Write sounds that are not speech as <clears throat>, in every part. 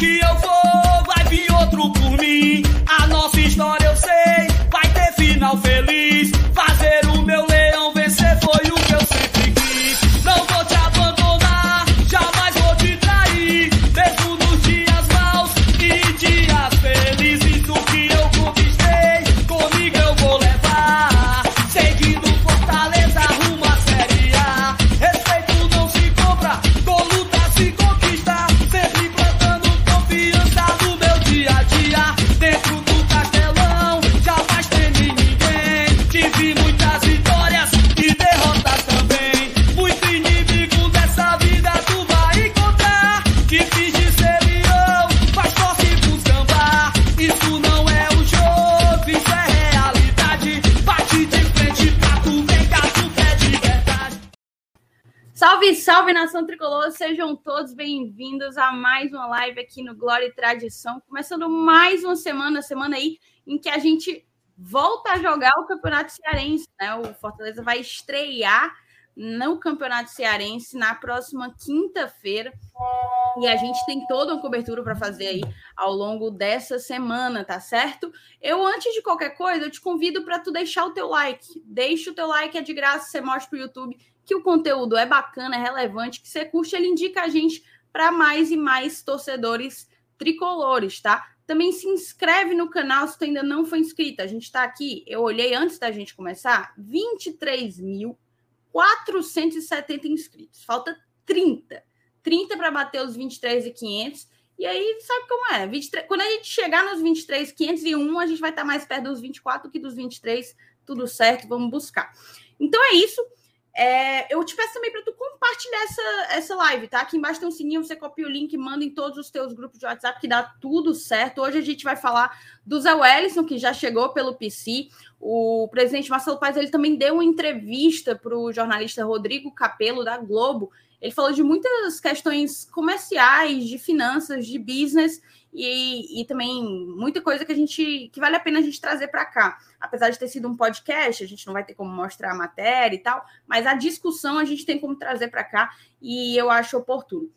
que eu for, sejam todos bem-vindos a mais uma live aqui no Glória e Tradição. Começando mais uma semana, semana aí em que a gente volta a jogar o Campeonato Cearense, né? O Fortaleza vai estrear no Campeonato Cearense na próxima quinta-feira. E a gente tem toda uma cobertura para fazer aí ao longo dessa semana, tá certo? Eu, antes de qualquer coisa, eu te convido para tu deixar o teu like. Deixa o teu like, é de graça, você mostra pro YouTube que o conteúdo é bacana, é relevante, que você curte, ele indica a gente para mais e mais torcedores tricolores, tá? Também se inscreve no canal se tu ainda não foi inscrito. A gente está aqui, eu olhei antes da gente começar, 23.470 inscritos. Falta 30. 30 para bater os 23.500. E aí, sabe como é? 23, quando a gente chegar nos 23.501, a gente vai estar mais perto dos 24 do que dos 23. Tudo certo, vamos buscar. Então é isso. É, eu te peço também para tu compartilhar essa, essa live, tá? Aqui embaixo tem um sininho, você copia o link, manda em todos os teus grupos de WhatsApp, que dá tudo certo. Hoje a gente vai falar do Zé Wellison, que já chegou pelo PC. O presidente Marcelo Paes ele também deu uma entrevista para o jornalista Rodrigo Capello, da Globo. Ele falou de muitas questões comerciais, de finanças, de business, e, e, também muita coisa que a gente que vale a pena a gente trazer para cá. Apesar de ter sido um podcast, a gente não vai ter como mostrar a matéria e tal, mas a discussão a gente tem como trazer para cá e eu acho oportuno.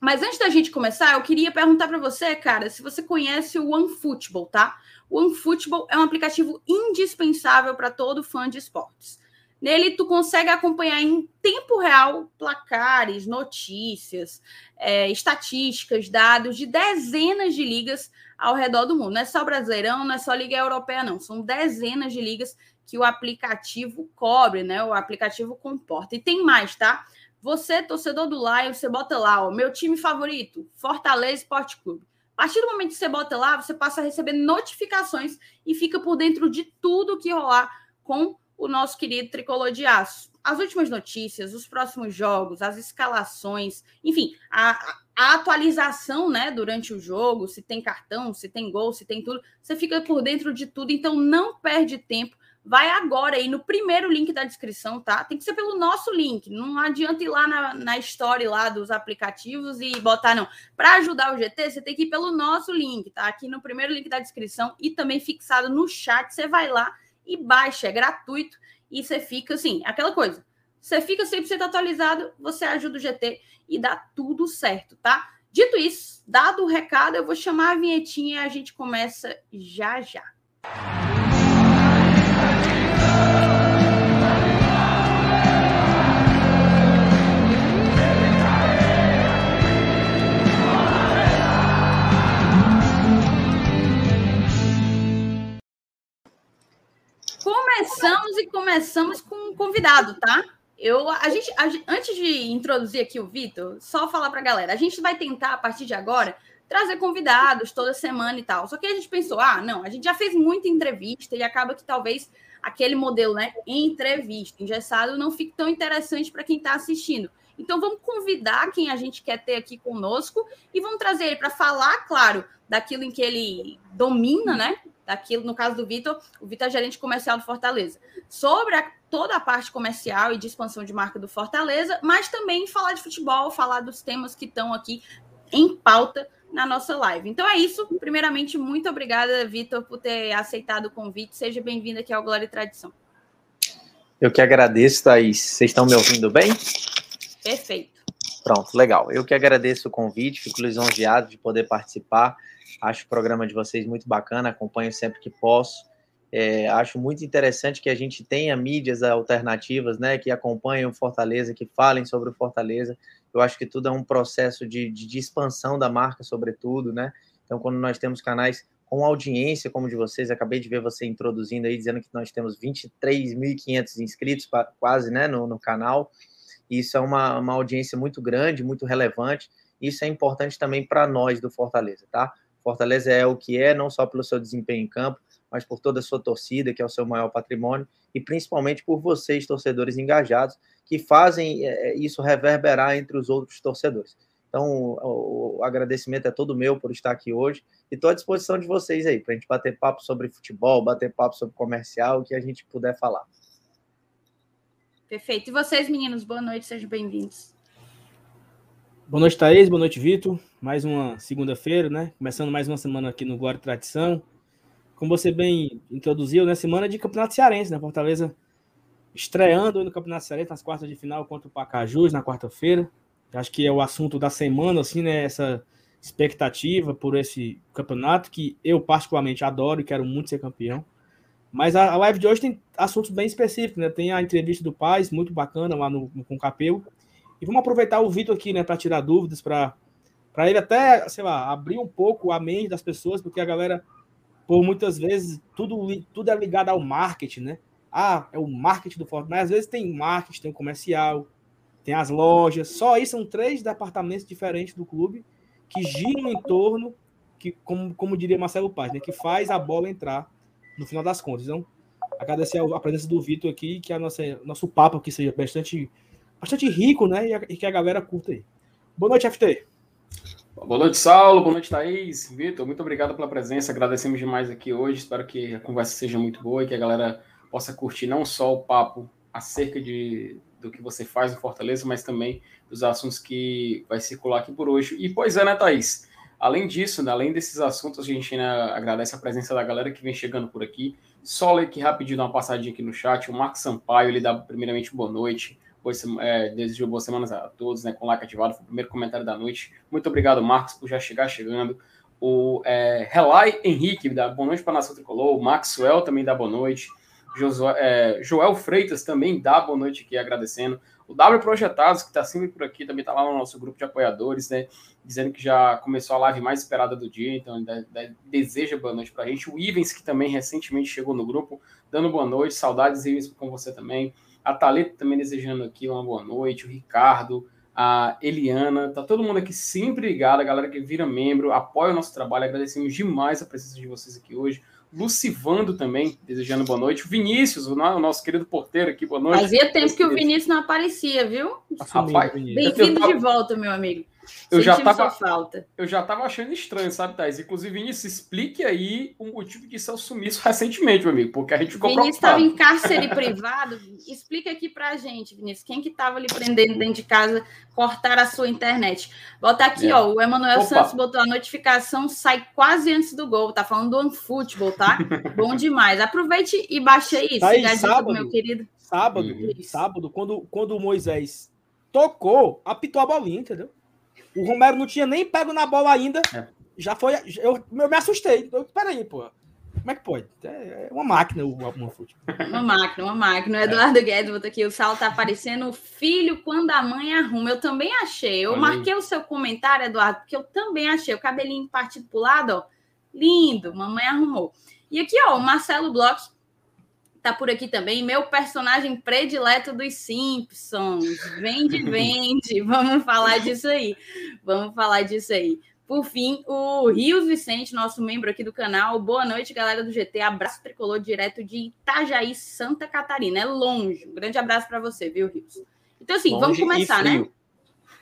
Mas antes da gente começar, eu queria perguntar para você, cara, se você conhece o OneFootball, tá? O OneFootball é um aplicativo indispensável para todo fã de esportes. Nele, tu consegue acompanhar em tempo real placares, notícias, é, estatísticas, dados de dezenas de ligas ao redor do mundo. Não é só Brasileirão, não é só Liga Europeia, não. São dezenas de ligas que o aplicativo cobre, né? O aplicativo comporta. E tem mais, tá? Você, torcedor do Lion, você bota lá, ó, meu time favorito, Fortaleza Esporte Clube. A partir do momento que você bota lá, você passa a receber notificações e fica por dentro de tudo que rolar com o nosso querido tricolor de aço. As últimas notícias, os próximos jogos, as escalações, enfim, a, a, atualização, né, durante o jogo, se tem cartão, se tem gol, se tem tudo, você fica por dentro de tudo, então não perde tempo. Vai agora aí no primeiro link da descrição, tá? Tem que ser pelo nosso link. Não adianta ir lá na, na história lá dos aplicativos e botar, não. Para ajudar o GT, você tem que ir pelo nosso link, tá? Aqui no primeiro link da descrição e também fixado no chat. Você vai lá e baixa, é gratuito e você fica assim, aquela coisa. Você fica 100% atualizado, você ajuda o GT e dá tudo certo, tá? Dito isso, dado o recado, eu vou chamar a vinhetinha e a gente começa já já. Começamos e começamos com um convidado, tá? Eu, a gente, a, antes de introduzir aqui o Vitor, só falar para a galera, a gente vai tentar a partir de agora trazer convidados toda semana e tal. Só que a gente pensou, ah, não, a gente já fez muita entrevista e acaba que talvez aquele modelo, né, entrevista, engessado, não fique tão interessante para quem está assistindo. Então vamos convidar quem a gente quer ter aqui conosco e vamos trazer ele para falar, claro, daquilo em que ele domina, né? Daquilo, no caso do Vitor, o Vitor é gerente comercial do Fortaleza, sobre a, toda a parte comercial e de expansão de marca do Fortaleza, mas também falar de futebol, falar dos temas que estão aqui em pauta na nossa live. Então é isso. Primeiramente, muito obrigada, Vitor, por ter aceitado o convite. Seja bem-vindo aqui ao Glória e Tradição. Eu que agradeço, Thaís. Vocês estão me ouvindo bem? Perfeito. Pronto, legal. Eu que agradeço o convite, fico lisonjeado de poder participar. Acho o programa de vocês muito bacana, acompanho sempre que posso. É, acho muito interessante que a gente tenha mídias alternativas, né, que acompanhem o Fortaleza, que falem sobre o Fortaleza. Eu acho que tudo é um processo de, de, de expansão da marca, sobretudo, né? Então, quando nós temos canais com audiência como de vocês, acabei de ver você introduzindo aí, dizendo que nós temos 23.500 inscritos, quase, né, no, no canal. Isso é uma, uma audiência muito grande, muito relevante. Isso é importante também para nós do Fortaleza, tá? Fortaleza é o que é, não só pelo seu desempenho em campo, mas por toda a sua torcida, que é o seu maior patrimônio, e principalmente por vocês, torcedores engajados, que fazem é, é, isso reverberar entre os outros torcedores. Então, o, o agradecimento é todo meu por estar aqui hoje e estou à disposição de vocês aí, para a gente bater papo sobre futebol, bater papo sobre comercial, o que a gente puder falar. Perfeito. E vocês, meninos, boa noite, sejam bem-vindos. Boa noite, Thaís. Boa noite, Vitor. Mais uma segunda-feira, né? Começando mais uma semana aqui no e Tradição. Como você bem introduziu, né? Semana de Campeonato Cearense, né? Fortaleza estreando no Campeonato Cearense nas quartas de final contra o Pacajus na quarta-feira. Acho que é o assunto da semana, assim, né? Essa expectativa por esse campeonato que eu particularmente adoro e quero muito ser campeão. Mas a, live de hoje tem assuntos bem específicos, né? Tem a entrevista do Paz, muito bacana lá no, no com o Capeu. E vamos aproveitar o Vitor aqui, né, para tirar dúvidas, para ele até, sei lá, abrir um pouco a mente das pessoas, porque a galera, por muitas vezes, tudo, tudo é ligado ao marketing, né? Ah, é o marketing do Forte, mas às vezes tem marketing, tem o comercial, tem as lojas, só aí são três departamentos diferentes do clube que giram em torno, que, como, como diria Marcelo Paz, né, que faz a bola entrar no final das contas. Então, agradecer a presença do Vitor aqui, que a nossa, nosso papo aqui seja bastante, bastante rico, né? E, a, e que a galera curta aí. Boa noite, FT. Boa noite, Saulo. Boa noite, Thaís. Vitor, muito obrigado pela presença. Agradecemos demais aqui hoje. Espero que a conversa seja muito boa e que a galera possa curtir não só o papo acerca de, do que você faz no Fortaleza, mas também dos assuntos que vai circular aqui por hoje. E pois é, né, Thaís? Além disso, né, além desses assuntos, a gente ainda agradece a presença da galera que vem chegando por aqui. Só ler aqui rapidinho, dar uma passadinha aqui no chat. O Marcos Sampaio, ele dá primeiramente boa noite. Pois, é, desejou boas semanas a todos, né? Com like ativado, foi o primeiro comentário da noite. Muito obrigado, Marcos, por já chegar chegando. O é, Relai Henrique dá boa noite para a Nação Tricolor. O Maxwell também dá boa noite. Josué, é, Joel Freitas também dá boa noite aqui, agradecendo. O W Projetados, que está sempre por aqui, também está lá no nosso grupo de apoiadores, né? Dizendo que já começou a live mais esperada do dia, então deseja boa noite para a gente. O Ivens, que também recentemente chegou no grupo, dando boa noite. Saudades, Ivens, com você também. A Thalita também desejando aqui uma boa noite. O Ricardo, a Eliana, tá todo mundo aqui sempre ligado, a galera que vira membro, apoia o nosso trabalho. Agradecemos demais a presença de vocês aqui hoje. Lucivando também, desejando boa noite. O Vinícius, o nosso querido porteiro aqui, boa noite. Fazia tempo que o Vinícius não aparecia, viu? Rapaz, bem-vindo de volta, meu amigo. Eu já, tava, falta. eu já tava achando estranho, sabe, Thais? Inclusive, Vinícius, explique aí o motivo que seu sumiço recentemente, meu amigo, porque a gente ficou Vinícius estava em cárcere <laughs> privado. Explica aqui pra gente, Vinícius, quem que tava ali prendendo dentro de casa, cortar a sua internet. Bota aqui, é. ó, o Emanuel Santos botou a notificação, sai quase antes do gol. Tá falando do OneFootball, tá? <laughs> Bom demais. Aproveite e baixe aí, tá aí sábado, meu querido. Sábado, uhum. sábado, quando, quando o Moisés tocou, apitou a bolinha, entendeu? O Romero não tinha nem pego na bola ainda. É. Já foi. Eu, eu me assustei. Eu, peraí, pô. Como é que pode? É, é uma máquina o OneFoot. Uma máquina, uma máquina. O Eduardo é. Guedes botou aqui. O Sal tá aparecendo filho quando a mãe arruma. Eu também achei. Eu marquei o seu comentário, Eduardo, porque eu também achei. O cabelinho partido pro lado, ó. Lindo. Mamãe arrumou. E aqui, ó, o Marcelo Blocos tá por aqui também. Meu personagem predileto dos Simpsons. Vende, <laughs> vende. Vamos falar disso aí. Vamos falar disso aí. Por fim, o Rios Vicente, nosso membro aqui do canal. Boa noite, galera do GT. Abraço tricolor direto de Itajaí, Santa Catarina. É longe. Um grande abraço para você, viu, Rios? Então, assim, longe vamos começar, né?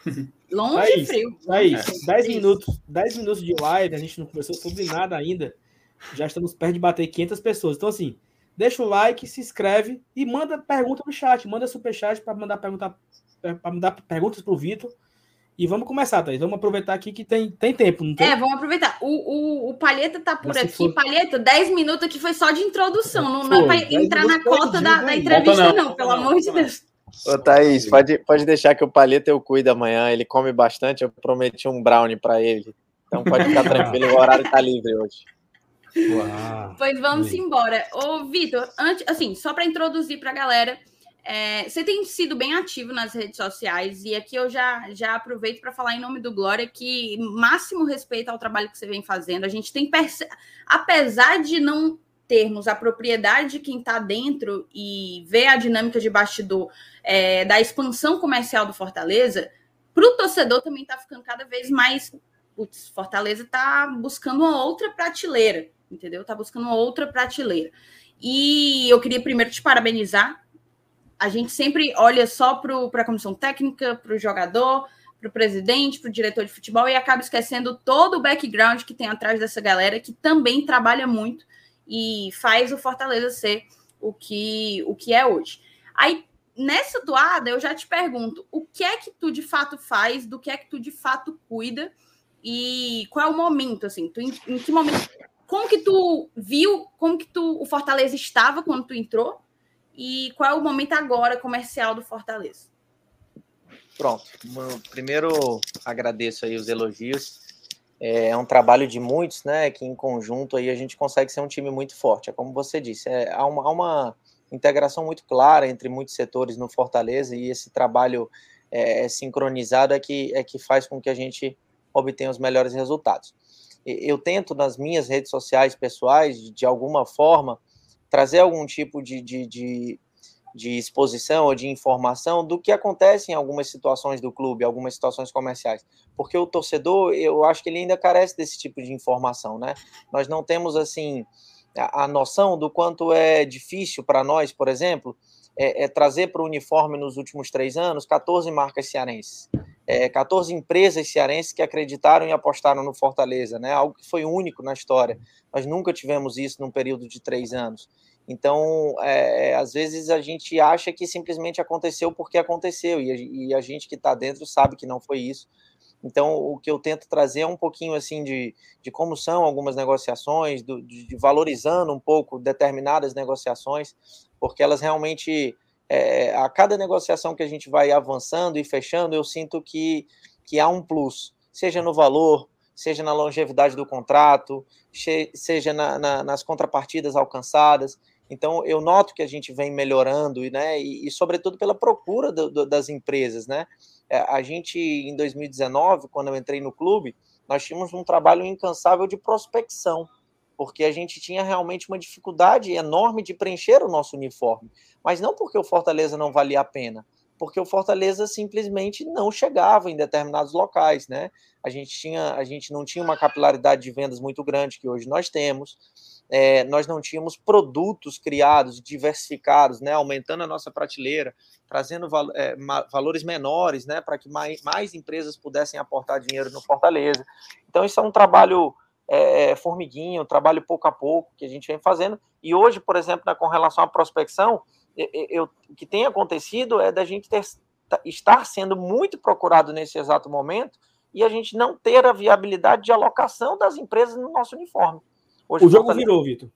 <laughs> Longe e frio. Aí, 10 minutos, 10 minutos de live, a gente não conversou sobre nada ainda. Já estamos perto de bater 500 pessoas. Então, assim, deixa o like, se inscreve e manda pergunta no chat, manda superchat para mandar pergunta para mandar perguntas para o Vitor. E vamos começar, Thaís. Vamos aproveitar aqui que tem, tem tempo, não tem? É, vamos aproveitar. O, o, o Palheta tá por aqui. For... Palheta, 10 minutos aqui foi só de introdução. Não, não é para entrar na cota da, da, entrevista, não, não, pelo amor de Deus. Ô, Thaís, pode, pode deixar que o Palheta eu cuido amanhã. Ele come bastante, eu prometi um brownie para ele. Então pode ficar <laughs> tranquilo, o horário está livre hoje. Uau. Pois vamos embora. Ô, Vitor, antes, assim, só para introduzir para a galera, é, você tem sido bem ativo nas redes sociais e aqui eu já, já aproveito para falar em nome do Glória que máximo respeito ao trabalho que você vem fazendo. A gente tem, apesar de não termos a propriedade de quem está dentro e ver a dinâmica de bastidor é, da expansão comercial do Fortaleza, para o torcedor também está ficando cada vez mais. Putz, Fortaleza está buscando uma outra prateleira, entendeu? Está buscando outra prateleira. E eu queria primeiro te parabenizar a gente sempre olha só para a comissão técnica, para o jogador, para o presidente, para o diretor de futebol e acaba esquecendo todo o background que tem atrás dessa galera que também trabalha muito e faz o Fortaleza ser o que, o que é hoje. Aí, nessa toada, eu já te pergunto: o que é que tu de fato faz, do que é que tu de fato cuida e qual é o momento, assim, tu, em, em que momento, como que tu viu, como que tu, o Fortaleza estava quando tu entrou e qual é o momento agora comercial do Fortaleza? Pronto. Primeiro, agradeço aí os elogios. É um trabalho de muitos, né? Que em conjunto aí a gente consegue ser um time muito forte. É como você disse, é, há, uma, há uma integração muito clara entre muitos setores no Fortaleza e esse trabalho é, sincronizado é que, é que faz com que a gente obtenha os melhores resultados. Eu tento nas minhas redes sociais pessoais, de alguma forma, trazer algum tipo de, de, de, de, exposição ou de informação do que acontece em algumas situações do clube, algumas situações comerciais. Porque o torcedor, eu acho que ele ainda carece desse tipo de informação, né? Nós não temos, assim, a, a noção do quanto é difícil para nós, por exemplo, é, é trazer para o uniforme nos últimos três anos 14 marcas cearenses. É, 14 empresas cearenses que acreditaram e apostaram no Fortaleza, né? Algo que foi único na história. Nós nunca tivemos isso num período de três anos. Então, é, às vezes a gente acha que simplesmente aconteceu porque aconteceu, e a, e a gente que está dentro sabe que não foi isso. Então, o que eu tento trazer é um pouquinho assim de, de como são algumas negociações, do, de, de valorizando um pouco determinadas negociações, porque elas realmente, é, a cada negociação que a gente vai avançando e fechando, eu sinto que, que há um plus, seja no valor, seja na longevidade do contrato, seja na, na, nas contrapartidas alcançadas. Então, eu noto que a gente vem melhorando, né? E, e sobretudo, pela procura do, do, das empresas, né? É, a gente, em 2019, quando eu entrei no clube, nós tínhamos um trabalho incansável de prospecção, porque a gente tinha realmente uma dificuldade enorme de preencher o nosso uniforme. Mas não porque o Fortaleza não valia a pena, porque o Fortaleza simplesmente não chegava em determinados locais, né? A gente tinha, a gente não tinha uma capilaridade de vendas muito grande que hoje nós temos é, nós não tínhamos produtos criados, diversificados, né, aumentando a nossa prateleira, trazendo val é, valores menores, né, para que mais, mais, empresas pudessem aportar dinheiro no Fortaleza. Então, isso é um trabalho é, é formiguinho, um trabalho pouco a pouco que a gente vem fazendo. E hoje, por exemplo, né, com relação à prospecção, eu, eu, o que tem acontecido é da gente ter, estar sendo muito procurado nesse exato momento e a gente não ter a viabilidade de alocação das empresas no nosso uniforme. Hoje o jogo Fortaleza... virou, Vitor.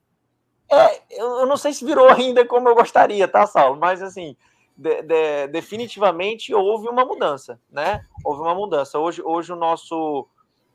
É, eu não sei se virou ainda como eu gostaria, tá, Saulo? Mas assim, de, de, definitivamente houve uma mudança, né? Houve uma mudança. Hoje, hoje o nosso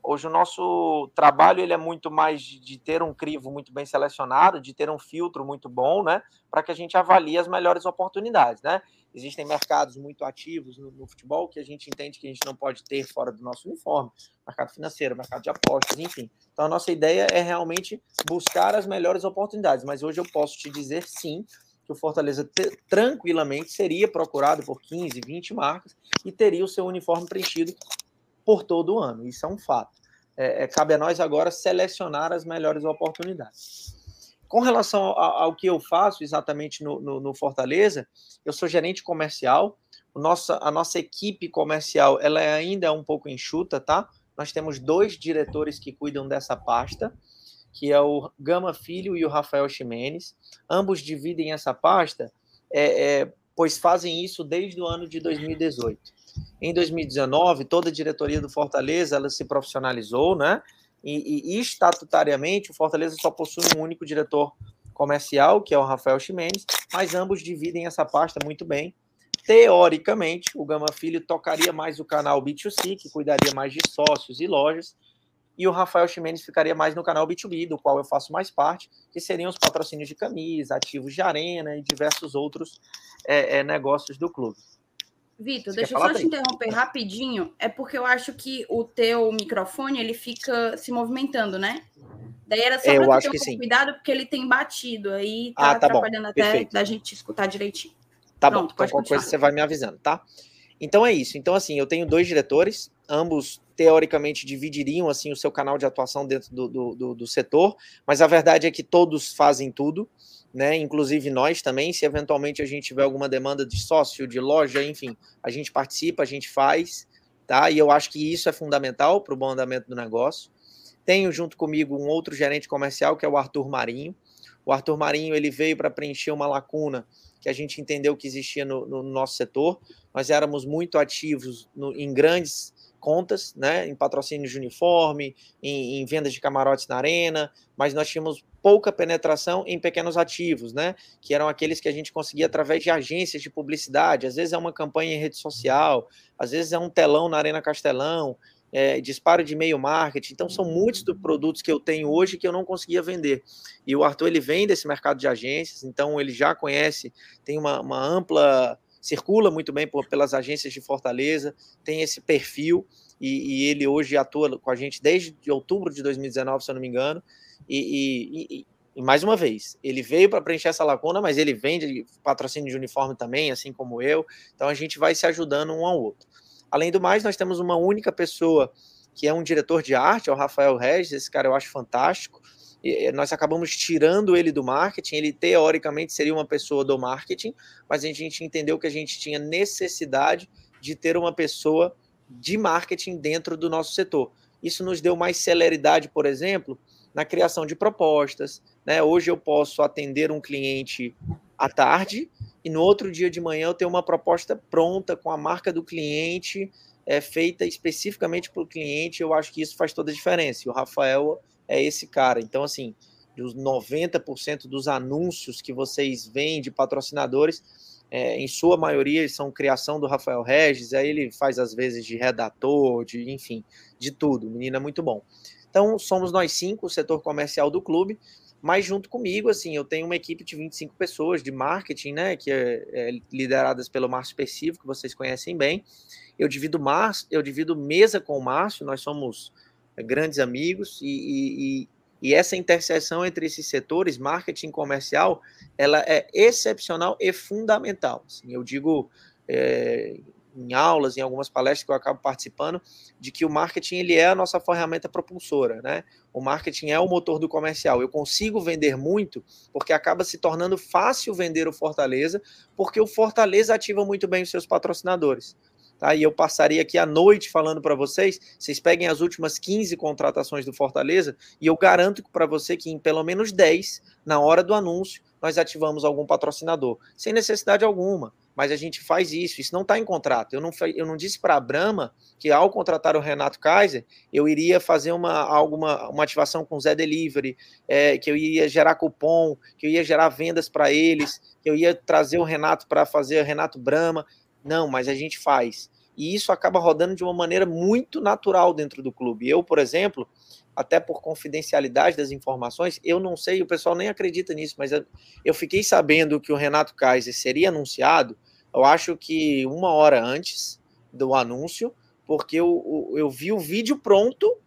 hoje o nosso trabalho ele é muito mais de, ter um crivo muito bem selecionado, de ter um filtro muito bom, né? Para que a gente avalie as melhores oportunidades, né? Existem mercados muito ativos no, no, futebol que a gente entende que a gente não pode ter fora do nosso uniforme, mercado financeiro, mercado de apostas, enfim. Então a nossa ideia é realmente buscar as melhores oportunidades, mas hoje eu posso te dizer sim que o Fortaleza tranquilamente seria procurado por 15, 20 marcas e teria o seu uniforme preenchido por todo o ano. Isso é um fato. É, é, cabe a nós agora selecionar as melhores oportunidades. Com relação ao, ao que eu faço exatamente no, no, no, Fortaleza, eu sou gerente comercial. O nossa, a nossa equipe comercial ela é ainda um pouco enxuta, tá? Nós temos dois diretores que cuidam dessa pasta, que é o Gama Filho e o Rafael Ximenes. Ambos dividem essa pasta, é, é, pois fazem isso desde o ano de 2018. Em 2019, toda a diretoria do Fortaleza ela se profissionalizou, né? E, e, estatutariamente o Fortaleza só possui um único diretor comercial, que é o Rafael Ximenes, mas ambos dividem essa pasta muito bem. teoricamente, o Gama Filho tocaria mais o canal B2C, que cuidaria mais de sócios e lojas, e o Rafael Ximenes ficaria mais no canal B2B, do qual eu faço mais parte, que seriam os patrocínios de camisa, ativos de arena e diversos outros é, é, negócios do clube. Vitor, deixa eu só te interromper rapidinho. É porque eu acho que o teu microfone ele fica se movimentando, né? Daí era só para ter um pouco cuidado, porque ele tem batido. Aí tá, ah, tá atrapalhando bom. até Perfeito. da gente escutar direitinho. Tá Pronto, bom, então qualquer coisa você vai me avisando, tá? Então é isso. Então, assim, eu tenho dois diretores, ambos teoricamente dividiriam assim o seu canal de atuação dentro do, do, do, do setor, mas a verdade é que todos fazem tudo né? Inclusive nós também, se eventualmente a gente tiver alguma demanda de sócio, de loja, enfim, a gente participa, a gente faz, tá? E eu acho que isso é fundamental para o bom andamento do negócio. Tenho junto comigo um outro gerente comercial que é o Arthur Marinho. O Arthur Marinho ele veio para preencher uma lacuna que a gente entendeu que existia no, no nosso setor. Nós éramos muito ativos no, em grandes contas, né, em patrocínios de uniforme, em, em, vendas de camarotes na arena, mas nós tínhamos pouca penetração em pequenos ativos, né, que eram aqueles que a gente conseguia através de agências de publicidade, às vezes é uma campanha em rede social, às vezes é um telão na Arena Castelão, é, disparo de e-mail marketing, então são muitos produtos que eu tenho hoje que eu não conseguia vender, e o Arthur ele vem desse mercado de agências, então ele já conhece, tem uma, uma ampla circula muito bem por, pelas agências de Fortaleza, tem esse perfil, e, e, ele hoje atua com a gente desde outubro de 2019, se eu não me engano, e, e, e mais uma vez, ele veio para preencher essa lacuna, mas ele vende patrocínio de uniforme também, assim como eu, então a gente vai se ajudando um ao outro. Além do mais, nós temos uma única pessoa que é um diretor de arte, é o Rafael Regis, esse cara eu acho fantástico, nós acabamos tirando ele do marketing. Ele teoricamente seria uma pessoa do marketing, mas a gente entendeu que a gente tinha necessidade de ter uma pessoa de marketing dentro do nosso setor. Isso nos deu mais celeridade, por exemplo, na criação de propostas. Né? Hoje eu posso atender um cliente à tarde e no outro dia de manhã eu tenho uma proposta pronta com a marca do cliente, é, feita especificamente para o cliente. Eu acho que isso faz toda a diferença. E o Rafael é esse cara. Então, assim, dos 90% dos anúncios que vocês veem de patrocinadores, é, em sua maioria são criação do Rafael Regis, aí ele faz às vezes de redator, de enfim, de tudo. O menino é muito bom. Então, somos nós cinco, o setor comercial do clube, mas junto comigo, assim, eu tenho uma equipe de 25 pessoas de marketing, né, que é, é lideradas pelo Márcio Específico, que vocês conhecem bem. Eu divido eu divido mesa com o Márcio, nós somos grandes amigos e, e, e, essa interseção entre esses setores, marketing comercial, ela é excepcional e fundamental. Assim, eu digo é, em aulas, em algumas palestras que eu acabo participando, de que o marketing ele é a nossa ferramenta propulsora, né? O marketing é o motor do comercial. Eu consigo vender muito porque acaba se tornando fácil vender o Fortaleza, porque o Fortaleza ativa muito bem os seus patrocinadores. Tá? E eu passaria aqui a noite falando para vocês. Vocês peguem as últimas 15 contratações do Fortaleza e eu garanto para você que em pelo menos 10, na hora do anúncio, nós ativamos algum patrocinador, sem necessidade alguma. Mas a gente faz isso, isso não está em contrato. Eu não, eu não disse para a Brahma que ao contratar o Renato Kaiser, eu iria fazer uma, alguma, uma ativação com o Zé Delivery, é, que eu ia gerar cupom, que eu ia gerar vendas para eles, que eu ia trazer o Renato para fazer o Renato Brahma. Não, mas a gente faz e isso acaba rodando de uma maneira muito natural dentro do clube. Eu, por exemplo, até por confidencialidade das informações, eu não sei, o pessoal nem acredita nisso, mas eu fiquei sabendo que o Renato Kaiser seria anunciado, eu acho que uma hora antes do anúncio, porque eu, eu vi o vídeo pronto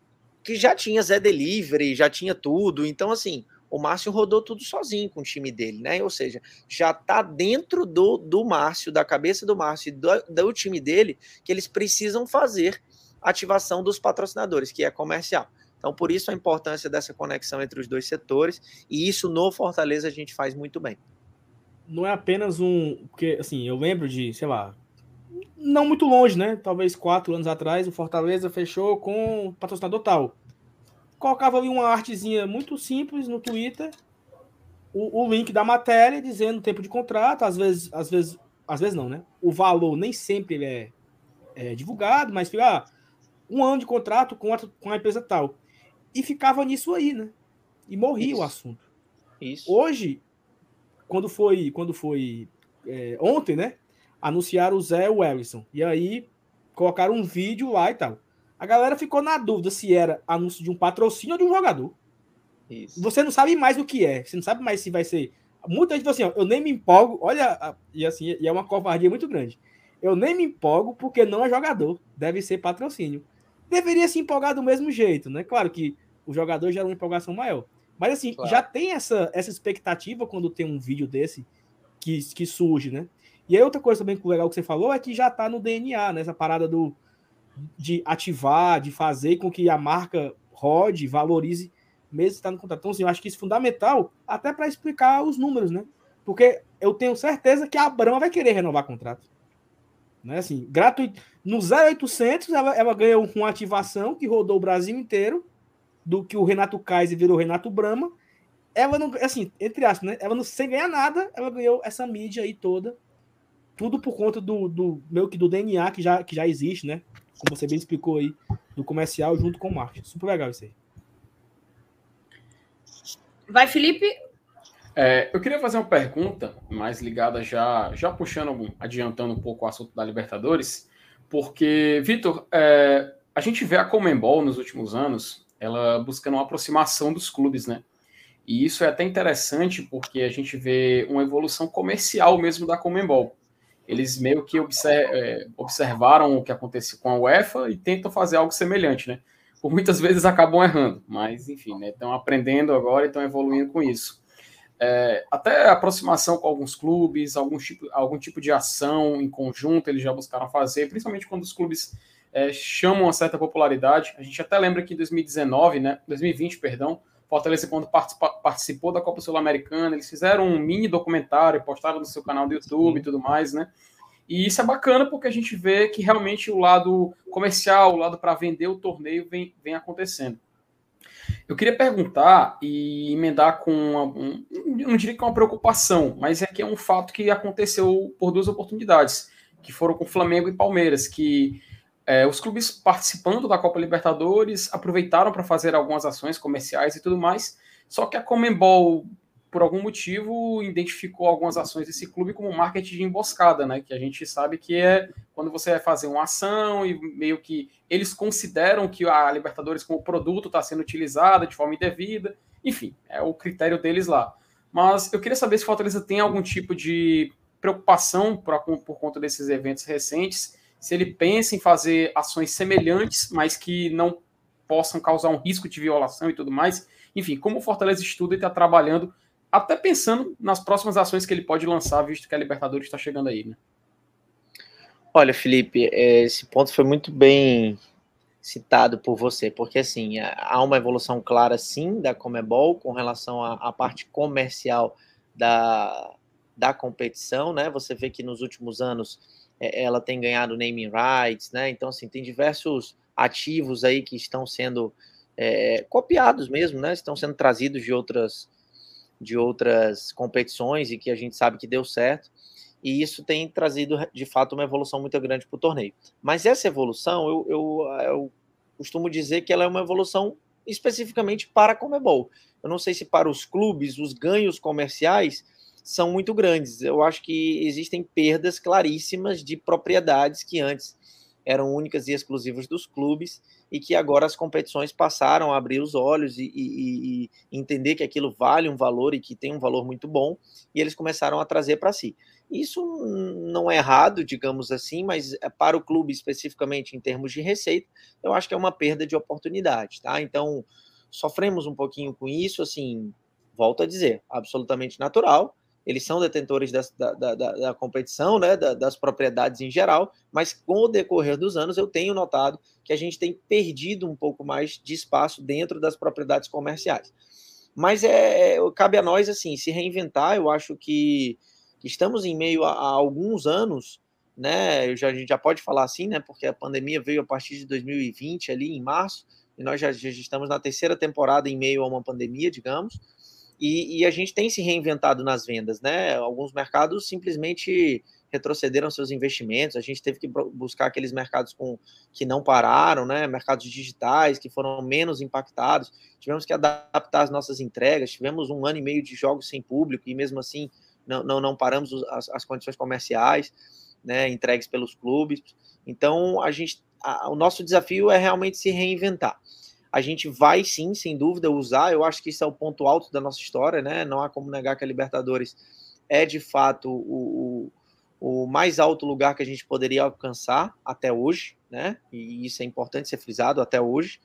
que já tinha Zé Delivery, já tinha tudo, então assim, o Márcio rodou tudo sozinho com o time dele, né? Ou seja, já está dentro do, do Márcio, da cabeça do Márcio e do, do time dele, que eles precisam fazer ativação dos patrocinadores, que é comercial. Então, por isso a importância dessa conexão entre os dois setores, e isso no Fortaleza a gente faz muito bem. Não é apenas um. Porque, assim, eu lembro de, sei lá, não muito longe, né? Talvez quatro anos atrás, o Fortaleza fechou com o patrocinador tal colocava ali uma artezinha muito simples no Twitter, o, o, link da matéria dizendo o tempo de contrato, às vezes, às vezes, às vezes não, né? O valor nem sempre é, é divulgado, mas ah, um ano de contrato com a, com a empresa tal. E ficava nisso aí, né? E morria Isso. o assunto. Isso. Hoje, quando foi, quando foi é, ontem, né? anunciaram o Zé e o Ellison. E aí colocaram um vídeo lá e tal. A galera ficou na dúvida se era anúncio de um patrocínio ou de um jogador. Isso. Você não sabe mais o que é. Você não sabe mais se vai ser. Muita gente falou assim: ó, eu nem me empolgo. Olha, e assim, e é uma covardia muito grande. Eu nem me empolgo porque não é jogador. Deve ser patrocínio. Deveria se empolgar do mesmo jeito, né? Claro que o jogador gera uma empolgação maior. Mas assim, claro. já tem essa, essa expectativa quando tem um vídeo desse que, que surge, né? E aí outra coisa também legal que você falou é que já tá no DNA, né? Essa parada do, de ativar, de fazer com que a marca rode, valorize, mesmo estando no contrato. Então, assim, eu acho que isso é fundamental até para explicar os números, né? Porque eu tenho certeza que a Brahma vai querer renovar contrato. Né? Assim, gratuito. No 0800, ela, ela ganhou uma ativação que rodou o Brasil inteiro, do que o Renato Kaiser virou Renato Brahma. Ela não, assim, entre aspas, né? Ela não sem ganhar nada, ela ganhou essa mídia aí toda. Tudo por conta do, do meio que do DNA que já, que já existe, né? Como você bem explicou aí, do comercial junto com o marketing. Super legal isso aí. Vai, Felipe. É, eu queria fazer uma pergunta mais ligada já, já puxando, adiantando um pouco o assunto da Libertadores, porque, Vitor, é, a gente vê a Comembol nos últimos anos, ela buscando uma aproximação dos clubes, né? E isso é até interessante porque a gente vê uma evolução comercial mesmo da Comembol. Eles meio que é, observaram o que aconteceu com a UEFA e tentam fazer algo semelhante, né? Por muitas vezes acabam errando, mas enfim, né? Aprendendo agora e estão evoluindo com isso é, até aproximação com alguns clubes, algum tipo, algum tipo de ação em conjunto eles já buscaram fazer, principalmente quando os clubes é, chamam uma certa popularidade. A gente até lembra que em 2019, né, 2020, perdão, Fortaleza, quando participou da Copa Sul-Americana, eles fizeram um mini documentário, postaram no seu canal do YouTube e tudo mais, né? E isso é bacana porque a gente vê que realmente o lado comercial, o lado para vender o torneio vem, vem acontecendo. Eu queria perguntar e emendar com uma, um, não diria que é uma preocupação, mas é que é um fato que aconteceu por duas oportunidades, que foram com Flamengo e Palmeiras, que é, os clubes participando da Copa Libertadores aproveitaram para fazer algumas ações comerciais e tudo mais, só que a Comembol por algum motivo, identificou algumas ações desse clube como marketing de emboscada, né? Que a gente sabe que é quando você vai fazer uma ação e meio que eles consideram que a Libertadores como produto está sendo utilizada de forma indevida. Enfim, é o critério deles lá. Mas eu queria saber se Fortaleza tem algum tipo de preocupação por, por conta desses eventos recentes, se ele pensa em fazer ações semelhantes, mas que não possam causar um risco de violação e tudo mais. Enfim, como o Fortaleza estuda e está trabalhando até pensando nas próximas ações que ele pode lançar, visto que a Libertadores está chegando aí, né? Olha, Felipe, é, esse ponto foi muito bem citado por você, porque assim, há uma evolução clara sim da Comebol com relação à, parte comercial da, da competição, né? Você vê que nos últimos anos ela tem ganhado naming rights, né? Então, assim, tem diversos ativos aí que estão sendo é, copiados mesmo, né? Estão sendo trazidos de outras de outras competições e que a gente sabe que deu certo. E isso tem trazido, de fato, uma evolução muito grande para o torneio. Mas essa evolução, eu, eu, eu costumo dizer que ela é uma evolução especificamente para a Comebol. Eu não sei se para os clubes os ganhos comerciais são muito grandes. Eu acho que existem perdas claríssimas de propriedades que antes eram únicas e exclusivas dos clubes e que agora as competições passaram a abrir os olhos e, e, e, entender que aquilo vale um valor e que tem um valor muito bom, e eles começaram a trazer para si. Isso não é errado, digamos assim, mas é para o clube especificamente em termos de receita, eu acho que é uma perda de oportunidade, tá? Então, sofremos um pouquinho com isso, assim, volto a dizer, absolutamente natural, eles são detentores da, da, da, competição, né, das propriedades em geral, mas com o decorrer dos anos eu tenho notado que a gente tem perdido um pouco mais de espaço dentro das propriedades comerciais. Mas é, é cabe a nós assim se reinventar. Eu acho que, estamos em meio a, a, alguns anos, né? Já, a gente já pode falar assim, né? Porque a pandemia veio a partir de 2020 ali em março e nós já, já estamos na terceira temporada em meio a uma pandemia, digamos. E, e, a gente tem se reinventado nas vendas, né? Alguns mercados simplesmente retrocederam seus investimentos, a gente teve que buscar aqueles mercados com, que não pararam, né? Mercados digitais que foram menos impactados, tivemos que adaptar as nossas entregas, tivemos um ano e meio de jogos sem público e mesmo assim não, não, não paramos as, as condições comerciais. né, entregues pelos clubes. Então, a gente, a, o nosso desafio é realmente se reinventar. A gente vai sim, sem dúvida, usar. Eu acho que isso é o ponto alto da nossa história, né? Não há como negar que a Libertadores é de fato o, o, o mais alto lugar que a gente poderia alcançar até hoje, né? E isso é importante ser frisado até hoje.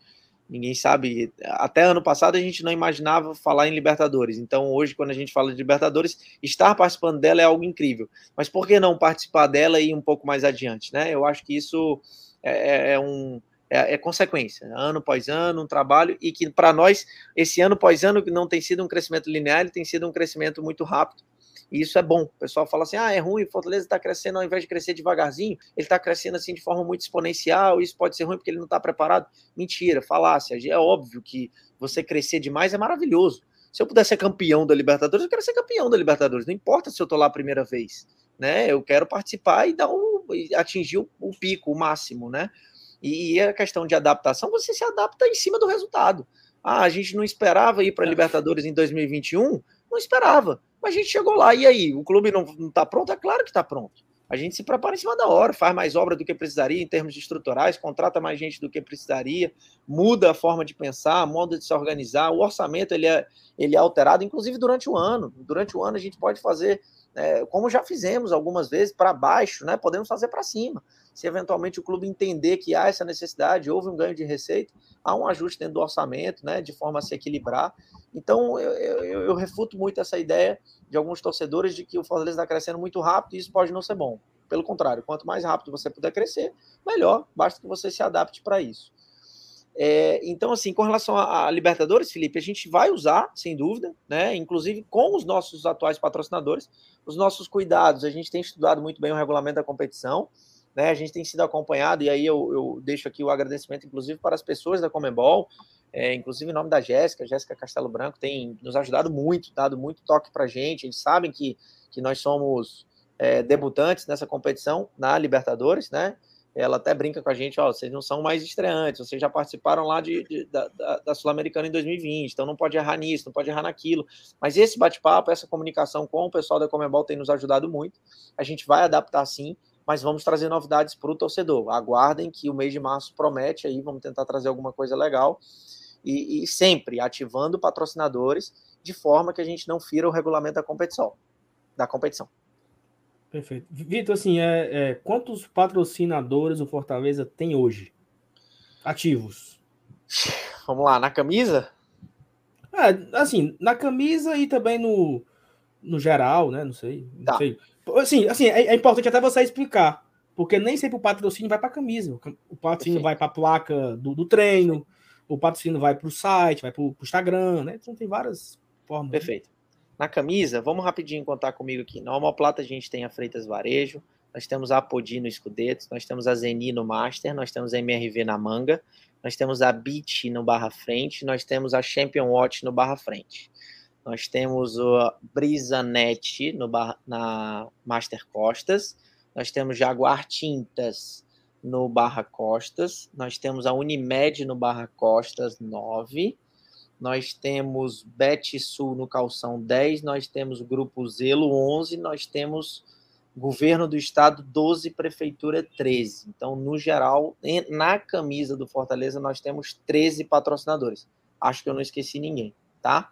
Ninguém sabe. Até ano passado a gente não imaginava falar em Libertadores. Então, hoje, quando a gente fala de Libertadores, estar participando dela é algo incrível. Mas por que não participar dela e ir um pouco mais adiante? Né? Eu acho que isso é, é, é um, é, é, consequência, ano após ano, um trabalho, e que para nós, esse ano após ano, não tem sido um crescimento linear, tem sido um crescimento muito rápido. E isso é bom. O pessoal fala assim: ah, é ruim, Fortaleza está crescendo, ao invés de crescer devagarzinho, ele está crescendo assim de forma muito exponencial. Isso pode ser ruim porque ele não está preparado. Mentira, falácia. É óbvio que você crescer demais é maravilhoso. Se eu puder ser campeão da Libertadores, eu quero ser campeão da Libertadores. Não importa se eu estou lá a primeira vez. Né? Eu quero participar e dar um, atingir o, o pico, o máximo, né? E, e a questão de adaptação, você se adapta em cima do resultado. Ah, a gente não esperava ir para a é. Libertadores em 2021? Não esperava. Mas a gente chegou lá, e aí? O clube não está pronto? É claro que está pronto. A gente se prepara em cima da hora, faz mais obra do que precisaria em termos estruturais, contrata mais gente do que precisaria, muda a forma de pensar, modo de se organizar, o orçamento ele é, ele é alterado, inclusive durante o ano. Durante o ano a gente pode fazer, é, como já fizemos algumas vezes, para baixo, né? podemos fazer para cima. Se eventualmente o clube entender que há essa necessidade, houve um ganho de receita, há um ajuste dentro do orçamento, né? de forma a se equilibrar. Então, eu, eu, eu, refuto muito essa ideia de alguns torcedores de que o Fortaleza está crescendo muito rápido e isso pode não ser bom. Pelo contrário, quanto mais rápido você puder crescer, melhor, basta que você se adapte para isso. É, então, assim, com relação a, a, Libertadores, Felipe, a gente vai usar, sem dúvida, né? Inclusive com os nossos atuais patrocinadores, os nossos cuidados. A gente tem estudado muito bem o regulamento da competição, né? A gente tem sido acompanhado, e aí eu, eu deixo aqui o agradecimento, inclusive, para as pessoas da Comembol, é, inclusive em nome da Jéssica, Jéssica Castelo Branco tem nos ajudado muito, dado muito toque para a gente. Eles sabem que, que nós somos é, debutantes nessa competição na Libertadores, né? Ela até brinca com a gente, ó, vocês não são mais estreantes, vocês já participaram lá de, de da, da, Sul-Americana em 2020, então não pode errar nisso, não pode errar naquilo. Mas esse bate-papo, essa comunicação com o pessoal da Comebol tem nos ajudado muito. A gente vai adaptar sim, mas vamos trazer novidades para o torcedor. Aguardem que o mês de março promete aí, vamos tentar trazer alguma coisa legal e, e sempre ativando patrocinadores de forma que a gente não fira o regulamento da competição. Da competição. Perfeito. Vitor, assim, é, é, quantos patrocinadores o Fortaleza tem hoje? Ativos. <sighs> Vamos lá, na camisa? É, assim, na camisa e também no, no geral, né? Não sei. Não tá. sei. Assim, assim é, é, importante até você explicar, porque nem sempre o patrocínio vai para a camisa. O patrocínio Perfeito. vai para a placa do, do treino, o patrocínio vai para o site, vai para o Instagram, né? Então tem várias formas. Né? Perfeito. Na camisa, vamos rapidinho contar comigo aqui. Na Homoplata a gente tem a Freitas Varejo, nós temos a Apodi no Escudeto, nós temos a Zeni no Master, nós temos a MRV na Manga, nós temos a Beat no Barra Frente, nós temos a Champion Watch no Barra Frente. Nós temos o Brisa Net no na Master Costas, nós temos Jaguar Tintas no Barra Costas, nós temos a Unimed no Barra Costas 9, nós temos Bet Sul no Calção 10, nós temos o Grupo Zelo 11, nós temos Governo do Estado 12, Prefeitura 13. Então, no geral, na camisa do Fortaleza, nós temos 13 patrocinadores. Acho que eu não esqueci ninguém, tá?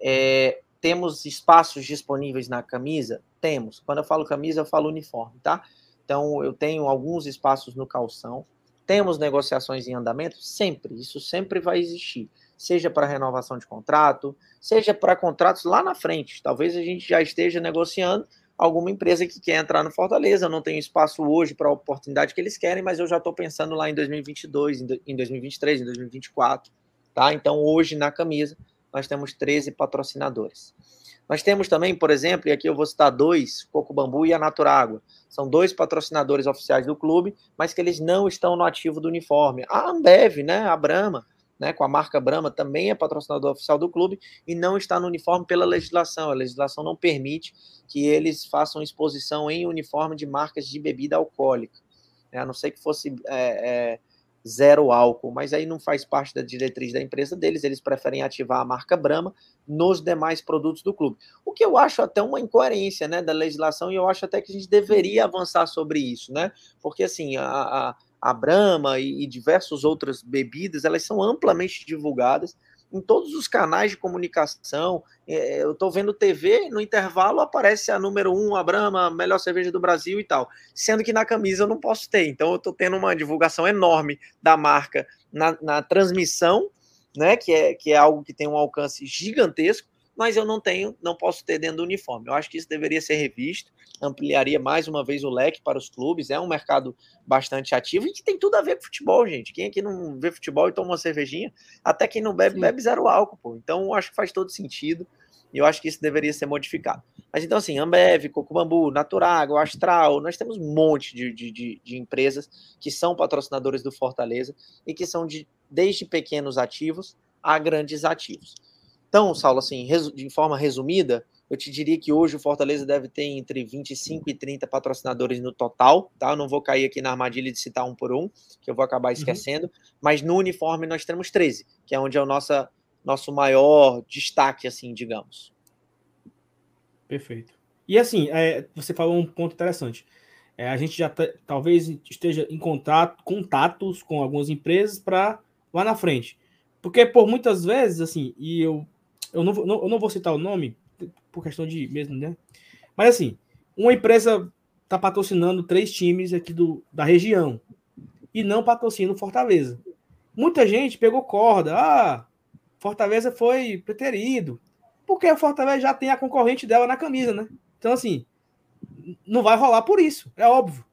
É, temos espaços disponíveis na camisa? Temos. Quando eu falo camisa, eu falo uniforme, tá? Então, eu tenho alguns espaços no calção. Temos negociações em andamento? Sempre. Isso sempre vai existir. Seja para renovação de contrato, seja para contratos lá na frente. Talvez a gente já esteja negociando alguma empresa que quer entrar no Fortaleza. Eu não tenho espaço hoje para a oportunidade que eles querem, mas eu já estou pensando lá em 2022, em 2023, em 2024. Tá? Então, hoje na camisa, nós temos 13 patrocinadores. Nós temos também, por exemplo, e aqui eu vou citar dois, Coco Bambu e a Naturágua. São dois patrocinadores oficiais do clube, mas que eles não estão no ativo do uniforme. A Ambev, né, a Brahma, né, com a marca Brahma, também é patrocinador oficial do clube e não está no uniforme pela legislação. A legislação não permite que eles façam exposição em uniforme de marcas de bebida alcoólica. É, a não ser que fosse é, é, zero álcool, mas aí não faz parte da diretriz da empresa deles, eles preferem ativar a marca Brahma nos demais produtos do clube. O que eu acho até uma incoerência, né, da legislação, e eu acho até que a gente deveria avançar sobre isso, né, porque assim, a, a, a Brahma e, e diversas outras bebidas, elas são amplamente divulgadas, em todos os canais de comunicação. É, eu estou vendo TV, no intervalo aparece a número um, a Brahma, a melhor cerveja do Brasil e tal. Sendo que na camisa eu não posso ter. Então eu estou tendo uma divulgação enorme da marca na, na transmissão, né? Que é, que é algo que tem um alcance gigantesco mas eu não tenho, não posso ter dentro do uniforme. Eu acho que isso deveria ser revisto, ampliaria mais uma vez o leque para os clubes. É um mercado bastante ativo e que tem tudo a ver com futebol, gente. Quem aqui não vê futebol e toma uma cervejinha, até quem não bebe, Sim. bebe zero álcool, pô. Então, eu acho que faz todo sentido. E eu acho que isso deveria ser modificado. Mas então, assim, Ambev, Cocobambu, Naturago, Astral, nós temos um monte de, de, de, de empresas que são patrocinadores do Fortaleza e que são de, desde pequenos ativos a grandes ativos. Então, Saulo, assim, de forma resumida, eu te diria que hoje o Fortaleza deve ter entre 25 e 30 patrocinadores no total, tá? Eu não vou cair aqui na armadilha de citar um por um, que eu vou acabar uhum. esquecendo, uhum. mas no uniforme nós temos 13, que é onde é o nosso, nosso maior destaque, assim, digamos. Perfeito. E assim, é, você falou um ponto interessante. É, a gente já talvez esteja em contato, contatos com algumas empresas para lá na frente. Porque por muitas vezes, assim, e eu eu não, não, eu não vou citar o nome, por questão de mesmo, né? Mas assim, uma empresa está patrocinando três times aqui do, da região e não patrocina o Fortaleza. Muita gente pegou corda. Ah, Fortaleza foi preterido. Porque a Fortaleza já tem a concorrente dela na camisa, né? Então, assim, não vai rolar por isso, é óbvio.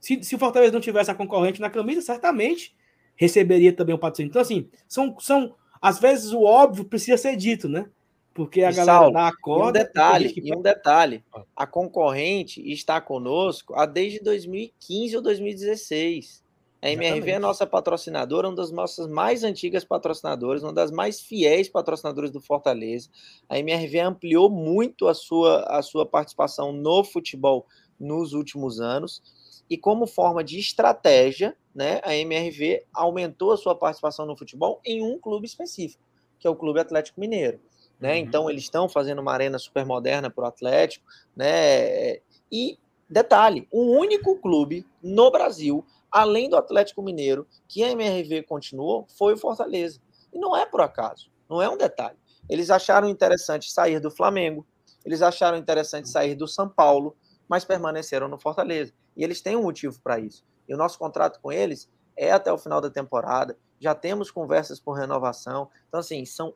Se, se o Fortaleza não tivesse a concorrente na camisa, certamente receberia também o patrocínio. Então, assim, são, são às vezes o óbvio precisa ser dito, né? Porque a e galera Saulo, dá a corda. E um detalhe, que... e um detalhe, a concorrente está conosco há desde 2015 ou 2016. A MRV Exatamente. é nossa patrocinadora, uma das nossas mais antigas patrocinadoras, uma das mais fiéis patrocinadoras do Fortaleza. A MRV ampliou muito a sua, a sua participação no futebol nos últimos anos e como forma de estratégia, né, a MRV aumentou a sua participação no futebol em um clube específico, que é o Clube Atlético Mineiro. Né? Uhum. Então, eles estão fazendo uma arena super moderna para o Atlético. Né? E, detalhe, o um único clube no Brasil, além do Atlético Mineiro, que a MRV continuou, foi o Fortaleza. E não é por acaso, não é um detalhe. Eles acharam interessante sair do Flamengo, eles acharam interessante sair do São Paulo, mas permaneceram no Fortaleza. E eles têm um motivo para isso. E o nosso contrato com eles é até o final da temporada. Já temos conversas por renovação. Então, assim, são,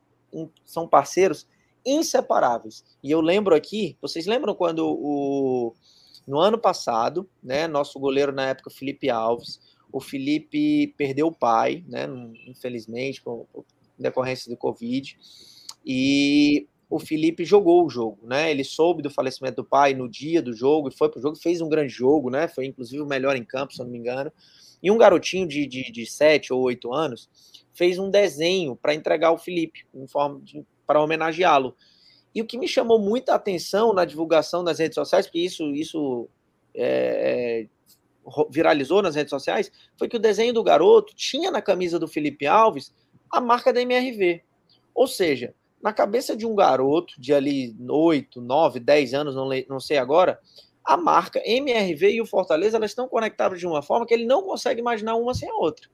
são parceiros inseparáveis. E eu lembro aqui, vocês lembram quando o no ano passado, né, nosso goleiro na época Felipe Alves, o Felipe perdeu o pai, né, infelizmente, por, por decorrência do Covid, e o Felipe jogou o jogo, né? Ele soube do falecimento do pai no dia do jogo e foi pro jogo, fez um grande jogo, né? Foi inclusive o melhor em campo, se eu não me engano. E um garotinho de, de, de 7 ou 8 anos fez um desenho para entregar ao Felipe, para homenageá-lo. E o que me chamou muita atenção na divulgação das redes sociais, porque isso, isso é, é viralizou nas redes sociais, foi que o desenho do garoto tinha na camisa do Felipe Alves a marca da MRV. Ou seja, na cabeça de um garoto de ali 8, 9, 10 anos, não, não sei agora, a marca MRV e o Fortaleza elas estão conectadas de uma forma que ele não consegue imaginar uma sem a outra.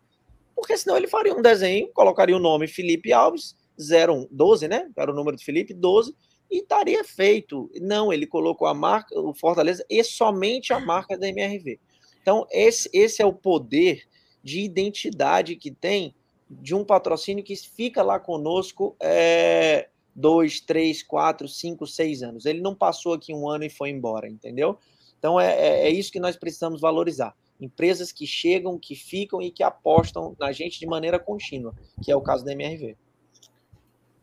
Porque senão ele faria um desenho, colocaria o nome Felipe Alves, 01, 12, né? Era o número do Felipe, 12, e estaria feito. Não, ele colocou a marca, o Fortaleza, e somente a marca da MRV. Então, esse, esse é o poder de identidade que tem de um patrocínio que fica lá conosco é, dois, três, quatro, cinco, seis anos. Ele não passou aqui um ano e foi embora, entendeu? Então é, é, é isso que nós precisamos valorizar. Empresas que chegam, que ficam e que apostam na gente de maneira contínua, que é o caso da MRV.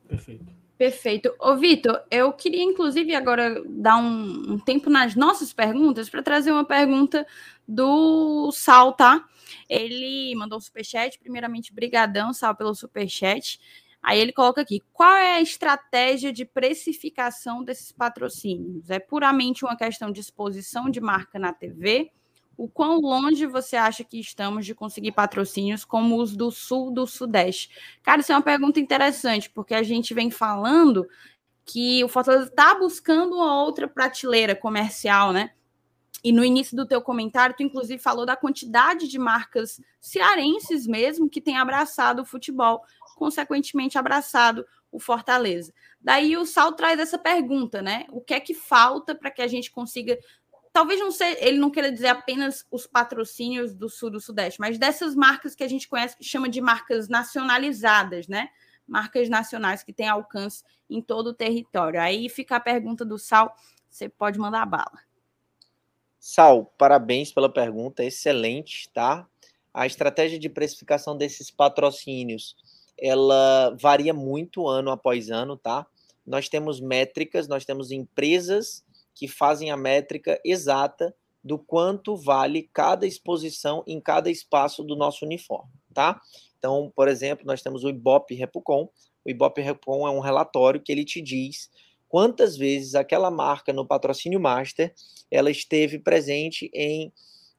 Perfeito. Perfeito. Ô, Vitor, eu queria, inclusive, agora dar um, um tempo nas nossas perguntas para trazer uma pergunta do Sal, tá? Ele mandou um superchat, primeiramente, brigadão, Sal, pelo superchat. Aí ele coloca aqui: qual é a estratégia de precificação desses patrocínios? É puramente uma questão de exposição de marca na TV? O quão longe você acha que estamos de conseguir patrocínios como os do Sul do Sudeste? Cara, isso é uma pergunta interessante, porque a gente vem falando que o Fortaleza está buscando uma outra prateleira comercial, né? E no início do teu comentário, tu inclusive falou da quantidade de marcas cearenses mesmo que têm abraçado o futebol, consequentemente abraçado o Fortaleza. Daí o Sal traz essa pergunta, né? O que é que falta para que a gente consiga talvez não ser, ele não queira dizer apenas os patrocínios do sul do sudeste, mas dessas marcas que a gente conhece que chama de marcas nacionalizadas, né? Marcas nacionais que têm alcance em todo o território. Aí fica a pergunta do Sal, você pode mandar bala. Sal, parabéns pela pergunta, excelente, tá? A estratégia de precificação desses patrocínios, ela varia muito ano após ano, tá? Nós temos métricas, nós temos empresas que fazem a métrica exata do quanto vale cada exposição em cada espaço do nosso uniforme, tá? Então, por exemplo, nós temos o Ibope Repucon. O Ibope Repucon é um relatório que ele te diz quantas vezes aquela marca no patrocínio master ela esteve presente em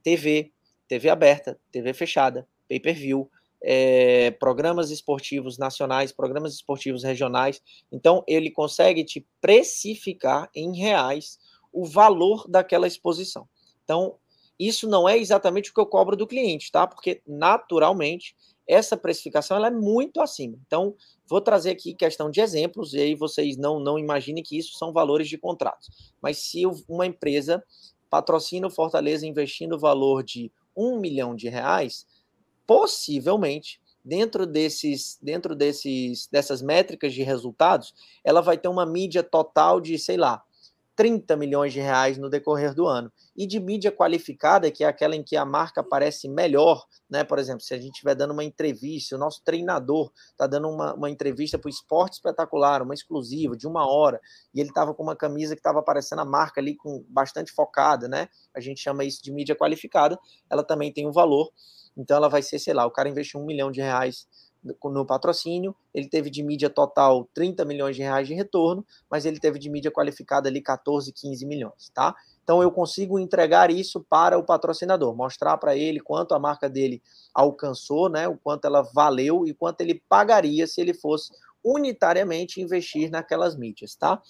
TV, TV aberta, TV fechada, pay-per-view, é, programas esportivos nacionais, programas esportivos regionais. Então, ele consegue te precificar em reais o valor daquela exposição. Então, isso não é exatamente o que eu cobro do cliente, tá? Porque, naturalmente, essa precificação ela é muito acima. Então, vou trazer aqui questão de exemplos, e aí vocês não, não imaginem que isso são valores de contratos. Mas se uma empresa patrocina o Fortaleza investindo o valor de um milhão de reais, possivelmente, dentro desses, dentro desses, dessas métricas de resultados, ela vai ter uma mídia total de, sei lá, 30 milhões de reais no decorrer do ano. E de mídia qualificada, que é aquela em que a marca aparece melhor, né? Por exemplo, se a gente estiver dando uma entrevista, o nosso treinador está dando uma, uma entrevista para o Esporte Espetacular, uma exclusiva de uma hora, e ele estava com uma camisa que estava aparecendo a marca ali com bastante focada, né? A gente chama isso de mídia qualificada, ela também tem um valor. Então ela vai ser, sei lá, o cara investiu um milhão de reais no patrocínio, ele teve de mídia total 30 milhões de reais de retorno, mas ele teve de mídia qualificada ali 14, 15 milhões, tá? Então eu consigo entregar isso para o patrocinador, mostrar para ele quanto a marca dele alcançou, né, o quanto ela valeu e quanto ele pagaria se ele fosse unitariamente investir naquelas mídias, tá?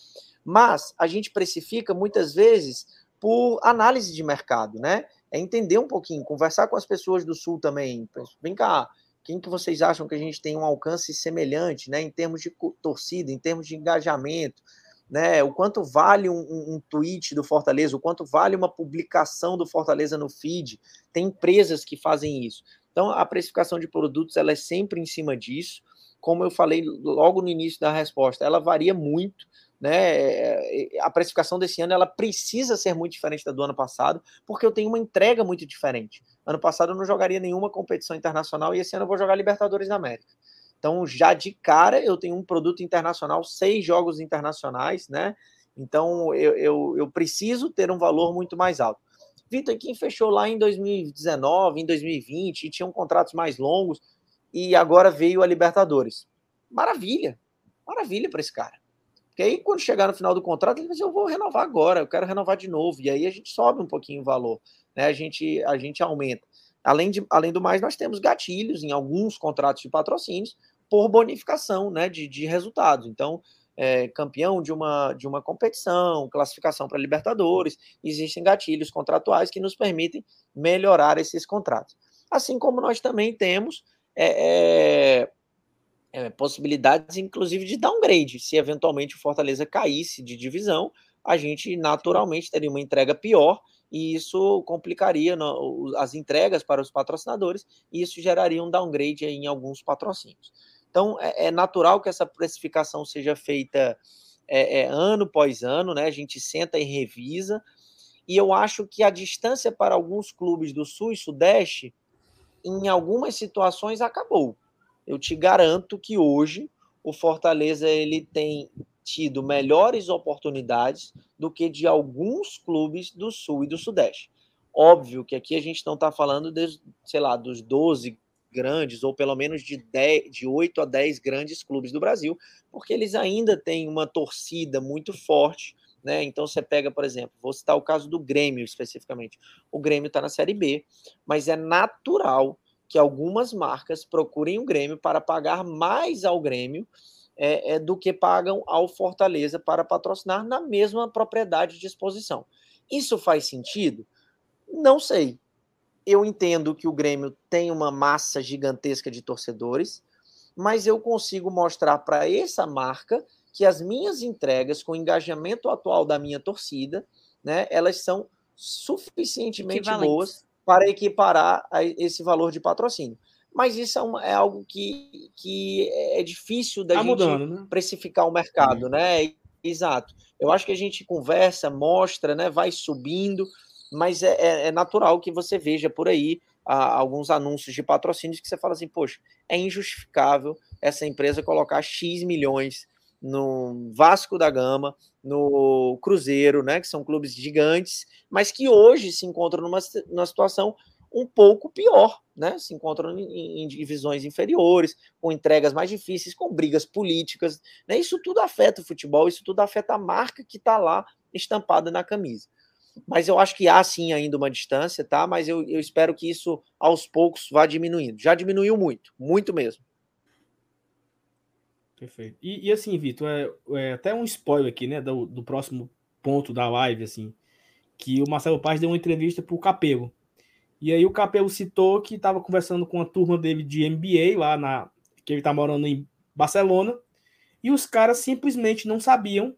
Mas a gente precifica muitas vezes por análise de mercado, né? É entender um pouquinho, conversar com as pessoas do sul também. Vem cá, quem que vocês acham que a gente tem um alcance semelhante, né, em termos de torcida, em termos de engajamento, né, o quanto vale um, um, tweet do Fortaleza, o quanto vale uma publicação do Fortaleza no feed, tem empresas que fazem isso. Então, a precificação de produtos, ela é sempre em cima disso, como eu falei logo no início da resposta, ela varia muito, né? A precificação desse ano ela precisa ser muito diferente da do ano passado, porque eu tenho uma entrega muito diferente. Ano passado eu não jogaria nenhuma competição internacional e esse ano eu vou jogar Libertadores da América. Então, já de cara, eu tenho um produto internacional, seis jogos internacionais, né? Então, eu, eu, eu preciso ter um valor muito mais alto. Vitor, quem fechou lá em 2019, em 2020, e tinham contratos mais longos, e agora veio a Libertadores. Maravilha, maravilha para esse cara. Porque aí, quando chegar no final do contrato, ele vai dizer, eu vou renovar agora, eu quero renovar de novo. E aí a gente sobe um pouquinho o valor, né? A gente, a gente aumenta. Além, de, além do mais, nós temos gatilhos em alguns contratos de patrocínios por bonificação né, de, de resultados. Então, é, campeão de uma, de uma competição, classificação para Libertadores, existem gatilhos contratuais que nos permitem melhorar esses contratos. Assim como nós também temos é, é, é, possibilidades, inclusive, de downgrade. Se eventualmente o Fortaleza caísse de divisão, a gente naturalmente teria uma entrega pior e isso complicaria no, as entregas para os patrocinadores e isso geraria um downgrade em alguns patrocínios. Então, é, é natural que essa precificação seja feita é, é, ano após ano, né? A gente senta e revisa. E eu acho que a distância para alguns clubes do Sul e Sudeste, em algumas situações, acabou eu te garanto que hoje o Fortaleza ele tem tido melhores oportunidades do que de alguns clubes do Sul e do Sudeste. Óbvio que aqui a gente não está falando, de, sei lá, dos 12 grandes, ou pelo menos de, 10, de 8 a 10 grandes clubes do Brasil, porque eles ainda têm uma torcida muito forte, né? Então você pega, por exemplo, vou citar o caso do Grêmio especificamente. O Grêmio está na Série B, mas é natural que algumas marcas procurem o Grêmio para pagar mais ao Grêmio é, é, do que pagam ao Fortaleza para patrocinar na mesma propriedade de exposição. Isso faz sentido? Não sei. Eu entendo que o Grêmio tem uma massa gigantesca de torcedores, mas eu consigo mostrar para essa marca que as minhas entregas com o engajamento atual da minha torcida, né, elas são suficientemente boas para equiparar a esse valor de patrocínio. Mas isso é, uma, é algo que, que é difícil da tá gente mudando, né? precificar o mercado, uhum. né? Exato. Eu acho que a gente conversa, mostra, né? Vai subindo, mas é, é, é natural que você veja por aí a, alguns anúncios de patrocínios que você fala assim, poxa, é injustificável essa empresa colocar X milhões no Vasco da Gama, no Cruzeiro, né, que são clubes gigantes, mas que hoje se encontram numa, numa situação um pouco pior, né? Se encontram em, em, divisões inferiores, com entregas mais difíceis, com brigas políticas, né? Isso tudo afeta o futebol, isso tudo afeta a marca que está lá estampada na camisa. Mas eu acho que há sim ainda uma distância, tá? Mas eu, eu espero que isso aos poucos vá diminuindo. Já diminuiu muito, muito mesmo. Perfeito. E, e assim, Vitor, é, é, até um spoiler aqui, né, do, do próximo ponto da live, assim, que o Marcelo Paz deu uma entrevista para o Capelo. E aí o Capelo citou que estava conversando com a turma dele de MBA lá na que ele está morando em Barcelona, e os caras simplesmente não sabiam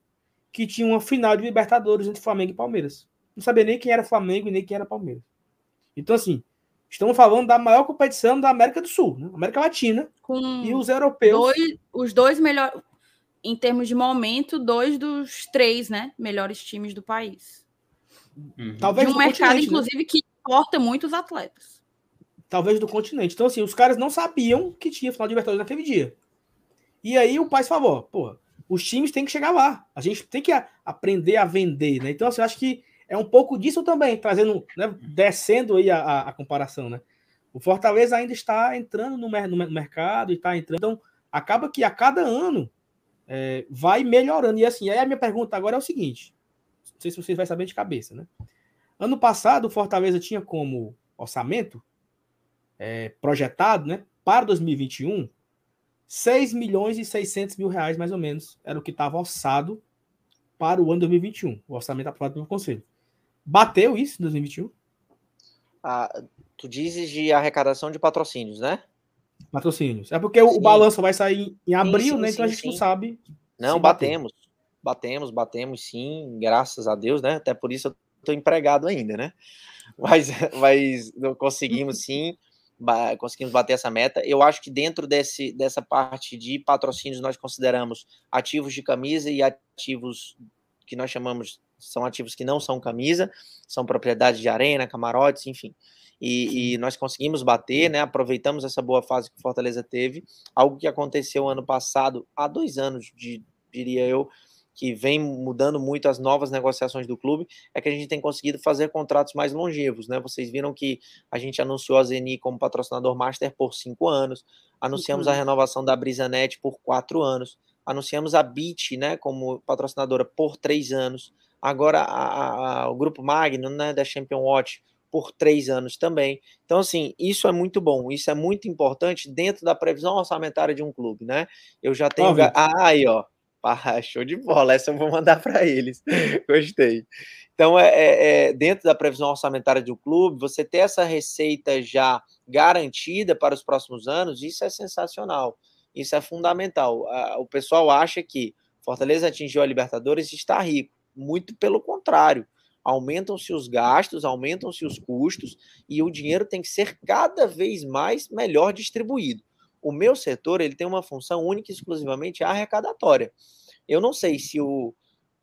que tinha uma final de Libertadores entre Flamengo e Palmeiras. Não sabia nem quem era Flamengo e nem quem era Palmeiras. Então, assim, estamos falando da maior competição da América do Sul, né? América Latina. Com e os europeus. Dois, os dois melhores, em termos de momento, dois dos três né, melhores times do país. Uhum. Talvez de um mercado, né? inclusive, né? que importa muitos atletas. Talvez do continente. Então, assim, os caras não sabiam que tinha final de Libertadores naquele dia. E aí o pai falou, pô, os times têm que chegar lá. A gente tem que aprender a vender, né? Então, assim, eu acho que é um pouco disso também, trazendo, né, descendo aí a, a, a, comparação, né? O Fortaleza ainda está entrando no, no mercado e está entrando. Então, acaba que a cada ano é, vai melhorando. E assim, aí a minha pergunta agora é o seguinte: não sei se vocês vão saber de cabeça, né? Ano passado, o Fortaleza tinha como orçamento é, projetado né, para 2021 6 milhões e 600 mil reais, mais ou menos, era o que estava orçado para o ano 2021, o orçamento aprovado pelo Conselho. Bateu isso em 2021? Ah, tu dizes de arrecadação de patrocínios, né? Patrocínios. É porque sim. o balanço vai sair em abril, sim, sim, né? Então a gente não sabe. Não, batemos. Batemos, batemos sim, graças a Deus, né? Até por isso eu estou empregado ainda, né? <laughs> Mas, mas conseguimos sim, conseguimos bater essa meta. Eu acho que dentro desse, dessa parte de patrocínios nós consideramos ativos de camisa e ativos que nós chamamos são ativos que não são camisa, são propriedades de arena, camarotes, enfim. E, e, nós conseguimos bater, né? Aproveitamos essa boa fase que o Fortaleza teve, algo que aconteceu ano passado, há dois anos, de, diria eu, que vem mudando muito as novas negociações do clube, é que a gente tem conseguido fazer contratos mais longevos, né? Vocês viram que a gente anunciou a Zeni como patrocinador master por cinco anos, anunciamos a renovação da BrisaNet por quatro anos, anunciamos a Bit, né, como patrocinadora por três anos, agora a, a, o grupo Magno, né, da Champion Watch por três anos também. Então, assim, isso é muito bom, isso é muito importante dentro da previsão orçamentária de um clube, né? Eu já tenho. Ah, aí, ó. <laughs> Ah, show de bola, essa eu vou mandar para eles. <laughs> Gostei. Então, é, é, é, dentro da previsão orçamentária do clube, você ter essa receita já garantida para os próximos anos, isso é sensacional. Isso é fundamental. O pessoal acha que Fortaleza atingiu a Libertadores e está rico. Muito pelo contrário. Aumentam-se os gastos, aumentam-se os custos e o dinheiro tem que ser cada vez mais melhor distribuído o meu setor ele tem uma função única e exclusivamente arrecadatória. Eu não sei se o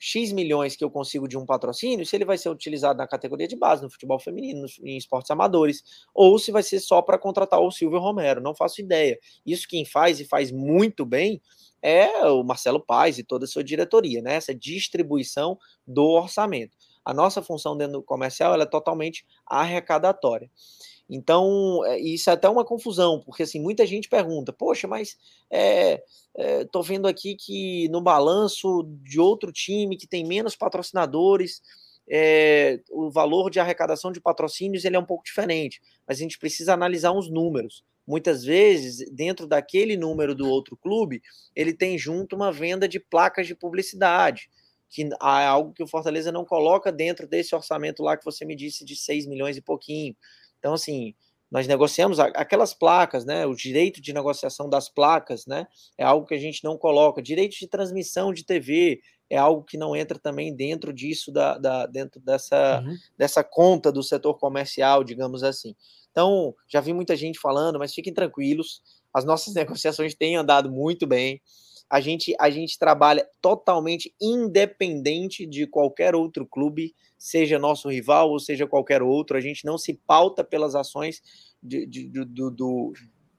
X milhões que eu consigo de um patrocínio, se ele vai ser utilizado na categoria de base, no futebol feminino, em esportes amadores, ou se vai ser só para contratar o Silvio Romero, não faço ideia. Isso quem faz e faz muito bem é o Marcelo Paes e toda a sua diretoria, né? Essa distribuição do orçamento. A nossa função dentro do comercial é totalmente arrecadatória. Então, é, isso é até uma confusão, porque assim, muita gente pergunta, poxa, mas é, é, vendo aqui que no balanço de outro time que tem menos patrocinadores, é, o valor de arrecadação de patrocínios ele é um pouco diferente, mas a gente precisa analisar uns números. Muitas vezes, dentro daquele número do outro clube, ele tem junto uma venda de placas de publicidade, que é algo que o Fortaleza não coloca dentro desse orçamento lá que você me disse de 6 milhões e pouquinho. Então, assim, nós negociamos aquelas placas, né? O direito de negociação das placas, né? É algo que a gente não coloca. Direito de transmissão de TV é algo que não entra também dentro disso, da, da dentro dessa, uhum. dessa conta do setor comercial, digamos assim. Então, já vi muita gente falando, mas fiquem tranquilos, as nossas <laughs> negociações têm andado muito bem. A gente, a gente trabalha totalmente independente de qualquer outro clube seja nosso rival ou seja qualquer outro, a gente não se pauta pelas ações de, de, do, do,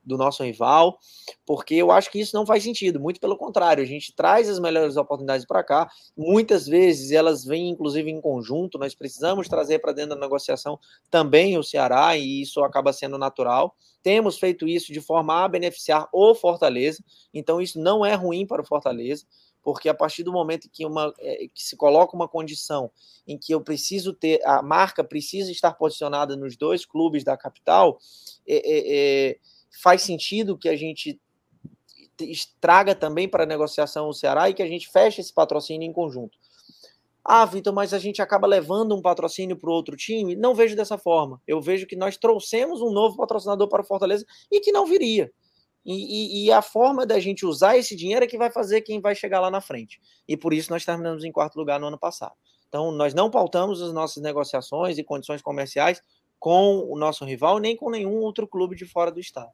do, nosso rival, porque eu acho que isso não faz sentido, muito pelo contrário, a gente traz as melhores oportunidades para cá, muitas vezes elas vêm inclusive em conjunto, nós precisamos trazer para dentro da negociação também o Ceará, e isso acaba sendo natural. Temos feito isso de forma a beneficiar o Fortaleza, então isso não é ruim para o Fortaleza porque a partir do momento que, uma, é, que se coloca uma condição em que eu preciso ter, a marca precisa estar posicionada nos dois clubes da capital, é, é, é faz sentido que a gente traga também para a negociação o Ceará e que a gente feche esse patrocínio em conjunto. Ah, Vitor, mas a gente acaba levando um patrocínio para o outro time? Não vejo dessa forma. Eu vejo que nós trouxemos um novo patrocinador para o Fortaleza e que não viria. E, e, e, a forma da gente usar esse dinheiro é que vai fazer quem vai chegar lá na frente. E por isso nós terminamos em quarto lugar no ano passado. Então, nós não pautamos as nossas negociações e condições comerciais com o nosso rival, nem com nenhum outro clube de fora do estado.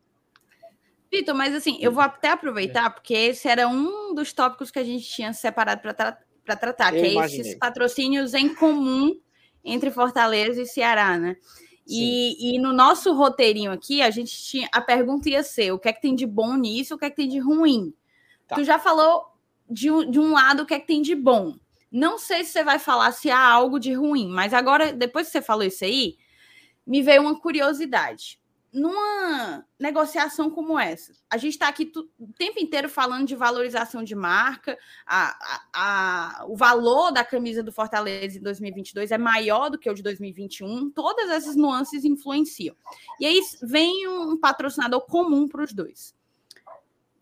Vitor, mas assim, eu vou até aproveitar, porque esse era um dos tópicos que a gente tinha separado para tra tratar, eu que imaginei. é esses patrocínios em comum entre Fortaleza e Ceará, né? E, e, no nosso roteirinho aqui, a gente tinha. A pergunta ia ser: o que é que tem de bom nisso, o que é que tem de ruim? Tá. Tu já falou de um, de um lado o que é que tem de bom. Não sei se você vai falar se há algo de ruim, mas agora, depois que você falou isso aí, me veio uma curiosidade numa negociação como essa, a gente está aqui o tempo inteiro falando de valorização de marca, a, a, a, o valor da camisa do Fortaleza em 2022 é maior do que o de 2021, todas essas nuances influenciam. E aí vem um patrocinador comum para os dois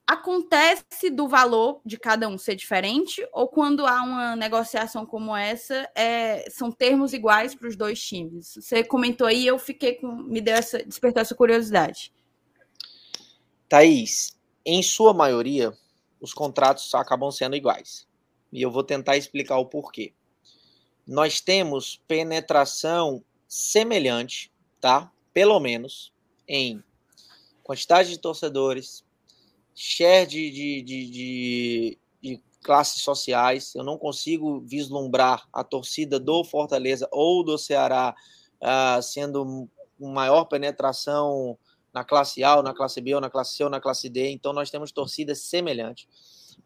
acontece do valor de cada um ser diferente ou quando há uma negociação como essa é, são termos iguais para os dois times? Você comentou aí, eu fiquei com me deu essa despertou essa curiosidade. Thaís, em sua maioria os contratos acabam sendo iguais e eu vou tentar explicar o porquê. Nós temos penetração semelhante, tá? Pelo menos em quantidade de torcedores, share de, de, de, de, classes sociais. Eu não consigo vislumbrar a torcida do Fortaleza ou do Ceará uh, sendo com maior penetração na classe A, ou na classe B, ou na classe C, ou na classe D. Então, nós temos torcidas semelhantes.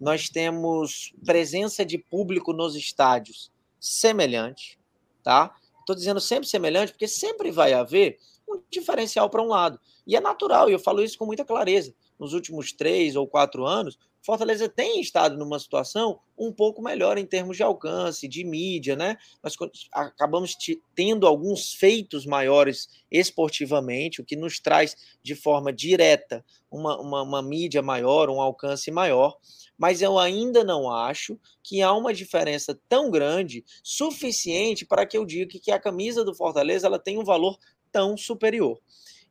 Nós temos presença de público nos estádios semelhante, tá? Estou dizendo sempre semelhante, porque sempre vai haver um diferencial para um lado. E é natural, e eu falo isso com muita clareza nos últimos três ou quatro anos, Fortaleza tem estado numa situação um pouco melhor em termos de alcance, de mídia, né? Nós acabamos tendo alguns feitos maiores esportivamente, o que nos traz de forma direta uma, uma, uma mídia maior, um alcance maior, mas eu ainda não acho que há uma diferença tão grande, suficiente para que eu diga que, a camisa do Fortaleza ela tem um valor tão superior.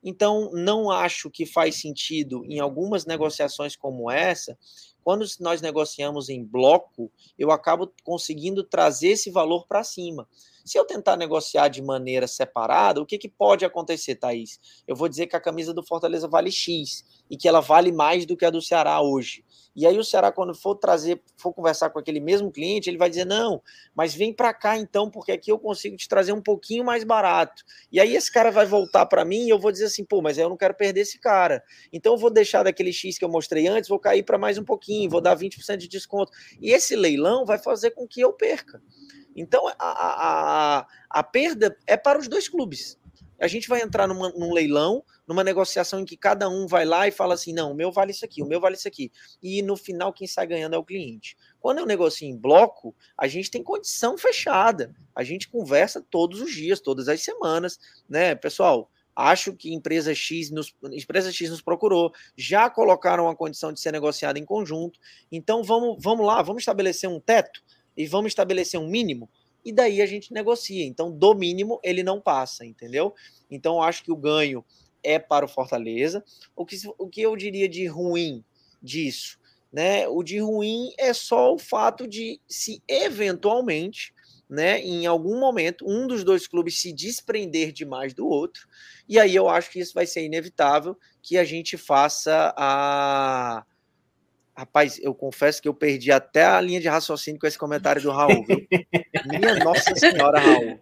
Então, não acho que faz sentido em algumas negociações como essa, quando nós negociamos em bloco, eu acabo conseguindo trazer esse valor para cima. Se eu tentar negociar de maneira separada, o que, que pode acontecer, Thaís? Eu vou dizer que a camisa do Fortaleza vale X e que ela vale mais do que a do Ceará hoje. E aí o Ceará, quando for trazer, for conversar com aquele mesmo cliente, ele vai dizer: não, mas vem para cá então, porque aqui eu consigo te trazer um pouquinho mais barato. E aí esse cara vai voltar para mim e eu vou dizer assim: pô, mas eu não quero perder esse cara. Então eu vou deixar daquele X que eu mostrei antes, vou cair para mais um pouquinho, vou dar 20% de desconto. E esse leilão vai fazer com que eu perca. Então a, a, a, a perda é para os dois clubes. A gente vai entrar numa, num leilão, numa negociação em que cada um vai lá e fala assim: não, o meu vale isso aqui, o meu vale isso aqui. E no final, quem sai ganhando é o cliente. Quando eu negocio em bloco, a gente tem condição fechada. A gente conversa todos os dias, todas as semanas, né, pessoal? Acho que empresa X nos, empresa X nos procurou, já colocaram a condição de ser negociada em conjunto. Então vamos, vamos lá, vamos estabelecer um teto e vamos estabelecer um mínimo e daí a gente negocia. Então, do mínimo, ele não passa, entendeu? Então, acho que o ganho é para o Fortaleza. O que, o que eu diria de ruim disso? Né? O de ruim é só o fato de se eventualmente né, em algum momento, um dos dois clubes se desprender demais do outro, e aí eu acho que isso vai ser inevitável que a gente faça a, Rapaz, eu confesso que eu perdi até a linha de raciocínio com esse comentário do Raul, viu? Minha Nossa Senhora, Raul.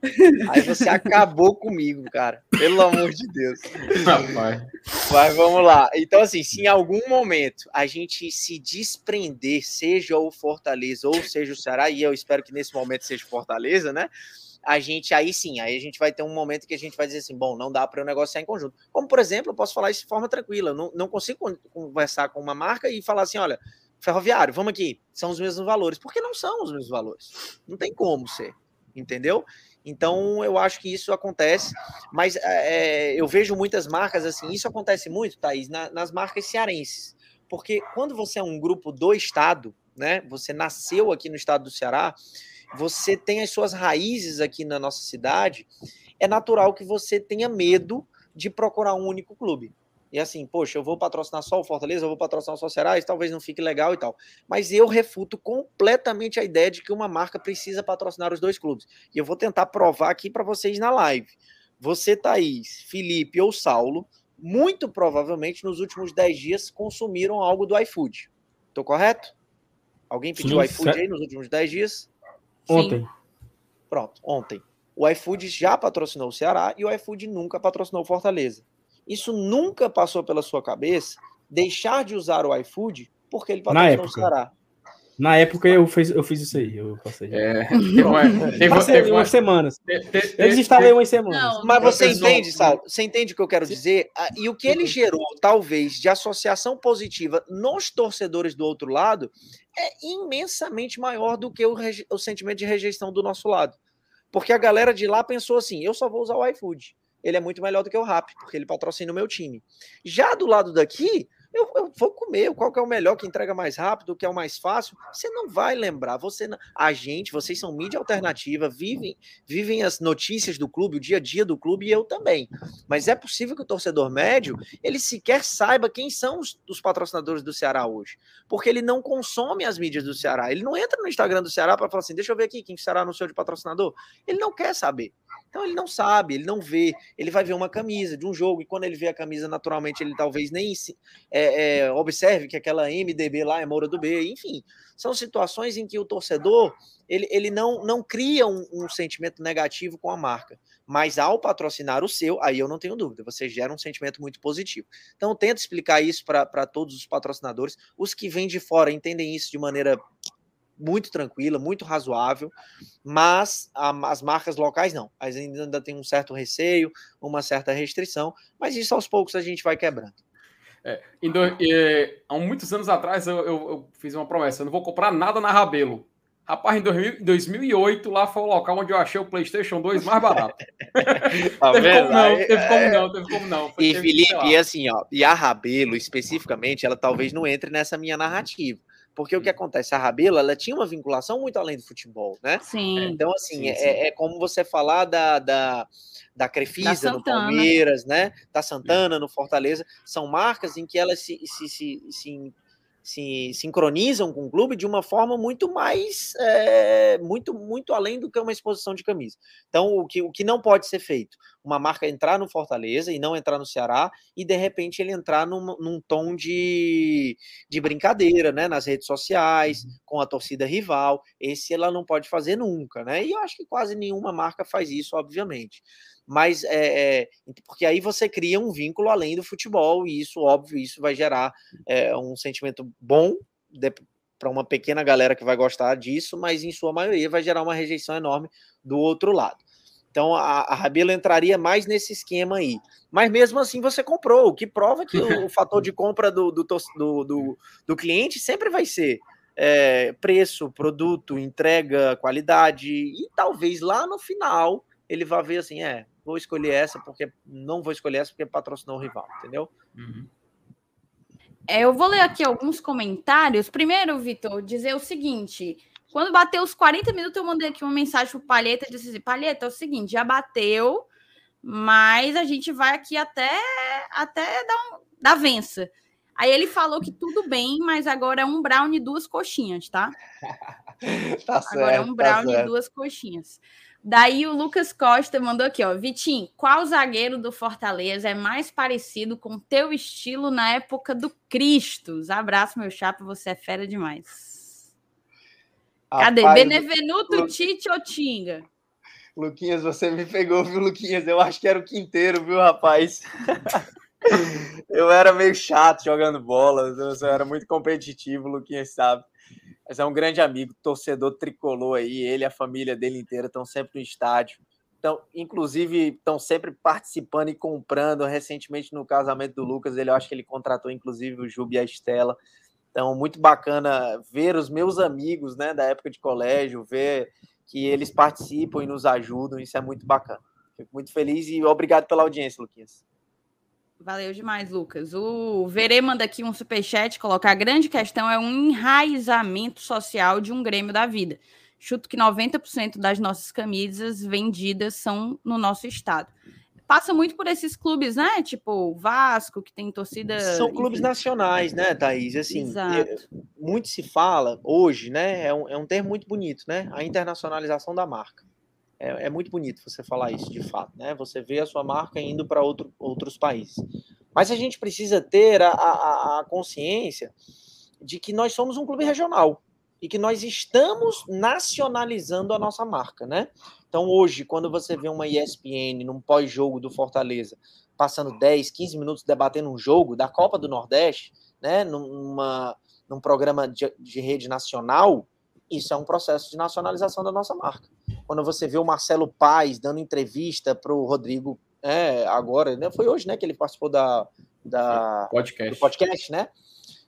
Aí você acabou comigo, cara. Pelo amor de Deus. Rapaz. Mas vamos lá. Então, assim, se em algum momento a gente se desprender, seja o Fortaleza ou seja o Ceará, e eu espero que nesse momento seja o Fortaleza, né? A gente aí sim, aí a gente vai ter um momento que a gente vai dizer assim, bom, não dá para eu negociar em conjunto. Como, por exemplo, eu posso falar isso de forma tranquila, não, não consigo conversar com uma marca e falar assim, olha, ferroviário, vamos aqui, são os mesmos valores, porque não são os mesmos valores, não tem como ser, entendeu? Então, eu acho que isso acontece, mas é, eu vejo muitas marcas assim, isso acontece muito, Thaís, na, nas marcas cearenses, porque quando você é um grupo do Estado, né, você nasceu aqui no estado do Ceará, você tem as suas raízes aqui na nossa cidade, é natural que você tenha medo de procurar um único clube. E assim, poxa, eu vou patrocinar só o Fortaleza, eu vou patrocinar só o Ceará, isso talvez não fique legal e tal. Mas eu refuto completamente a ideia de que uma marca precisa patrocinar os dois clubes. E eu vou tentar provar aqui para vocês na live. Você, Thaís, Felipe ou Saulo, muito provavelmente nos últimos 10 dias consumiram algo do iFood. Tô correto? Alguém pediu iFood aí nos últimos 10 dias? Ontem. Sim. Pronto, ontem. O iFood já patrocinou o Ceará e o iFood nunca patrocinou o Fortaleza. Isso nunca passou pela sua cabeça deixar de usar o iFood porque ele patrocinou o Ceará. Na época eu fiz, eu fiz isso aí, eu passei. É, <laughs> teve, uma, teve, teve umas semanas. eu desinstalei umas semanas. Não, Mas você entende, Sal? Você entende o que eu quero dizer? E o que ele gerou, talvez, de associação positiva nos torcedores do outro lado é imensamente maior do que o, o sentimento de rejeição do nosso lado. Porque a galera de lá pensou assim: eu só vou usar o iFood. Ele é muito melhor do que o Rap, porque ele patrocina o meu time. Já do lado daqui, eu, eu, vou comer, qual que é o melhor, que entrega mais rápido, que é o mais fácil. Você não vai lembrar, você não... a gente, vocês são mídia alternativa, vivem, vivem as notícias do clube, o dia a dia do clube e eu também. Mas é possível que o torcedor médio, ele sequer saiba quem são os, os patrocinadores do Ceará hoje, porque ele não consome as mídias do Ceará. Ele não entra no Instagram do Ceará para falar assim, deixa eu ver aqui quem será no seu de patrocinador. Ele não quer saber. Então ele não sabe, ele não vê, ele vai ver uma camisa de um jogo, e quando ele vê a camisa, naturalmente, ele talvez nem é, é, observe que aquela MDB lá é Moura do B, enfim. São situações em que o torcedor ele, ele não, não cria um, um sentimento negativo com a marca. Mas ao patrocinar o seu, aí eu não tenho dúvida, você gera um sentimento muito positivo. Então, tento explicar isso para todos os patrocinadores. Os que vêm de fora entendem isso de maneira muito tranquila, muito razoável, mas a, as marcas locais não. Ainda, ainda tem um certo receio, uma certa restrição, mas isso aos poucos a gente vai quebrando. É, do, é, há muitos anos atrás eu, eu, eu, fiz uma promessa: eu não vou comprar nada na Rabelo. Rapaz, em 2000, 2008, lá foi o local onde eu achei o PlayStation 2 mais barato. <laughs> tá teve, como não, teve como não, teve como não. Foi, e Felipe, e assim, ó, e a Rabelo especificamente, ela talvez não entre nessa minha narrativa. Porque o que acontece? A Rabelo, ela tinha uma vinculação muito além do futebol, né? Sim. Então, assim, sim, é, sim. É, é, como você falar da, da, da Crefisa no Palmeiras, né? Da Santana no Fortaleza. São marcas em que elas se, se, se, se se sincronizam com o clube de uma forma muito mais é, muito muito além do que uma exposição de camisa. Então o que, o que não pode ser feito, uma marca entrar no Fortaleza e não entrar no Ceará e de repente ele entrar num, num tom de, de brincadeira, né, nas redes sociais uhum. com a torcida rival. Esse ela não pode fazer nunca, né? E eu acho que quase nenhuma marca faz isso, obviamente mas é, é, porque aí você cria um vínculo além do futebol, e isso, óbvio, isso vai gerar é, um sentimento bom para uma pequena galera que vai gostar disso, mas em sua maioria vai gerar uma rejeição enorme do outro lado. Então a, a Rabelo entraria mais nesse esquema aí. Mas mesmo assim você comprou, o que prova que o, o fator de compra do, do, do, do, do cliente sempre vai ser é, preço, produto, entrega, qualidade, e talvez lá no final ele vá ver assim, é, vou escolher essa porque não vou escolher essa porque patrocinou o rival, entendeu? Uhum. É, eu vou ler aqui alguns comentários. Primeiro, Vitor, dizer o seguinte: quando bateu os 40 minutos, eu mandei aqui uma mensagem pro Palheta disse assim: Palheta, é o seguinte, já bateu, mas a gente vai aqui até, até dar, um, dar vença. Aí ele falou que tudo bem, mas agora é um brownie e duas coxinhas, tá? <laughs> tá certo, agora é um brownie tá e duas coxinhas. Daí o Lucas Costa mandou aqui, ó. Vitinho, qual zagueiro do Fortaleza é mais parecido com teu estilo na época do Cristo? Abraço, meu chapa, você é fera demais. Cadê? Rapaz, Benevenuto, Lu... Tite ou Tinga? Luquinhas, você me pegou, viu, Luquinhas? Eu acho que era o quinteiro, viu, rapaz? <laughs> eu era meio chato jogando bola, eu era muito competitivo, o Luquinhas sabe. Mas é um grande amigo, torcedor tricolor aí, ele e a família dele inteira estão sempre no estádio. Então, inclusive, estão sempre participando e comprando. Recentemente, no casamento do Lucas, ele eu acho que ele contratou, inclusive, o Jubi e a Estela. Então, muito bacana ver os meus amigos né, da época de colégio, ver que eles participam e nos ajudam. Isso é muito bacana. Fico muito feliz e obrigado pela audiência, Luquinhas. Valeu demais, Lucas. O Verê manda aqui um superchat, colocar a grande questão é um enraizamento social de um Grêmio da vida. Chuto que 90% das nossas camisas vendidas são no nosso estado. Passa muito por esses clubes, né? Tipo Vasco, que tem torcida. São clubes enfim. nacionais, né, Thaís? Assim, Exato. muito se fala hoje, né? É um, é um termo muito bonito, né? A internacionalização da marca. É, é, muito bonito você falar isso de fato, né? Você vê a sua marca indo para outro, outros países. Mas a gente precisa ter a, a, a, consciência de que nós somos um clube regional e que nós estamos nacionalizando a nossa marca, né? Então hoje, quando você vê uma ESPN num pós-jogo do Fortaleza, passando 10, 15 minutos debatendo um jogo da Copa do Nordeste, né? Numa, num programa de, de rede nacional, isso é um processo de nacionalização da nossa marca. Quando você vê o Marcelo Paz dando entrevista para o Rodrigo, é, agora, né? Foi hoje, né, que ele participou da, da podcast. do podcast, né?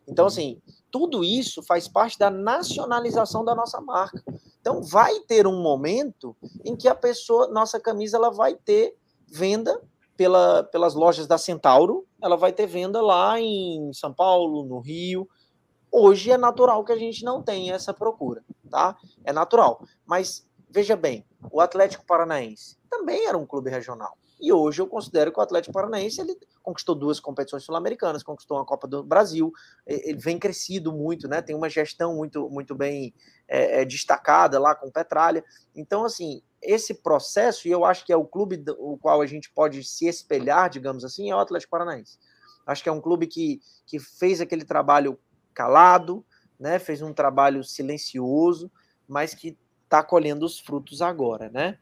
Então, assim, tudo isso faz parte da nacionalização da nossa marca. Então, vai ter um momento em que a pessoa, nossa camisa, ela vai ter venda pela, pelas lojas da Centauro, ela vai ter venda lá em São Paulo, no Rio, Hoje é natural que a gente não tenha essa procura, tá? É natural. Mas veja bem, o Atlético Paranaense também era um clube regional. E hoje eu considero que o Atlético Paranaense ele conquistou duas competições sul-americanas, conquistou uma Copa do Brasil, ele vem crescido muito, né? Tem uma gestão muito, muito bem é, é, destacada lá com Petralha. Então, assim, esse processo, e eu acho que é o clube o qual a gente pode se espelhar, digamos assim, é o Atlético Paranaense. Acho que é um clube que, que fez aquele trabalho calado, né? Fez um trabalho silencioso, mas que está colhendo os frutos agora, né?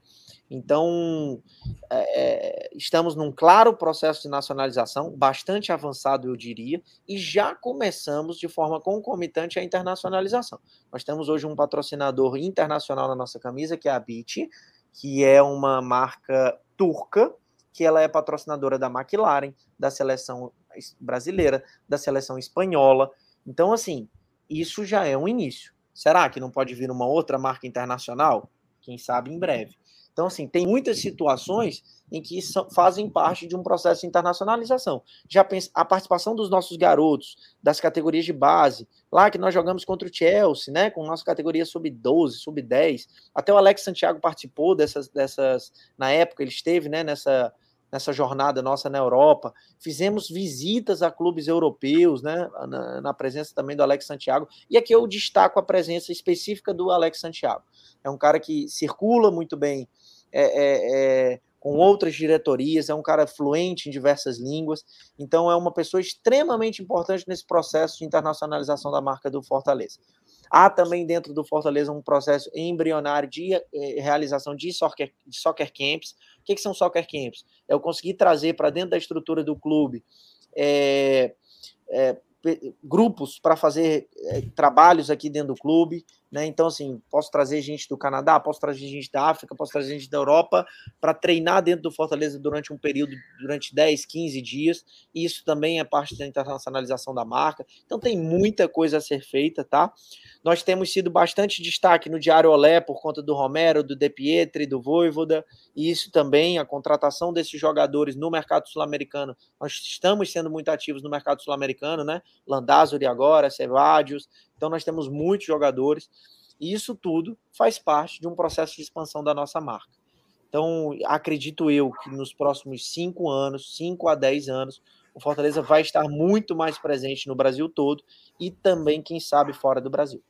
Então, é, é, estamos num claro processo de nacionalização, bastante avançado, eu diria, e já começamos de forma concomitante a internacionalização. Nós temos hoje um patrocinador internacional na nossa camisa, que é a BIT, que é uma marca turca, que ela é patrocinadora da McLaren, da seleção brasileira, da seleção espanhola, então, assim, isso já é um início. Será que não pode vir uma outra marca internacional? Quem sabe em breve. Então, assim, tem muitas situações em que são, fazem parte de um processo de internacionalização. Já pensa, a participação dos nossos garotos, das categorias de base, lá que nós jogamos contra o Chelsea, né, com nossa categoria sub-12, sub-10, até o Alex Santiago participou dessas, dessas, na época ele esteve, né, nessa, nessa jornada nossa na Europa. Fizemos visitas a clubes europeus, né, na, na, presença também do Alex Santiago. E aqui eu destaco a presença específica do Alex Santiago. É um cara que circula muito bem é, é, é, com outras diretorias, é um cara fluente em diversas línguas. Então, é uma pessoa extremamente importante nesse processo de internacionalização da marca do Fortaleza. Há também dentro do Fortaleza um processo embrionário de eh, realização de soccer, de soccer camps. O que, que são soccer camps? É eu conseguir trazer para dentro da estrutura do clube é, é, grupos para fazer é, trabalhos aqui dentro do clube. Né? Então, assim, posso trazer gente do Canadá, posso trazer gente da África, posso trazer gente da Europa para treinar dentro do Fortaleza durante um período, durante 10, 15 dias. E isso também é parte da internacionalização da marca. Então, tem muita coisa a ser feita, tá? Nós temos sido bastante destaque no Diário Olé por conta do Romero, do De Pietri, do Voivoda, e isso também, a contratação desses jogadores no mercado sul-americano. Nós estamos sendo muito ativos no mercado sul-americano, né? Landázuri agora, Cevadios. Então, nós temos muitos jogadores. E isso tudo faz parte de um processo de expansão da nossa marca. Então, acredito eu que nos próximos cinco anos, cinco a dez anos, o Fortaleza vai estar muito mais presente no Brasil todo e também, quem sabe, fora do Brasil.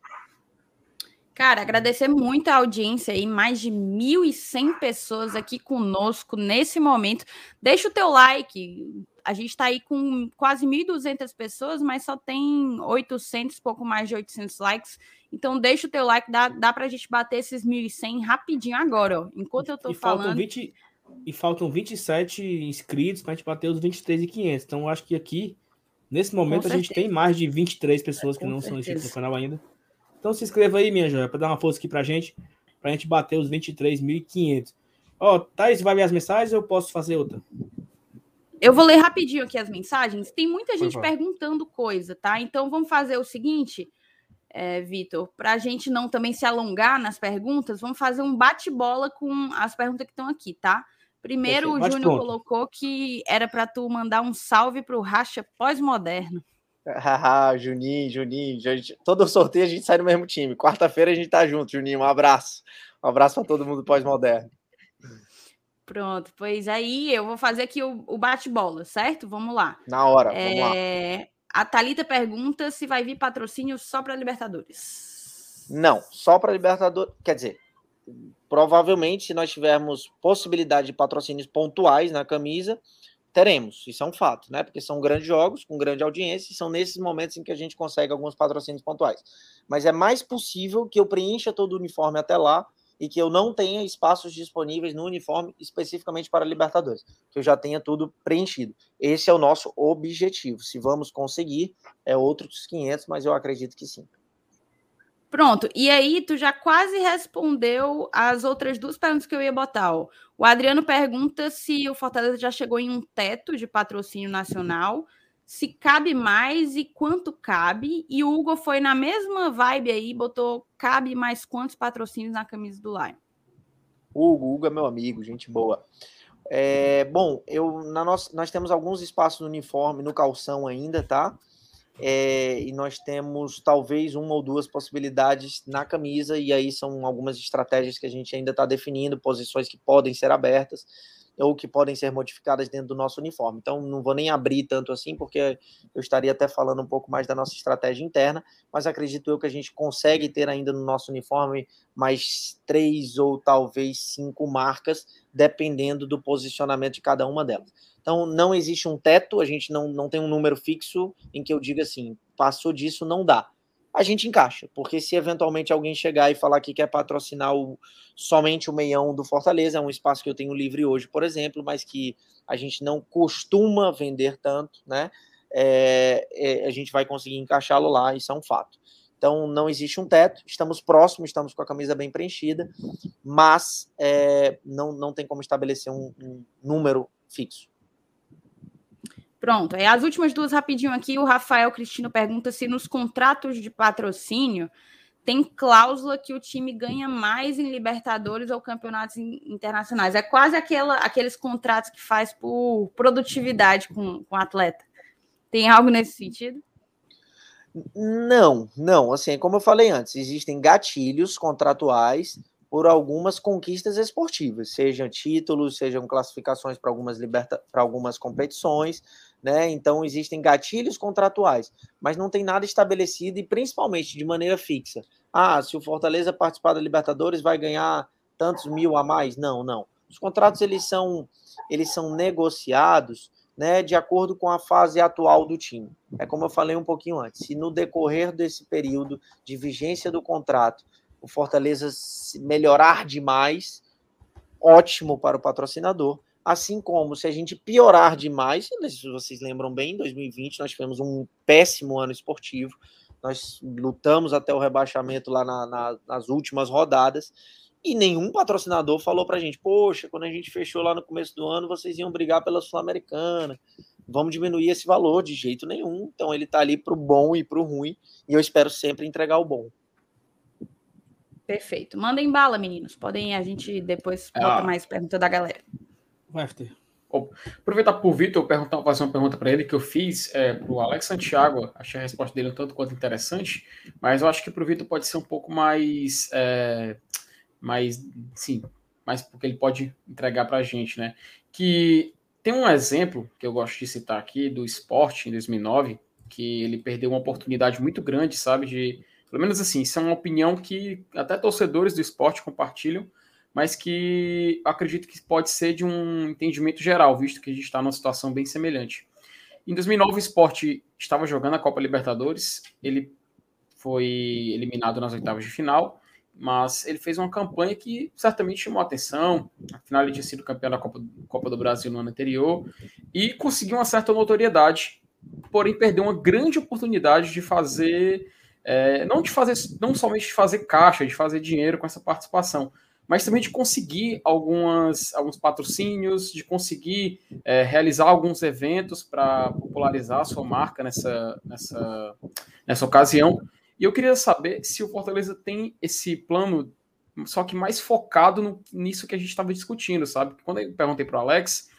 Cara, agradecer muito a audiência aí, mais de 1.100 pessoas aqui conosco nesse momento. Deixa o teu like. A gente está aí com quase 1.200 pessoas, mas só tem 800, pouco mais de 800 likes. Então deixa o teu like, dá, dá para a gente bater esses 1.100 rapidinho agora, ó. Enquanto eu estou falando... Faltam 20, e faltam 27 inscritos para a gente bater os 23.500. Então eu acho que aqui, nesse momento, a gente tem mais de 23 pessoas que não certeza. são inscritas no canal ainda. Então se inscreva aí, minha joia, para dar uma força aqui pra gente, pra gente bater os 23.500. Ó, oh, Thaís, vai ver as mensagens ou eu posso fazer outra? Eu vou ler rapidinho aqui as mensagens. Tem muita gente perguntando coisa, tá? Então vamos fazer o seguinte, é, Vitor, para a gente não também se alongar nas perguntas, vamos fazer um bate-bola com as perguntas que estão aqui, tá? Primeiro, o Júnior colocou que era para tu mandar um salve para o Racha pós-moderno. Haha, <laughs> Juninho, Juninho. Gente, todo sorteio a gente sai no mesmo time. Quarta-feira a gente tá junto, Juninho. Um abraço. Um abraço para todo mundo pós-moderno. Pronto, pois aí eu vou fazer aqui o, o bate-bola, certo? Vamos lá. Na hora, vamos lá. É, a Talita pergunta se vai vir patrocínio só para Libertadores. Não, só para Libertadores. Quer dizer, provavelmente, se nós tivermos possibilidade de patrocínios pontuais na camisa, teremos, isso é um fato, né? Porque são grandes jogos, com grande audiência, e são nesses momentos em que a gente consegue alguns patrocínios pontuais. Mas é mais possível que eu preencha todo o uniforme até lá e que eu não tenha espaços disponíveis no uniforme especificamente para Libertadores, que eu já tenha tudo preenchido. Esse é o nosso objetivo. Se vamos conseguir, é outros 500, mas eu acredito que sim. Pronto, e aí tu já quase respondeu as outras duas perguntas que eu ia botar. Ó. O Adriano pergunta se o Fortaleza já chegou em um teto de patrocínio nacional, se cabe mais e quanto cabe. E o Hugo foi na mesma vibe aí, botou cabe mais quantos patrocínios na camisa do Lion. Hugo, Hugo é meu amigo, gente boa. É, bom, eu, na nossa, nós temos alguns espaços no uniforme, no calção ainda, tá? É, e nós temos talvez uma ou duas possibilidades na camisa, e aí são algumas estratégias que a gente ainda está definindo, posições que podem ser abertas ou que podem ser modificadas dentro do nosso uniforme. Então, não vou nem abrir tanto assim, porque eu estaria até falando um pouco mais da nossa estratégia interna, mas acredito eu que a gente consegue ter ainda no nosso uniforme mais três ou talvez cinco marcas, dependendo do posicionamento de cada uma delas. Então, não existe um teto, a gente não, não tem um número fixo em que eu diga assim, passou disso, não dá. A gente encaixa, porque se eventualmente alguém chegar e falar que quer patrocinar o, somente o meião do Fortaleza, é um espaço que eu tenho livre hoje, por exemplo, mas que a gente não costuma vender tanto, né? É, é, a gente vai conseguir encaixá-lo lá, isso é um fato. Então, não existe um teto, estamos próximos, estamos com a camisa bem preenchida, mas é, não, não tem como estabelecer um, um número fixo. Pronto, aí as últimas duas rapidinho aqui. O Rafael Cristino pergunta se nos contratos de patrocínio tem cláusula que o time ganha mais em Libertadores ou campeonatos internacionais. É quase aquela, aqueles contratos que faz por produtividade com o atleta. Tem algo nesse sentido? Não, não. Assim, como eu falei antes, existem gatilhos contratuais por algumas conquistas esportivas, sejam títulos, sejam classificações para algumas liberta para algumas competições, né? Então existem gatilhos contratuais, mas não tem nada estabelecido e principalmente de maneira fixa. Ah, se o Fortaleza participar da Libertadores vai ganhar tantos mil a mais? Não, não. Os contratos eles são eles são negociados, né, de acordo com a fase atual do time. É como eu falei um pouquinho antes. Se no decorrer desse período de vigência do contrato o Fortaleza melhorar demais, ótimo para o patrocinador. Assim como se a gente piorar demais, se vocês lembram bem, em 2020 nós tivemos um péssimo ano esportivo, nós lutamos até o rebaixamento lá na, na, nas últimas rodadas e nenhum patrocinador falou para a gente: poxa, quando a gente fechou lá no começo do ano, vocês iam brigar pela Sul-Americana, vamos diminuir esse valor de jeito nenhum. Então ele está ali para o bom e para o ruim e eu espero sempre entregar o bom. Perfeito. Mandem bala, meninos. Podem, a gente depois bota ah. mais pergunta da galera. Vai, Aproveitar por Vitor, perguntar, fazer uma pergunta para ele que eu fiz é, para o Alex Santiago. Achei a resposta dele um tanto quanto interessante, mas eu acho que para o Vitor pode ser um pouco mais, é, mais, sim, mais porque ele pode entregar para a gente, né? Que tem um exemplo que eu gosto de citar aqui do esporte em 2009, que ele perdeu uma oportunidade muito grande, sabe, de pelo menos assim, isso é uma opinião que até torcedores do esporte compartilham, mas que acredito que pode ser de um entendimento geral, visto que a gente está numa situação bem semelhante. Em 2009, o esporte estava jogando a Copa Libertadores, ele foi eliminado nas oitavas de final, mas ele fez uma campanha que certamente chamou atenção. Afinal, ele tinha sido campeão da Copa, Copa do Brasil no ano anterior e conseguiu uma certa notoriedade, porém perdeu uma grande oportunidade de fazer é, não de fazer, não somente de fazer caixa, de fazer dinheiro com essa participação, mas também de conseguir algumas, alguns patrocínios, de conseguir é, realizar alguns eventos para popularizar a sua marca nessa, nessa, nessa ocasião. E eu queria saber se o Fortaleza tem esse plano, só que mais focado no, nisso que a gente estava discutindo, sabe? Quando eu perguntei para o Alex,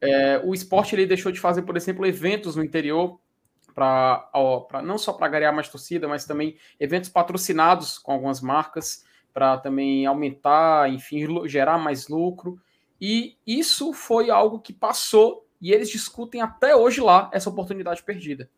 é, o esporte ele deixou de fazer, por exemplo, eventos no interior para não só para ganhar mais torcida, mas também eventos patrocinados com algumas marcas para também aumentar, enfim, gerar mais lucro. E isso foi algo que passou e eles discutem até hoje lá essa oportunidade perdida.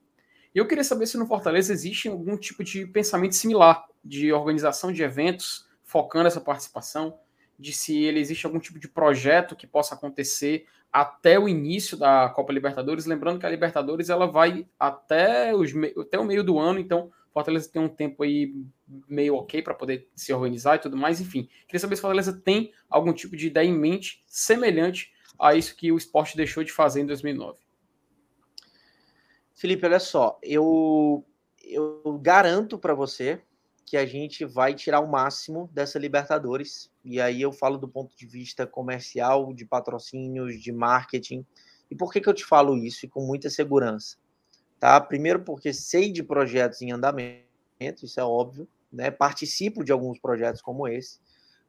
Eu queria saber se no Fortaleza existe algum tipo de pensamento similar de organização de eventos focando essa participação, de se ele existe algum tipo de projeto que possa acontecer até o início da Copa Libertadores. Lembrando que a Libertadores ela vai até, os, até o meio do ano, então Fortaleza tem um tempo aí meio ok para poder se organizar e tudo mais. Enfim, queria saber se Fortaleza tem algum tipo de ideia em mente semelhante a isso que o esporte deixou de fazer em 2009. Felipe, olha só, eu, eu garanto para você que a gente vai tirar o máximo dessa Libertadores. E aí eu falo do ponto de vista comercial, de patrocínios, de marketing. E por que, que eu te falo isso e com muita segurança? Tá? Primeiro porque sei de projetos em andamento, isso é óbvio, né? Participo de alguns projetos como esse,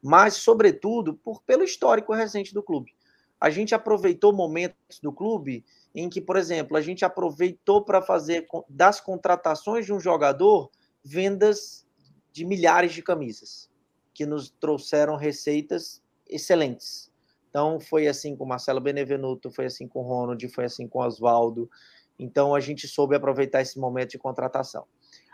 mas sobretudo por pelo histórico recente do clube. A gente aproveitou momentos do clube em que, por exemplo, a gente aproveitou para fazer das contratações de um jogador vendas de milhares de camisas, que nos trouxeram receitas excelentes. Então, foi assim com Marcelo Benevenuto, foi assim com Ronald, foi assim com Oswaldo. Então, a gente soube aproveitar esse momento de contratação.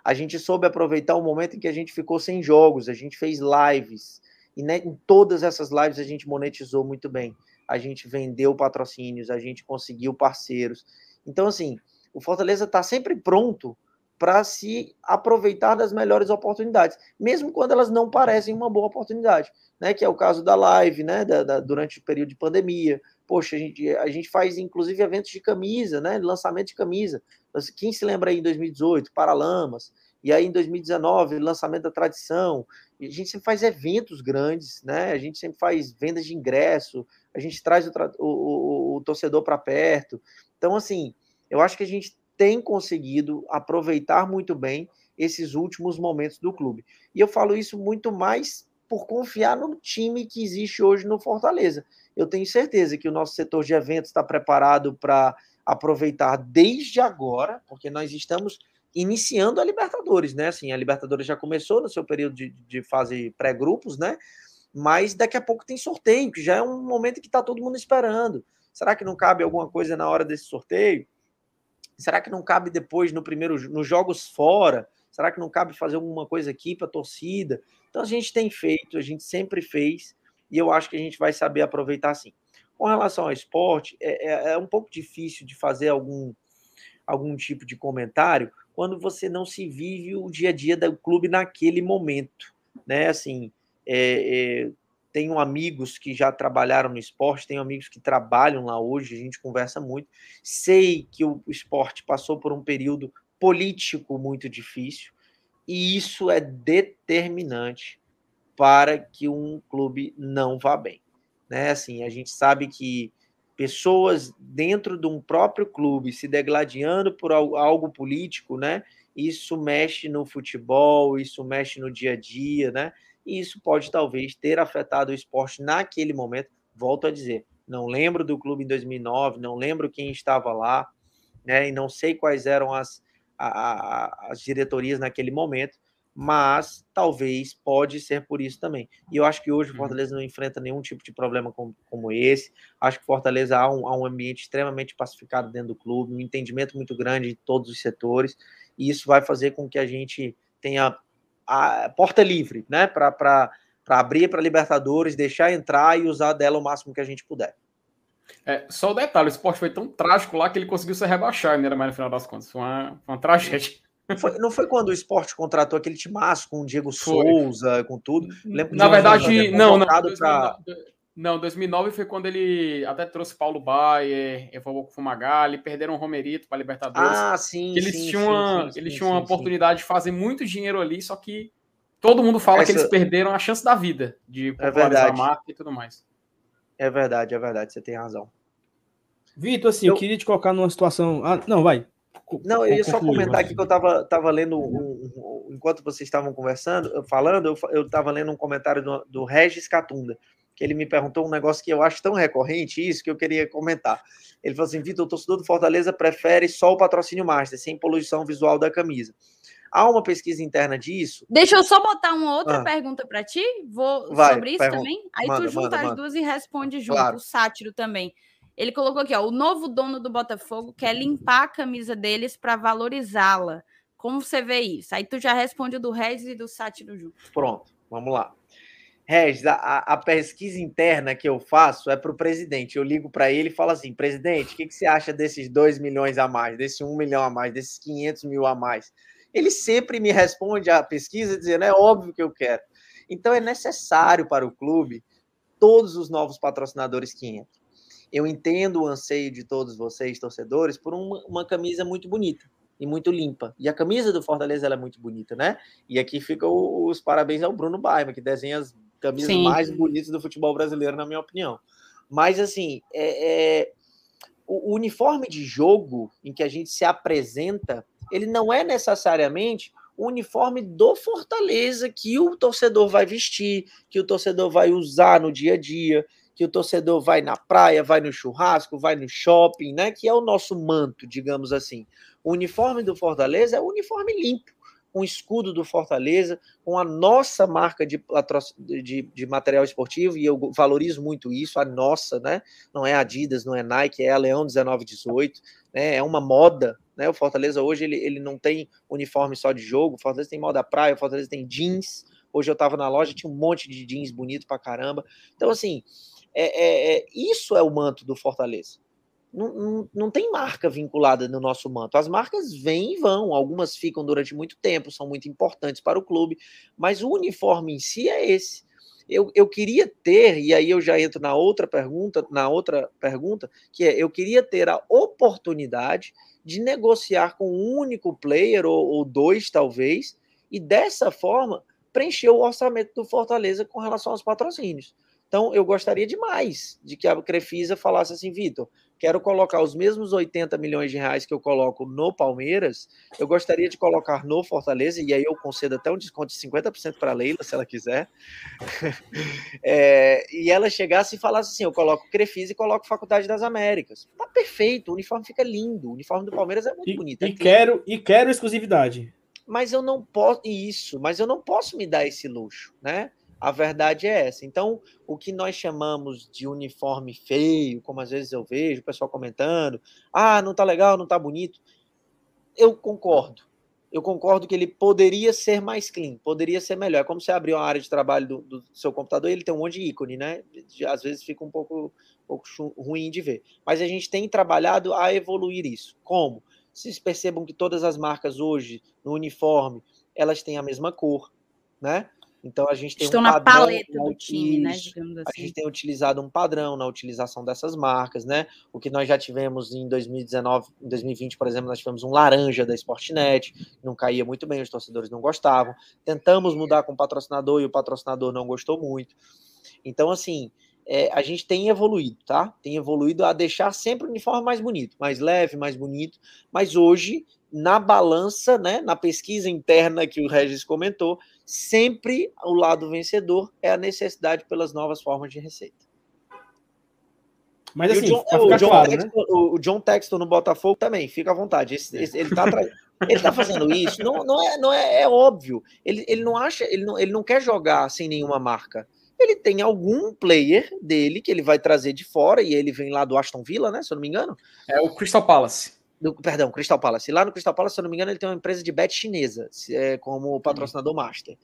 A gente soube aproveitar o momento em que a gente ficou sem jogos, a gente fez lives, e né, em todas essas lives a gente monetizou muito bem. A gente vendeu patrocínios, a gente conseguiu parceiros. Então, assim, o Fortaleza está sempre pronto para se aproveitar das melhores oportunidades, mesmo quando elas não parecem uma boa oportunidade, né? Que é o caso da live, né? Da, da, durante o período de pandemia. Poxa, a gente, a gente faz inclusive eventos de camisa, né? Lançamento de camisa. Quem se lembra aí em 2018, Paralamas, e aí em 2019, lançamento da tradição. a gente sempre faz eventos grandes, né? A gente sempre faz vendas de ingresso, a gente traz o, o, o, o torcedor para perto. Então, assim, eu acho que a gente tem conseguido aproveitar muito bem esses últimos momentos do clube. E eu falo isso muito mais por confiar no time que existe hoje no Fortaleza. Eu tenho certeza que o nosso setor de eventos está preparado para aproveitar desde agora, porque nós estamos iniciando a Libertadores, né? Assim, a Libertadores já começou no seu período de, de fase pré-grupos, né? Mas daqui a pouco tem sorteio, que já é um momento que está todo mundo esperando. Será que não cabe alguma coisa na hora desse sorteio? Será que não cabe depois no primeiro nos jogos fora? Será que não cabe fazer alguma coisa aqui para a torcida? Então a gente tem feito, a gente sempre fez, e eu acho que a gente vai saber aproveitar sim. Com relação ao esporte, é, é, é um pouco difícil de fazer algum, algum tipo de comentário quando você não se vive o dia a dia do clube naquele momento, né? Assim, é, é, tenho amigos que já trabalharam no esporte, tenho amigos que trabalham lá hoje, a gente conversa muito. Sei que o esporte passou por um período político muito difícil, E isso é determinante para que um clube não vá bem. Né? Assim, a gente sabe que pessoas dentro de um próprio clube se degladiando por algo político, né? Isso mexe no futebol, isso mexe no dia a dia, né? E isso pode talvez ter afetado o esporte naquele momento. Volto a dizer, não lembro do clube em 2009, não lembro quem estava lá, né? E não sei quais eram as, a, a, as diretorias naquele momento, mas talvez pode ser por isso também. E eu acho que hoje o uhum. Fortaleza não enfrenta nenhum tipo de problema como, como esse. Acho que Fortaleza há um, há um ambiente extremamente pacificado dentro do clube, um entendimento muito grande de todos os setores, e isso vai fazer com que a gente tenha a porta livre, né, para abrir para Libertadores, deixar entrar e usar dela o máximo que a gente puder. É, só o detalhe, o esporte foi tão trágico lá que ele conseguiu se rebaixar, né, mas no final das contas, foi uma, uma tragédia. Não foi, não foi quando o esporte contratou aquele timaço com o Diego foi. Souza, com tudo? Lembro Na verdade, não, não. 2009, pra... Não, 2009 foi quando ele até trouxe Paulo Baier, evoluiu com o Fumagalli, perderam o Romerito para Libertadores. Ah, sim. eles sim, tinham, uma, sim, eles tinham uma oportunidade de fazer muito dinheiro ali, só que todo mundo fala Essa... que eles perderam a chance da vida de é popularizar é a marca e tudo mais. É verdade, é verdade, você tem razão. Vitor, assim, eu... eu queria te colocar numa situação. Ah, não, vai. Não, eu ia só comentar aqui que eu estava tava lendo, um, um, enquanto vocês estavam conversando, falando, eu estava lendo um comentário do, do Regis Catunda, que ele me perguntou um negócio que eu acho tão recorrente, isso que eu queria comentar. Ele falou assim: Vitor, o torcedor do Fortaleza prefere só o patrocínio master, sem poluição visual da camisa. Há uma pesquisa interna disso. Deixa eu só botar uma outra ah. pergunta para ti, vou Vai, sobre isso pergunta. também. Aí manda, tu junta manda, as manda. duas e responde junto, claro. o sátiro também. Ele colocou aqui, ó, o novo dono do Botafogo quer limpar a camisa deles para valorizá-la. Como você vê isso? Aí tu já responde do Regis e do Sátiro junto. Pronto, vamos lá. Regis, a, a pesquisa interna que eu faço é para o presidente. Eu ligo para ele e falo assim: presidente, o que, que você acha desses 2 milhões a mais, desse 1 um milhão a mais, desses 500 mil a mais? Ele sempre me responde a pesquisa dizendo: é óbvio que eu quero. Então é necessário para o clube todos os novos patrocinadores que entram eu entendo o anseio de todos vocês, torcedores, por uma, uma camisa muito bonita e muito limpa. E a camisa do Fortaleza é muito bonita, né? E aqui fica os parabéns ao Bruno Baima, que desenha as camisas Sim. mais bonitas do futebol brasileiro, na minha opinião. Mas, assim, é, é, o uniforme de jogo em que a gente se apresenta, ele não é necessariamente o uniforme do Fortaleza que o torcedor vai vestir, que o torcedor vai usar no dia a dia que o torcedor vai na praia, vai no churrasco, vai no shopping, né? Que é o nosso manto, digamos assim. O uniforme do Fortaleza é o uniforme limpo, com o escudo do Fortaleza, com a nossa marca de, de, de, material esportivo, e eu valorizo muito isso, a nossa, né? Não é Adidas, não é Nike, é a Leão 1918, né? É uma moda, né? O Fortaleza hoje ele, ele não tem uniforme só de jogo, o Fortaleza tem moda praia, o Fortaleza tem jeans. Hoje eu estava na loja, tinha um monte de jeans bonito pra caramba. Então, assim, é, é, é, isso é o manto do Fortaleza. Não, não, tem marca vinculada no nosso manto. As marcas vêm e vão, algumas ficam durante muito tempo, são muito importantes para o clube, mas o uniforme em si é esse. Eu, eu queria ter, e aí eu já entro na outra pergunta, na outra pergunta, que é eu queria ter a oportunidade de negociar com um único player, ou, ou dois, talvez, e dessa forma preencher o orçamento do Fortaleza com relação aos patrocínios. Então, eu gostaria demais de que a Crefisa falasse assim, Vitor, quero colocar os mesmos 80 milhões de reais que eu coloco no Palmeiras, eu gostaria de colocar no Fortaleza, e aí eu concedo até um desconto de 50% para a Leila, se ela quiser. <laughs> é, e ela chegasse e falasse assim: eu coloco Crefisa e coloco Faculdade das Américas. Tá perfeito, o uniforme fica lindo, o uniforme do Palmeiras é muito e, bonito. É e, quero, e quero exclusividade. Mas eu não posso. Isso, mas eu não posso me dar esse luxo, né? A verdade é essa. Então, o que nós chamamos de uniforme feio, como às vezes eu vejo o pessoal comentando, ah, não tá legal, não tá bonito. Eu concordo. Eu concordo que ele poderia ser mais clean, poderia ser melhor. É como você abrir uma área de trabalho do, do seu computador ele tem um monte de ícone, né? Às vezes fica um pouco, um pouco ruim de ver. Mas a gente tem trabalhado a evoluir isso. Como? Vocês percebam que todas as marcas hoje, no uniforme, elas têm a mesma cor, né? Então a gente tem Estão um na padrão paleta do time, né? Digamos A assim. gente tem utilizado um padrão na utilização dessas marcas, né? O que nós já tivemos em 2019, em 2020, por exemplo, nós tivemos um laranja da Sportnet, não caía muito bem, os torcedores não gostavam. Tentamos mudar com o patrocinador e o patrocinador não gostou muito. Então, assim, é, a gente tem evoluído, tá? Tem evoluído a deixar sempre o uniforme mais bonito, mais leve, mais bonito. Mas hoje, na balança, né, na pesquisa interna que o Regis comentou, sempre o lado vencedor é a necessidade pelas novas formas de receita. Mas E assim, o, John, o, John claro, né? Texton, o- o John Texton no Botafogo também, fica à vontade. Esse- esse- ele, tá tra- ele tá fazendo isso, não, não, é, não é, é óbvio. Ele, ele não acha, ele não, ele não quer jogar sem nenhuma marca. Ele tem algum player dele que ele vai trazer de fora, e ele vem lá do Aston Villa, né? Se eu não me engano. É o Crystal Palace. Do, perdão, Crystal Palace. Lá no Crystal Palace, se eu não me engano, ele tem uma empresa de bet chinesa é, como patrocinador master.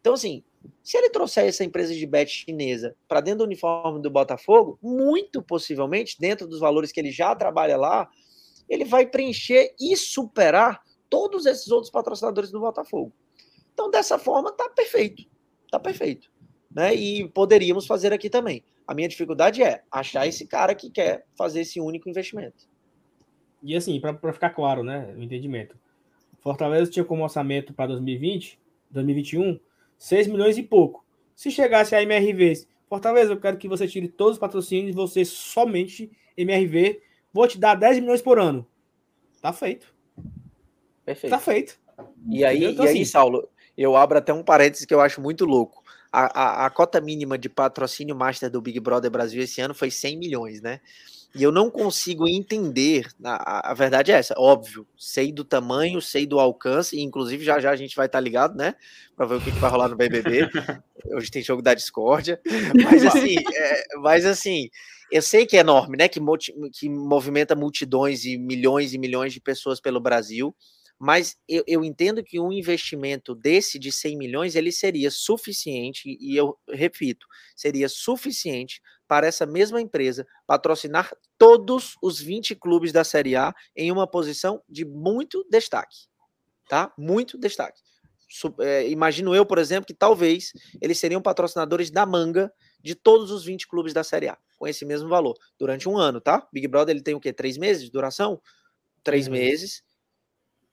Então, assim, se ele trouxer essa empresa de bet chinesa para dentro do uniforme do Botafogo, muito possivelmente, dentro dos valores que ele já trabalha lá, ele vai preencher e superar todos esses outros patrocinadores do Botafogo. Então, dessa forma, tá perfeito. Tá perfeito. Né? E poderíamos fazer aqui também. A minha dificuldade é achar esse cara que quer fazer esse único investimento. E assim, para ficar claro, né, o entendimento. Fortaleza tinha como orçamento para 2020, 2021, 6 milhões e pouco. Se chegasse a MRV, Fortaleza, eu quero que você tire todos os patrocínios, você somente MRV, vou te dar 10 milhões por ano. Tá feito. Perfeito. Tá feito. E aí? Então, e aí assim- Saulo, eu abro até um parênteses que eu acho muito louco. A, a, a cota mínima de patrocínio master do Big Brother Brasil esse ano foi 100 milhões, né? E eu não consigo entender, a, a- verdade é essa, óbvio, sei do tamanho, sei do alcance, e inclusive já já a gente vai estar ligado, né? Para ver o que, que vai rolar no BBB. <laughs> Hoje tem jogo da discórdia, mas assim, é, mas assim, eu sei que é enorme, né? Que, que movimenta multidões e milhões e milhões de pessoas pelo Brasil, mas eu, eu entendo que um investimento desse de 100 milhões ele seria suficiente, e eu repito, seria suficiente para essa mesma empresa patrocinar todos os 20 clubes da Série A em uma posição de muito destaque, tá? Muito destaque. Su- é, imagino eu, por exemplo, que talvez eles seriam patrocinadores da manga de todos os 20 clubes da Série A, com esse mesmo valor, durante um ano, tá? Big Brother ele tem o quê? Três meses de duração? Três Uhum. meses.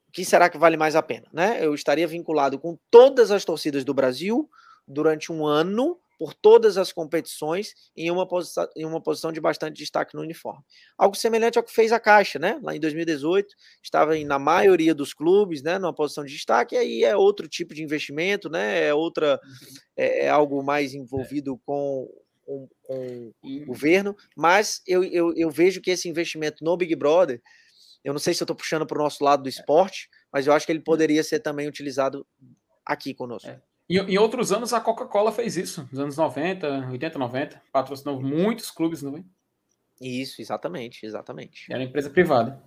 O que será que vale mais a pena, né? Eu estaria vinculado com todas as torcidas do Brasil durante um ano, por todas as competições, em uma, posição, em uma posição de bastante destaque no uniforme. Algo semelhante ao que fez a Caixa, né? Lá em 2018, estava em, na maioria dos clubes, né? Numa posição de destaque, e aí é outro tipo de investimento, né? É outra, é, é algo mais envolvido com, com, com E- governo, mas eu, eu, eu vejo que esse investimento no Big Brother, eu não sei se eu estou puxando para o nosso lado do esporte, mas eu acho que ele poderia ser também utilizado aqui conosco. É. Em, em outros anos, a Coca-Cola fez isso, nos anos 90, 80, 90. Patrocinou muitos clubes, não é? Isso, exatamente, exatamente. Era empresa privada.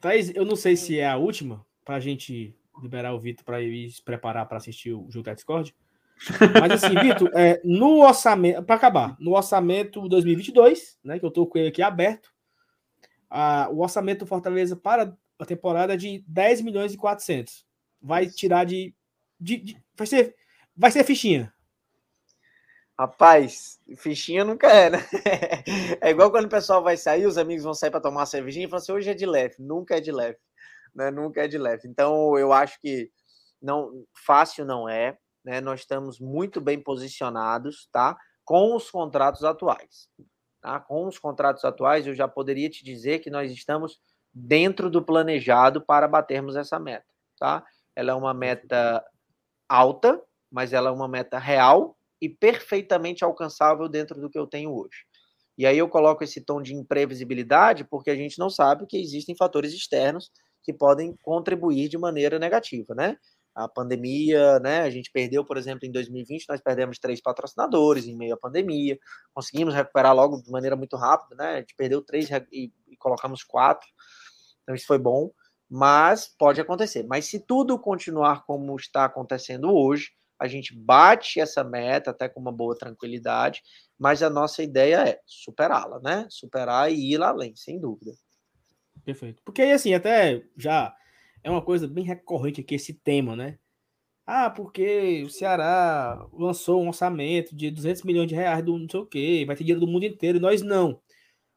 Thaís, eu não sei se é a última, para a gente liberar o Vitor para ir se preparar para assistir o jogo da Discord. Mas assim, <laughs> Vitor, é, no orçamento, para acabar, no orçamento 2022, né, que eu estou com ele aqui aberto, a- o orçamento do Fortaleza para a temporada é de 10 milhões e 400. Vai tirar de, de- de- vai ser vai ser fichinha. Rapaz, fichinha nunca é, né? <laughs> É igual quando o pessoal vai sair, os amigos vão sair para tomar uma cervejinha e falam assim, hoje é de leve, nunca é de leve, né? Nunca é de leve. Então, eu acho que não fácil não é, né? Nós estamos muito bem posicionados, tá? Com os contratos atuais, tá? Com os contratos atuais, eu já poderia te dizer que nós estamos dentro do planejado para batermos essa meta, tá? Ela é uma meta alta, mas ela é uma meta real e perfeitamente alcançável dentro do que eu tenho hoje. E aí eu coloco esse tom de imprevisibilidade porque a gente não sabe que existem fatores externos que podem contribuir de maneira negativa, né? A pandemia, né? A gente perdeu, por exemplo, em 2020, nós perdemos três patrocinadores em meio à pandemia, conseguimos recuperar logo de maneira muito rápida, né? A gente perdeu três e, e colocamos quatro, então isso foi bom, mas pode acontecer. Mas se tudo continuar como está acontecendo hoje, a gente bate essa meta até com uma boa tranquilidade, mas a nossa ideia é superá-la, né? Superar e ir lá além, sem dúvida. Perfeito. Porque aí, assim, até já é uma coisa bem recorrente aqui esse tema, né? Ah, porque o Ceará lançou um orçamento de 200 milhões de reais do não sei o quê, vai ter dinheiro do mundo inteiro, e nós não.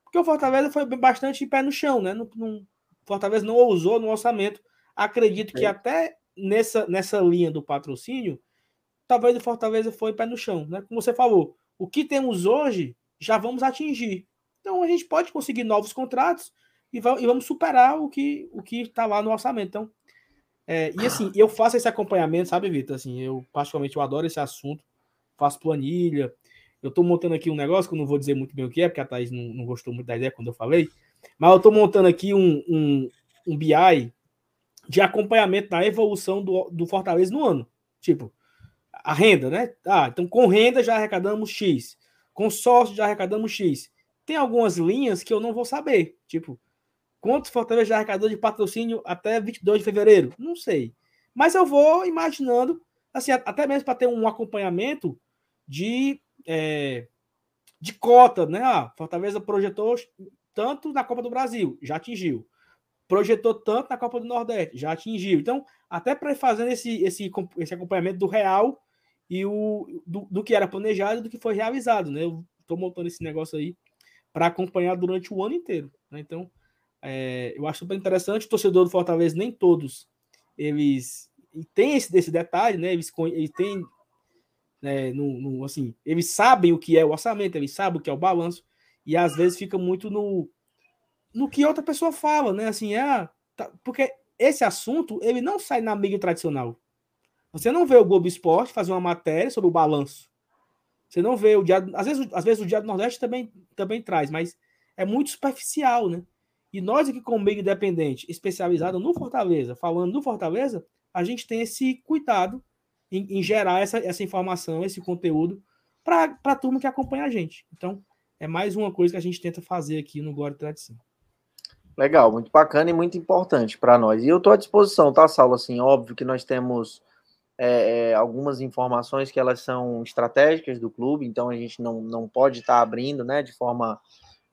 Porque o Fortaleza foi bastante pé no chão, né? Não, não, Fortaleza não ousou no orçamento. Acredito que é. até nessa, nessa linha do patrocínio, talvez o Fortaleza foi pé no chão, né? Como você falou, o que temos hoje já vamos atingir. Então a gente pode conseguir novos contratos e, e vamos superar o que o que está lá no orçamento. Então, é, e assim, eu faço esse acompanhamento, sabe, Vitor? Assim, eu particularmente eu adoro esse assunto, faço planilha. Eu estou montando aqui um negócio que eu não vou dizer muito bem o que é, porque a Thaís não, não gostou muito da ideia quando eu falei, mas eu estou montando aqui um, um, um BI de acompanhamento da evolução do, do Fortaleza no ano. Tipo, a renda, né? Ah, então com renda já arrecadamos X, com sócio já arrecadamos X. Tem algumas linhas que eu não vou saber, tipo, quanto Fortaleza arrecadou de patrocínio até 22 de fevereiro? Não sei. Mas eu vou imaginando, assim, até mesmo para ter um acompanhamento de, é, de cota, né? Ah, Fortaleza projetou tanto na Copa do Brasil, já atingiu projetou tanto na Copa do Nordeste, já atingiu. Então, até para fazendo esse, esse, esse acompanhamento do real e o, do, do que era planejado e do que foi realizado, né? Eu estou montando esse negócio aí para acompanhar durante o ano inteiro. Né? Então, é, eu acho super interessante. O torcedor do Fortaleza, nem todos eles têm esse desse detalhe, né? Eles, eles têm, né, no, no, assim, eles sabem o que é o orçamento, eles sabem o que é o balanço, e às vezes fica muito no, no que outra pessoa fala, né? Assim, é, tá, porque esse assunto ele não sai na mídia tradicional. Você não vê o Globo Esporte fazer uma matéria sobre o balanço. Você não vê o dia, às vezes, às vezes o Dia do Nordeste também, também traz, mas é muito superficial, né? E nós aqui como meio independente, especializado no Fortaleza, falando do Fortaleza, a gente tem esse cuidado em, em gerar essa, essa informação, esse conteúdo para a turma que acompanha a gente. Então, é mais uma coisa que a gente tenta fazer aqui no Glória e Tradição. Legal, muito bacana e muito importante para nós. E eu estou à disposição, tá, Saulo? Assim, óbvio que nós temos é, é, algumas informações que elas são estratégicas do clube, então a gente não, não pode estar tá abrindo, né, de forma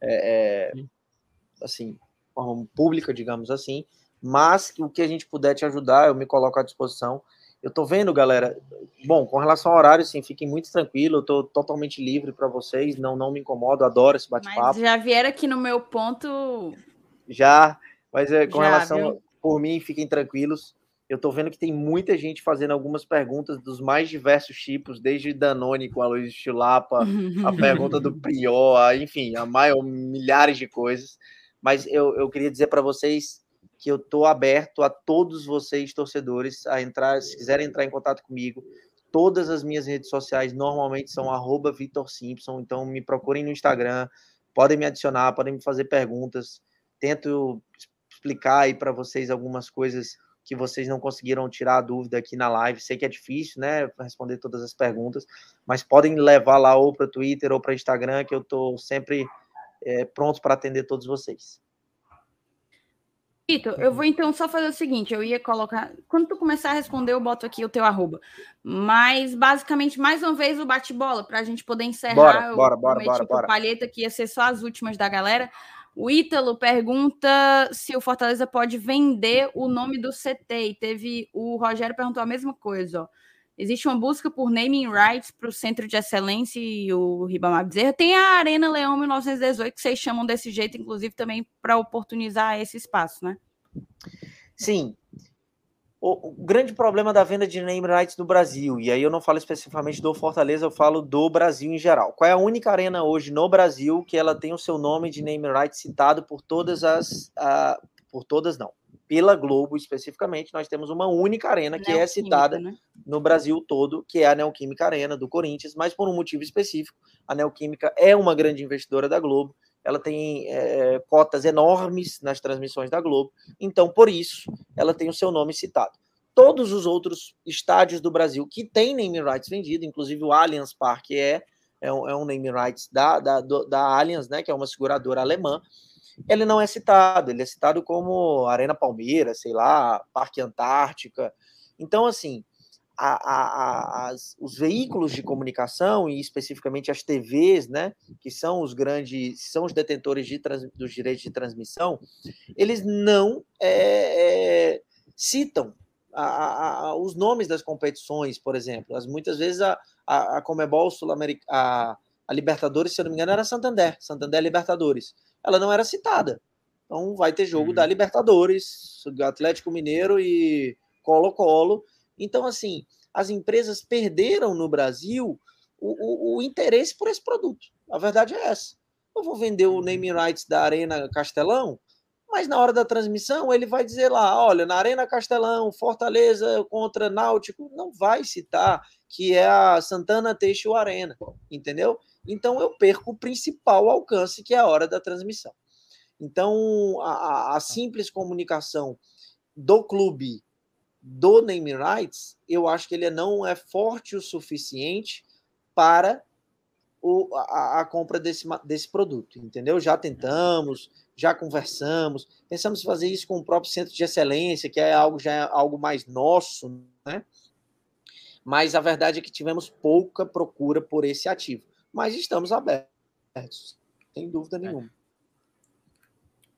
é, é assim, forma pública, digamos assim. Mas o que a gente puder te ajudar, eu me coloco à disposição. Eu tô vendo, galera. Bom, com relação ao horário, sim, fiquem muito tranquilos. Eu tô totalmente livre para vocês. Não, não me incomodo. Adoro esse bate-papo. Mas já vieram aqui no meu ponto já, mas é, com Já, relação viu? por mim, fiquem tranquilos. Eu estou vendo que tem muita gente fazendo algumas perguntas dos mais diversos tipos, desde Danone com a Luiz Chulapa, a <laughs> pergunta do Prior, enfim, a maior, milhares de coisas. Mas eu, eu queria dizer para vocês que eu estou aberto a todos vocês, torcedores, a entrar, se quiserem entrar em contato comigo. Todas as minhas redes sociais normalmente são arroba Vitor Simpson, então me procurem no Instagram, podem me adicionar, podem me fazer perguntas tento explicar aí para vocês algumas coisas que vocês não conseguiram tirar a dúvida aqui na live. Sei que é difícil, né, responder todas as perguntas, mas podem levar lá ou para o Twitter ou para o Instagram, que eu estou sempre é, pronto para atender todos vocês. Vitor, eu vou então só fazer o seguinte: eu ia colocar. Quando tu começar a responder, eu boto aqui o teu arroba. Mas, basicamente, mais uma vez o bate-bola, para a gente poder encerrar. Bora, bora, bora, bora, bora. palheta que ia ser só as últimas da galera. O Ítalo pergunta se o Fortaleza pode vender o nome do CT. E teve o Rogério perguntou a mesma coisa. Ó. Existe uma busca por naming rights para o Centro de Excelência e o Ribamar Bezerra. Tem a Arena Leão 1918, que vocês chamam desse jeito, inclusive, também para oportunizar esse espaço, né? Sim, o, o, grande problema da venda de name rights no Brasil, e aí eu não falo especificamente do Fortaleza, eu falo do Brasil em geral. Qual é a única arena hoje no Brasil que ela tem o seu nome de name rights citado por todas as. Uh, por todas não. Pela Globo especificamente, nós temos uma única arena que é citada né? no Brasil todo, que é a Neoquímica Arena do Corinthians, mas por um motivo específico. A Neoquímica é uma grande investidora da Globo ela tem é, cotas enormes nas transmissões da Globo, então por isso ela tem o seu nome citado. Todos os outros estádios do Brasil que têm name rights vendido, inclusive o Allianz Parque é, é, um, é um name rights da, da, da Allianz, né, que é uma seguradora alemã, ele não é citado, ele é citado como Arena Palmeiras, sei lá, Parque Antártica. Então, assim, a, a, as, os veículos de comunicação e especificamente as TVs, né, que são os grandes, são os detentores de trans, dos direitos de transmissão, eles não é, é, citam a, a, os nomes das competições, por exemplo. As, muitas vezes a, a, a Comebol Sul-Americana, a, Libertadores, se eu não me engano, era Santander, Santander Libertadores. Ela não era citada. Então vai ter jogo uhum. da Libertadores, Atlético Mineiro e Colo-Colo. Então, assim, as empresas perderam no Brasil o, o, o, interesse por esse produto. A verdade é essa. Eu vou vender o name rights da Arena Castelão, mas na hora da transmissão ele vai dizer lá, olha, na Arena Castelão, Fortaleza contra Náutico, não vai citar que é a Santana Teixeira Arena, entendeu? Então eu perco o principal alcance, que é a hora da transmissão. Então a, a simples comunicação do clube do name rights, eu acho que ele não é forte o suficiente para o, a, a, compra desse, desse produto, entendeu? Já tentamos, já conversamos, pensamos fazer isso com o próprio centro de excelência, que é algo já é algo mais nosso, né? Mas a verdade é que tivemos pouca procura por esse ativo. Mas estamos abertos, sem dúvida é. nenhuma.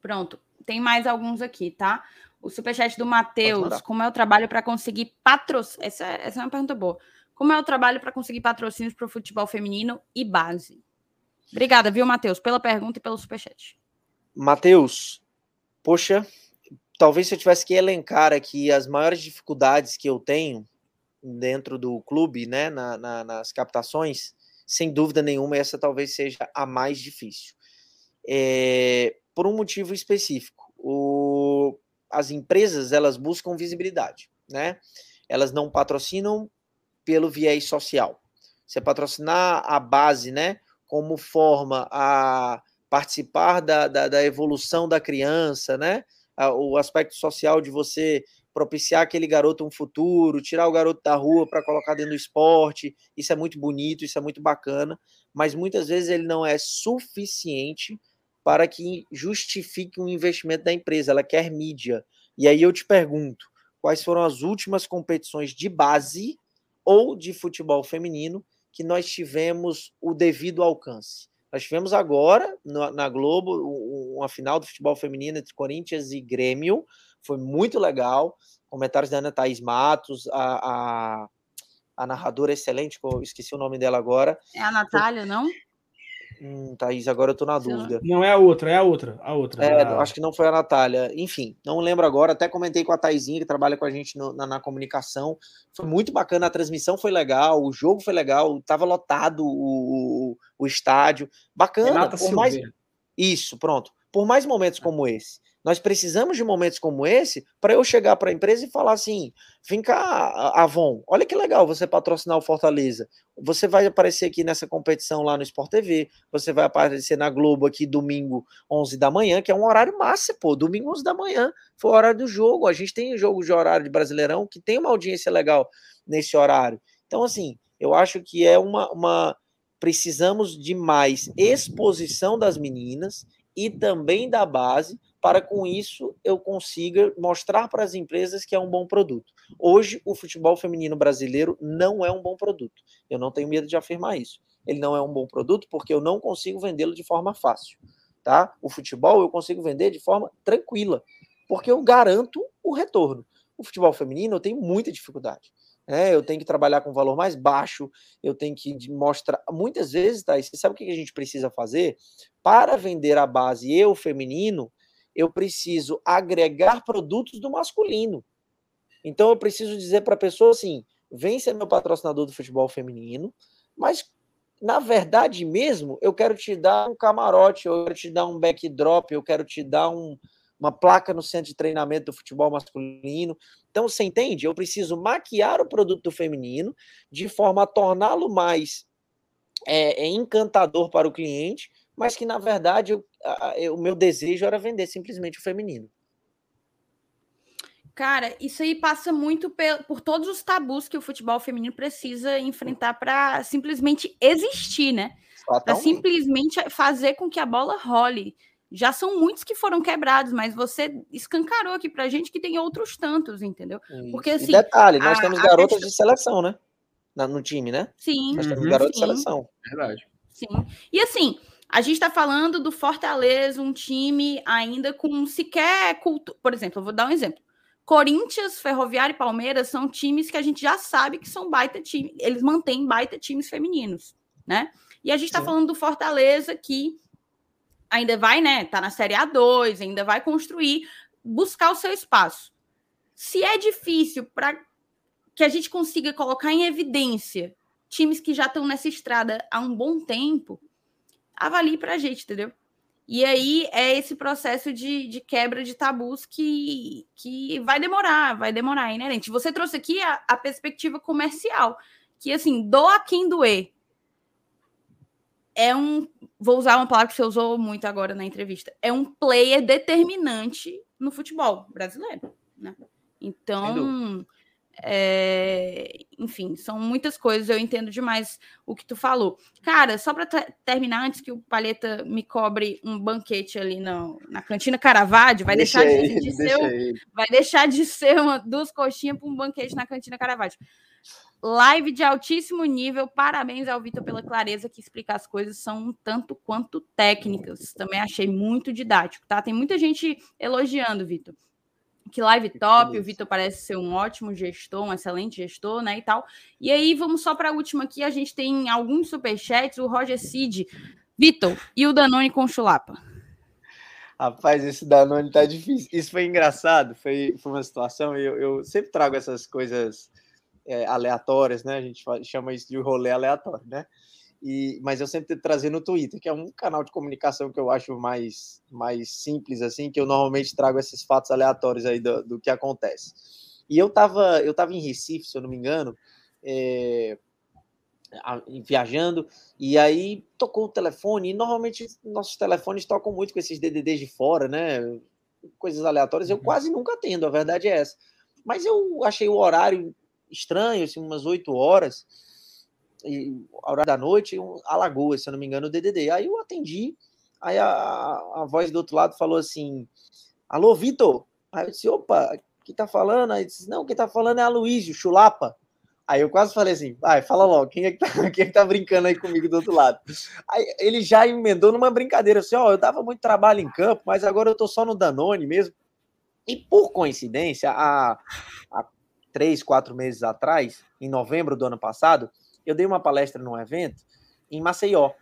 Pronto. Tem mais alguns aqui, tá? O superchat do Matheus, como é o trabalho para conseguir patrocínio? Essa, essa é uma pergunta boa. Como é o trabalho para conseguir patrocínios para o futebol feminino e base? Obrigada, viu, Matheus, pela pergunta e pelo superchat. Matheus, poxa, talvez se eu tivesse que elencar aqui as maiores dificuldades que eu tenho dentro do clube, né, na, na, nas captações, sem dúvida nenhuma, essa talvez seja a mais difícil. É, por um motivo específico. O, as empresas, elas buscam visibilidade, né? Elas não patrocinam pelo viés social. Você patrocinar a base, né, como forma a participar da, da, da evolução da criança, né? O aspecto social de você propiciar aquele garoto um futuro, tirar o garoto da rua para colocar dentro do esporte, isso é muito bonito, isso é muito bacana, mas muitas vezes ele não é suficiente para que justifique um investimento da empresa, ela quer mídia. E aí eu te pergunto, quais foram as últimas competições de base ou de futebol feminino que nós tivemos o devido alcance? Nós tivemos agora, na Globo, uma final do futebol feminino entre Corinthians e Grêmio. Foi muito legal. Comentários da Ana Thaís Matos, a, a, a narradora excelente, eu esqueci o nome dela agora. É a Natália, não? Hum, Thaís, agora eu tô na dúvida. Não é a outra, é a outra. A outra. É, a... acho que não foi a Natália. Enfim, não lembro agora. Até comentei com a Thaisinha, que trabalha com a gente no, na, na, comunicação. Foi muito bacana, a transmissão foi legal, o jogo foi legal, tava lotado o, o, o estádio. Bacana. Renata por mais... Isso, pronto. Por mais momentos como esse. Nós precisamos de momentos como esse para eu chegar para a empresa e falar assim: vem cá, Avon, olha que legal você patrocinar o Fortaleza. Você vai aparecer aqui nessa competição lá no Sport TV, você vai aparecer na Globo aqui domingo 11 da manhã, que é um horário massa, pô. Domingo 11 da manhã foi o horário do jogo. A gente tem jogo de horário de Brasileirão que tem uma audiência legal nesse horário. Então, assim, eu acho que é uma. uma precisamos de mais exposição das meninas e também da base para com isso eu consiga mostrar para as empresas que é um bom produto. Hoje, o futebol feminino brasileiro não é um bom produto. Eu não tenho medo de afirmar isso. Ele não é um bom produto porque eu não consigo vendê-lo de forma fácil. Tá? O futebol eu consigo vender de forma tranquila, porque eu garanto o retorno. O futebol feminino eu tenho muita dificuldade. Né? Eu tenho que trabalhar com valor mais baixo, eu tenho que mostrar. Muitas vezes, tá, você sabe o que a gente precisa fazer? Para vender a base e o feminino, eu preciso agregar produtos do masculino. Então eu preciso dizer para a pessoa assim: vem ser meu patrocinador do futebol feminino, mas na verdade mesmo eu quero te dar um camarote, eu quero te dar um backdrop, eu quero te dar um, uma placa no centro de treinamento do futebol masculino. Então você entende? Eu preciso maquiar o produto feminino de forma a torná-lo mais é encantador para o cliente mas que na verdade eu, eu, o meu desejo era vender simplesmente o feminino. Cara, isso aí passa muito por, por todos os tabus que o futebol feminino precisa enfrentar para simplesmente existir, né? Para simplesmente fazer com que a bola role. Já são muitos que foram quebrados, mas você escancarou aqui pra gente que tem outros tantos, entendeu? Porque assim. E detalhe, nós a, temos garotas questão... de seleção, né? No time, né? Sim. Nós temos uhum, garotas de seleção. Verdade. Sim. E assim, a gente está falando do Fortaleza, um time ainda com sequer cultura. Por exemplo, eu vou dar um exemplo. Corinthians, Ferroviário e Palmeiras são times que a gente já sabe que são baita time, eles mantêm baita times femininos, né? E a gente está falando do Fortaleza que ainda vai, né? Tá na Série A2, ainda vai construir, buscar o seu espaço. Se é difícil para que a gente consiga colocar em evidência times que já estão nessa estrada há um bom tempo, avalie para a gente, entendeu? E aí é esse processo de, de, quebra de tabus que, que vai demorar, vai demorar, é inerente. Você trouxe aqui a, a perspectiva comercial, que assim, doa quem doer. É um, vou usar uma palavra que você usou muito agora na entrevista, é um player determinante no futebol brasileiro, né? Então, é, enfim, são muitas coisas, eu entendo demais o que tu falou. Cara, só para terminar, antes que o Paleta me cobre um banquete ali na, na cantina Caravaggio, vai deixa deixar de, de ser um, vai deixar de ser uma, duas coxinhas para um banquete na cantina Caravaggio. Live de altíssimo nível, parabéns ao Vitor pela clareza que explica as coisas, são um tanto quanto técnicas. Também achei muito didático, tá? Tem muita gente elogiando, Vitor que live top, o Vitor parece ser um ótimo gestor, um excelente gestor, né, e tal. E aí, vamos só para a última aqui, a gente tem alguns superchats, o Roger Cid. Vitor, e o Danone com chulapa? Rapaz, esse Danone tá difícil. Isso foi engraçado, foi, foi uma situação, eu, eu sempre trago essas coisas é, aleatórias, né, a gente chama isso de rolê aleatório, né, e, mas eu sempre tento trazer no Twitter, que é um canal de comunicação que eu acho mais, mais simples, assim, que eu normalmente trago esses fatos aleatórios aí do, do que acontece. E eu estava eu tava em Recife, se eu não me engano, é, viajando, e aí tocou o telefone, e normalmente nossos telefones tocam muito com esses DDDs de fora, né? Coisas aleatórias, eu uhum. quase nunca atendo, a verdade é essa. Mas eu achei o horário estranho, assim, umas 8 horas, e, a hora da noite, um, Alagoas, se eu não me engano, o DDD. Aí eu atendi, aí a, a voz do outro lado falou assim: Alô, Vitor? Aí eu disse: opa, quem tá falando? Aí disse: não, quem tá falando é a Luísio, Chulapa. Aí eu quase falei assim, vai, fala logo, quem é, que tá, <laughs> quem é que tá brincando aí comigo do outro lado? Aí ele já emendou numa brincadeira, assim, ó, oh, eu dava muito trabalho em campo, mas agora eu tô só no Danone mesmo. E por coincidência, há, há três, quatro meses atrás, em novembro do ano passado, eu dei uma palestra num evento em Maceió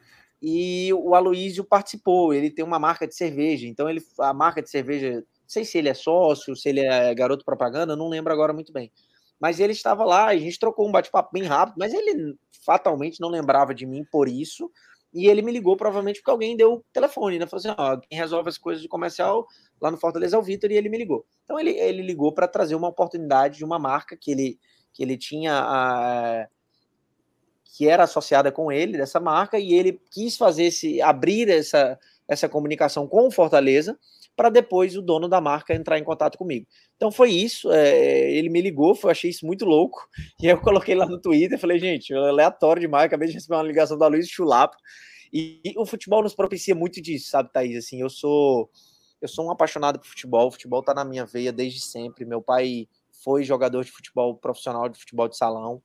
e o Aloísio participou. Ele tem uma marca de cerveja, então ele a marca de cerveja, não sei se ele é sócio, se ele é garoto propaganda, não lembro agora muito bem. Mas ele estava lá, a gente trocou um bate-papo bem rápido, mas ele fatalmente não lembrava de mim por isso. E ele me ligou, provavelmente porque alguém deu o telefone, né? Falou assim: ó, quem resolve as coisas de comercial lá no Fortaleza é o Vitor, e ele me ligou. Então ele, ele ligou para trazer uma oportunidade de uma marca que ele, que ele tinha. A, que era associada com ele, dessa marca, e ele quis fazer esse, abrir essa, essa comunicação com o Fortaleza, para depois o dono da marca entrar em contato comigo. Então foi isso, é, ele me ligou, eu achei isso muito louco, <laughs> e eu coloquei lá no Twitter, falei, gente, aleatório demais, acabei de receber uma ligação da Luiz Chulapo, e, e, o futebol nos propicia muito disso, sabe, Thaís? Assim, eu sou eu sou um apaixonado por futebol, o futebol tá na minha veia desde sempre, meu pai foi jogador de futebol profissional, de futebol de salão,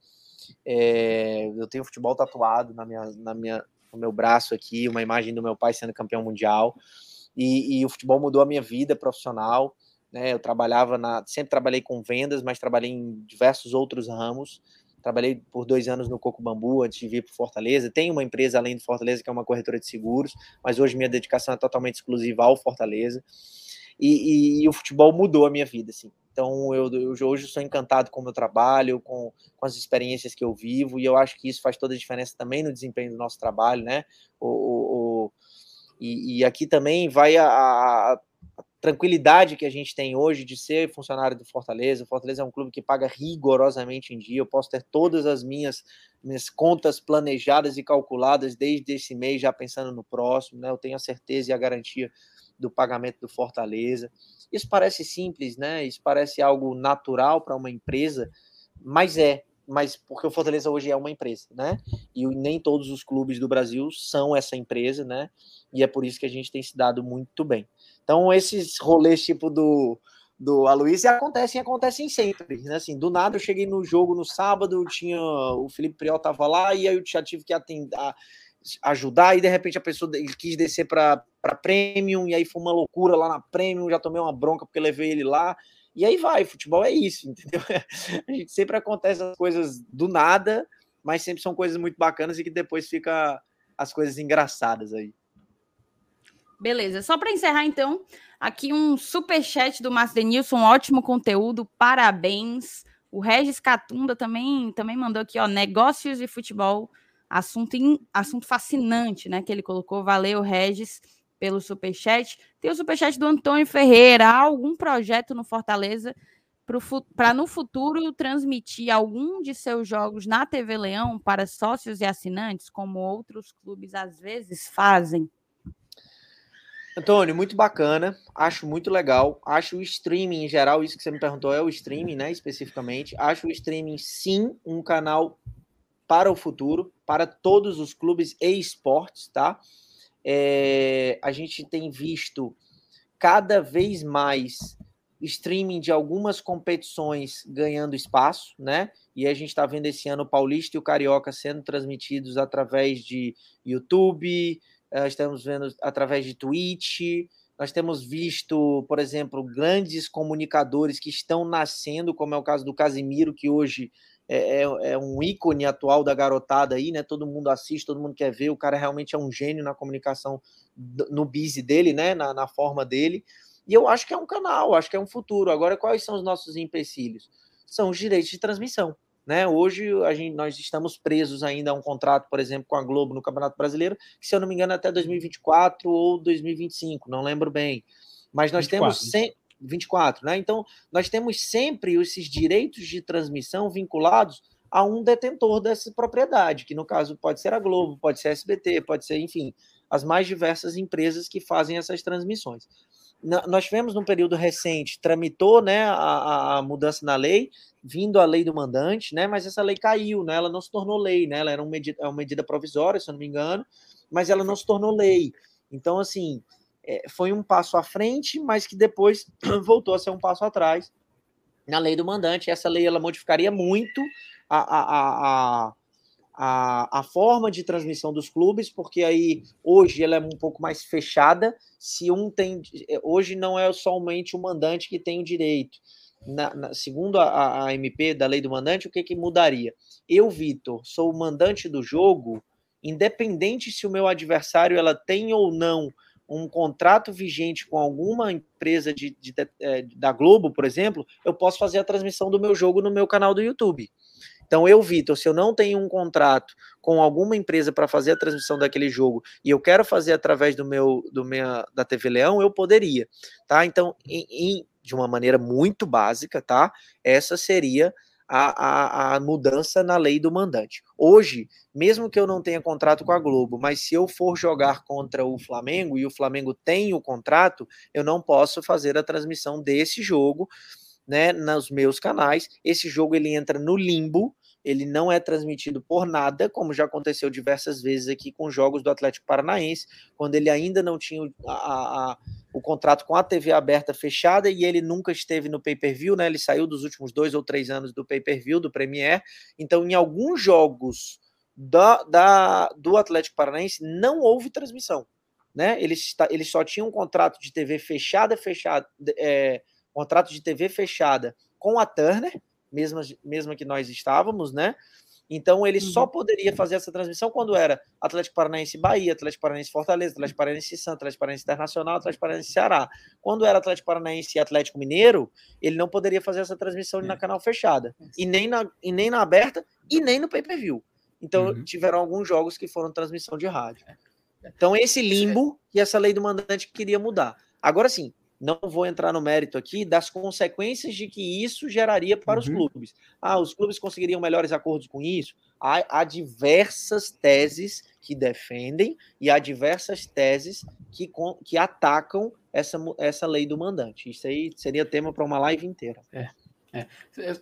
é, eu tenho futebol tatuado na minha, na minha, no meu braço aqui, uma imagem do meu pai sendo campeão mundial. E, e o futebol mudou a minha vida profissional. Né? Eu trabalhava na, sempre trabalhei com vendas, mas trabalhei em diversos outros ramos. Trabalhei por dois anos no Coco Bambu antes de vir para Fortaleza. Tenho uma empresa além do Fortaleza que é uma corretora de seguros, mas hoje minha dedicação é totalmente exclusiva ao Fortaleza. E, e, e o futebol mudou a minha vida, assim. Então, eu, eu hoje sou encantado com o meu trabalho, com, com as experiências que eu vivo, e eu acho que isso faz toda a diferença também no desempenho do nosso trabalho, né? O, o, o e, e, aqui também vai a, a, tranquilidade que a gente tem hoje de ser funcionário do Fortaleza. O Fortaleza é um clube que paga rigorosamente em dia. Eu posso ter todas as minhas, minhas contas planejadas e calculadas desde esse mês, já pensando no próximo, né? Eu tenho a certeza e a garantia do pagamento do Fortaleza. Isso parece simples, né? Isso parece algo natural para uma empresa, mas é, mas porque o Fortaleza hoje é uma empresa, né? E nem todos os clubes do Brasil são essa empresa, né? E é por isso que a gente tem se dado muito bem. Então, esses rolês tipo do do Aloysio acontecem acontecem sempre, né? Assim, do nada eu cheguei no jogo no sábado, tinha o Felipe Priol tava lá e aí eu já tive que atender, ajudar, e de repente a pessoa ele quis descer para Premium, e aí foi uma loucura lá na Premium, já tomei uma bronca porque levei ele lá, E aí vai, futebol é isso, <laughs> entendeu? A gente sempre acontece as coisas do nada, mas sempre são coisas muito bacanas e que depois fica as coisas engraçadas aí. Beleza, só para encerrar então, aqui um super chat do Márcio Denilson, ótimo conteúdo, parabéns. O Regis Catunda também também mandou aqui, ó, negócios e futebol, assunto in, assunto fascinante, né, que ele colocou. Valeu, Regis, pelo super chat. Tem o super chat do Antônio Ferreira, há algum projeto no Fortaleza para no futuro transmitir algum de seus jogos na TV Leão para sócios e assinantes, como outros clubes às vezes fazem? Antônio, muito bacana, acho muito legal. Acho o streaming em geral, isso que você me perguntou é o streaming, né, especificamente. Acho o streaming sim um canal para o futuro, para todos os clubes e esportes, tá? É, a gente tem visto cada vez mais streaming de algumas competições ganhando espaço, né? E a gente está vendo esse ano o Paulista e o Carioca sendo transmitidos através de YouTube, uh, estamos vendo através de Twitch, nós temos visto, por exemplo, grandes comunicadores que estão nascendo, como é o caso do Casimiro, que hoje é, é, é, um ícone atual da garotada aí, né? Todo mundo assiste, todo mundo quer ver. O cara realmente é um gênio na comunicação, no busy dele, né? Na, na forma dele. E eu acho que é um canal, acho que é um futuro. Agora, quais são os nossos empecilhos? São os direitos de transmissão. Né? Hoje a gente, nós estamos presos ainda a um contrato, por exemplo, com a Globo no Campeonato Brasileiro, que, se eu não me engano, é até 2024 ou 2025, não lembro bem. Mas nós 24. temos. 24, né? Então, nós temos sempre esses direitos de transmissão vinculados a um detentor dessa propriedade, que no caso pode ser a Globo, pode ser a SBT, pode ser, enfim, as mais diversas empresas que fazem essas transmissões nós tivemos num período recente, tramitou né, a, a, mudança na lei, vindo a lei do mandante, né, mas essa lei caiu, né, ela não se tornou lei, né, ela era uma medida, é uma medida provisória, se eu não me engano, mas ela não se tornou lei. Então, assim, foi um passo à frente, mas que depois <clears throat> voltou a ser um passo atrás na lei do mandante. Essa lei ela modificaria muito a, a, a a, a forma de transmissão dos clubes, porque aí hoje ela é um pouco mais fechada. Se um tem. Hoje não é somente o mandante que tem o direito. Na, na, segundo a, a, MP da lei do mandante, o que, que mudaria? Eu, Vitor, sou o mandante do jogo, independente se o meu adversário ela tem ou não um contrato vigente com alguma empresa de, de, de, é, da Globo, por exemplo, eu posso fazer a transmissão do meu jogo no meu canal do YouTube. Então, eu, Vitor, se eu não tenho um contrato com alguma empresa para fazer a transmissão daquele jogo e eu quero fazer através do meu, do minha, da TV Leão, eu poderia, tá? Então, em, em, de uma maneira muito básica, tá? Essa seria a, a, a, mudança na lei do mandante. Hoje, mesmo que eu não tenha contrato com a Globo, mas se eu for jogar contra o Flamengo e o Flamengo tem o contrato, eu não posso fazer a transmissão desse jogo, né, nos meus canais. Esse jogo ele entra no limbo, ele não é transmitido por nada, como já aconteceu diversas vezes aqui com jogos do Atlético Paranaense, quando ele ainda não tinha a, a, o contrato com a TV aberta fechada e ele nunca esteve no pay-per-view, né? Ele saiu dos últimos dois ou três anos do pay-per-view, do Premier. Então, em alguns jogos da, da, do Atlético Paranaense não houve transmissão, né? Eles, eles só tinham um contrato de TV fechada, fechada, é, contrato de TV fechada com a Turner mesma, mesma que nós estávamos, né? Então ele uhum. só poderia fazer essa transmissão quando era Atlético Paranaense Bahia, Atlético Paranaense Fortaleza, Atlético Paranaense Santos, Atlético Paranaense Internacional, Atlético Paranaense Ceará. Quando era Atlético Paranaense e Atlético Mineiro, ele não poderia fazer essa transmissão é. na canal fechada. E nem na, e nem na aberta e nem no pay-per-view. Então uhum. tiveram alguns jogos que foram transmissão de rádio. É. Então esse limbo que essa lei do mandante queria mudar. Agora sim, não vou entrar no mérito aqui das consequências de que isso geraria para uhum. os clubes. Ah, os clubes conseguiriam melhores acordos com isso? Há, há, diversas teses que defendem e há diversas teses que, que atacam essa, essa lei do mandante. Isso aí seria tema para uma live inteira. É. É.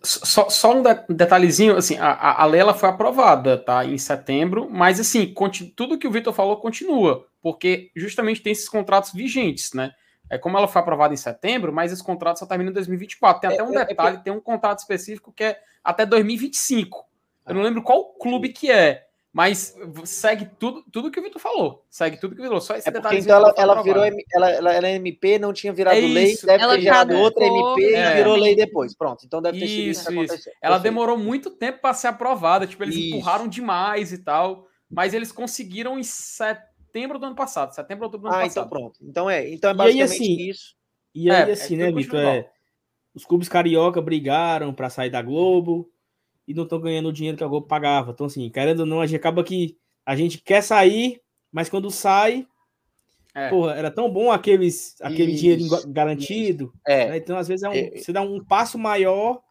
Só, só, um detalhezinho, assim, a, a lei ela foi aprovada, tá, em setembro, mas assim, tudo que o Vitor falou continua, porque justamente tem esses contratos vigentes, né? É como ela foi aprovada em setembro, mas esse contrato só termina em 2024. Tem até é, um é, é detalhe, tem um contrato específico que é até 2025. Eu não lembro qual clube que é, Mas segue tudo, tudo que o Vitor falou. Segue tudo que o Vitor falou. Só esse é porque então ela, ela virou ela, ela, ela é MP, não tinha virado é lei, deve ela ter gerado outra MP é. e virou lei depois. Pronto. Então deve ter sido isso, isso, isso. Ela demorou muito tempo para ser aprovada. Tipo, eles isso. empurraram demais e tal. Mas eles conseguiram em setembro do ano passado. Setembro, outubro do ano ah, passado. então pronto. Então é. Então é basicamente e aí, assim, isso. E aí, é, assim, né, Vitor? É, os clubes carioca brigaram para sair da Globo e não estão ganhando o dinheiro que a Globo pagava. Então, assim, querendo ou não, a gente acaba que a gente quer sair, mas quando sai, é. porra, era tão bom aqueles, aquele isso, dinheiro garantido. É. Né? Então, às vezes, é um, é. você dá um passo maior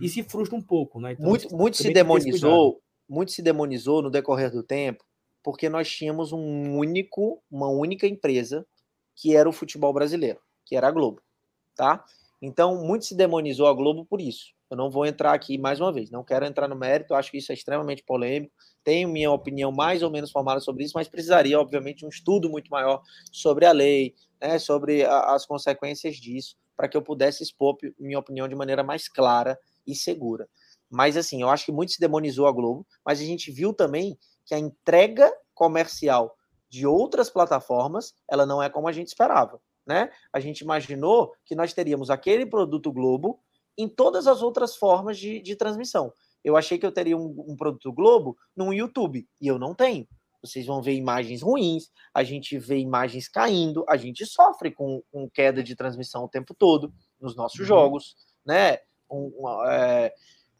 e se frustra um pouco. Né? Então, muito muito se demonizou, muito se demonizou no decorrer do tempo, porque nós tínhamos um único, uma única empresa que era o futebol brasileiro, que era a Globo, tá? Então, muito se demonizou a Globo por isso. Eu não vou entrar aqui mais uma vez, não quero entrar no mérito, acho que isso é extremamente polêmico. Tenho minha opinião mais ou menos formada sobre isso, mas precisaria, obviamente, um estudo muito maior sobre a lei, né, sobre a, as consequências disso, para que eu pudesse expor minha opinião de maneira mais clara e segura. Mas, assim, eu acho que muito se demonizou a Globo, mas a gente viu também que a entrega comercial de outras plataformas, ela não é como a gente esperava. Né? A gente imaginou que nós teríamos aquele produto Globo em todas as outras formas de, de transmissão. Eu achei que eu teria um, um produto Globo no YouTube, e eu não tenho. Vocês vão ver imagens ruins, a gente vê imagens caindo, a gente sofre com, com queda de transmissão o tempo todo nos nossos uhum. jogos, né? Um, um, é...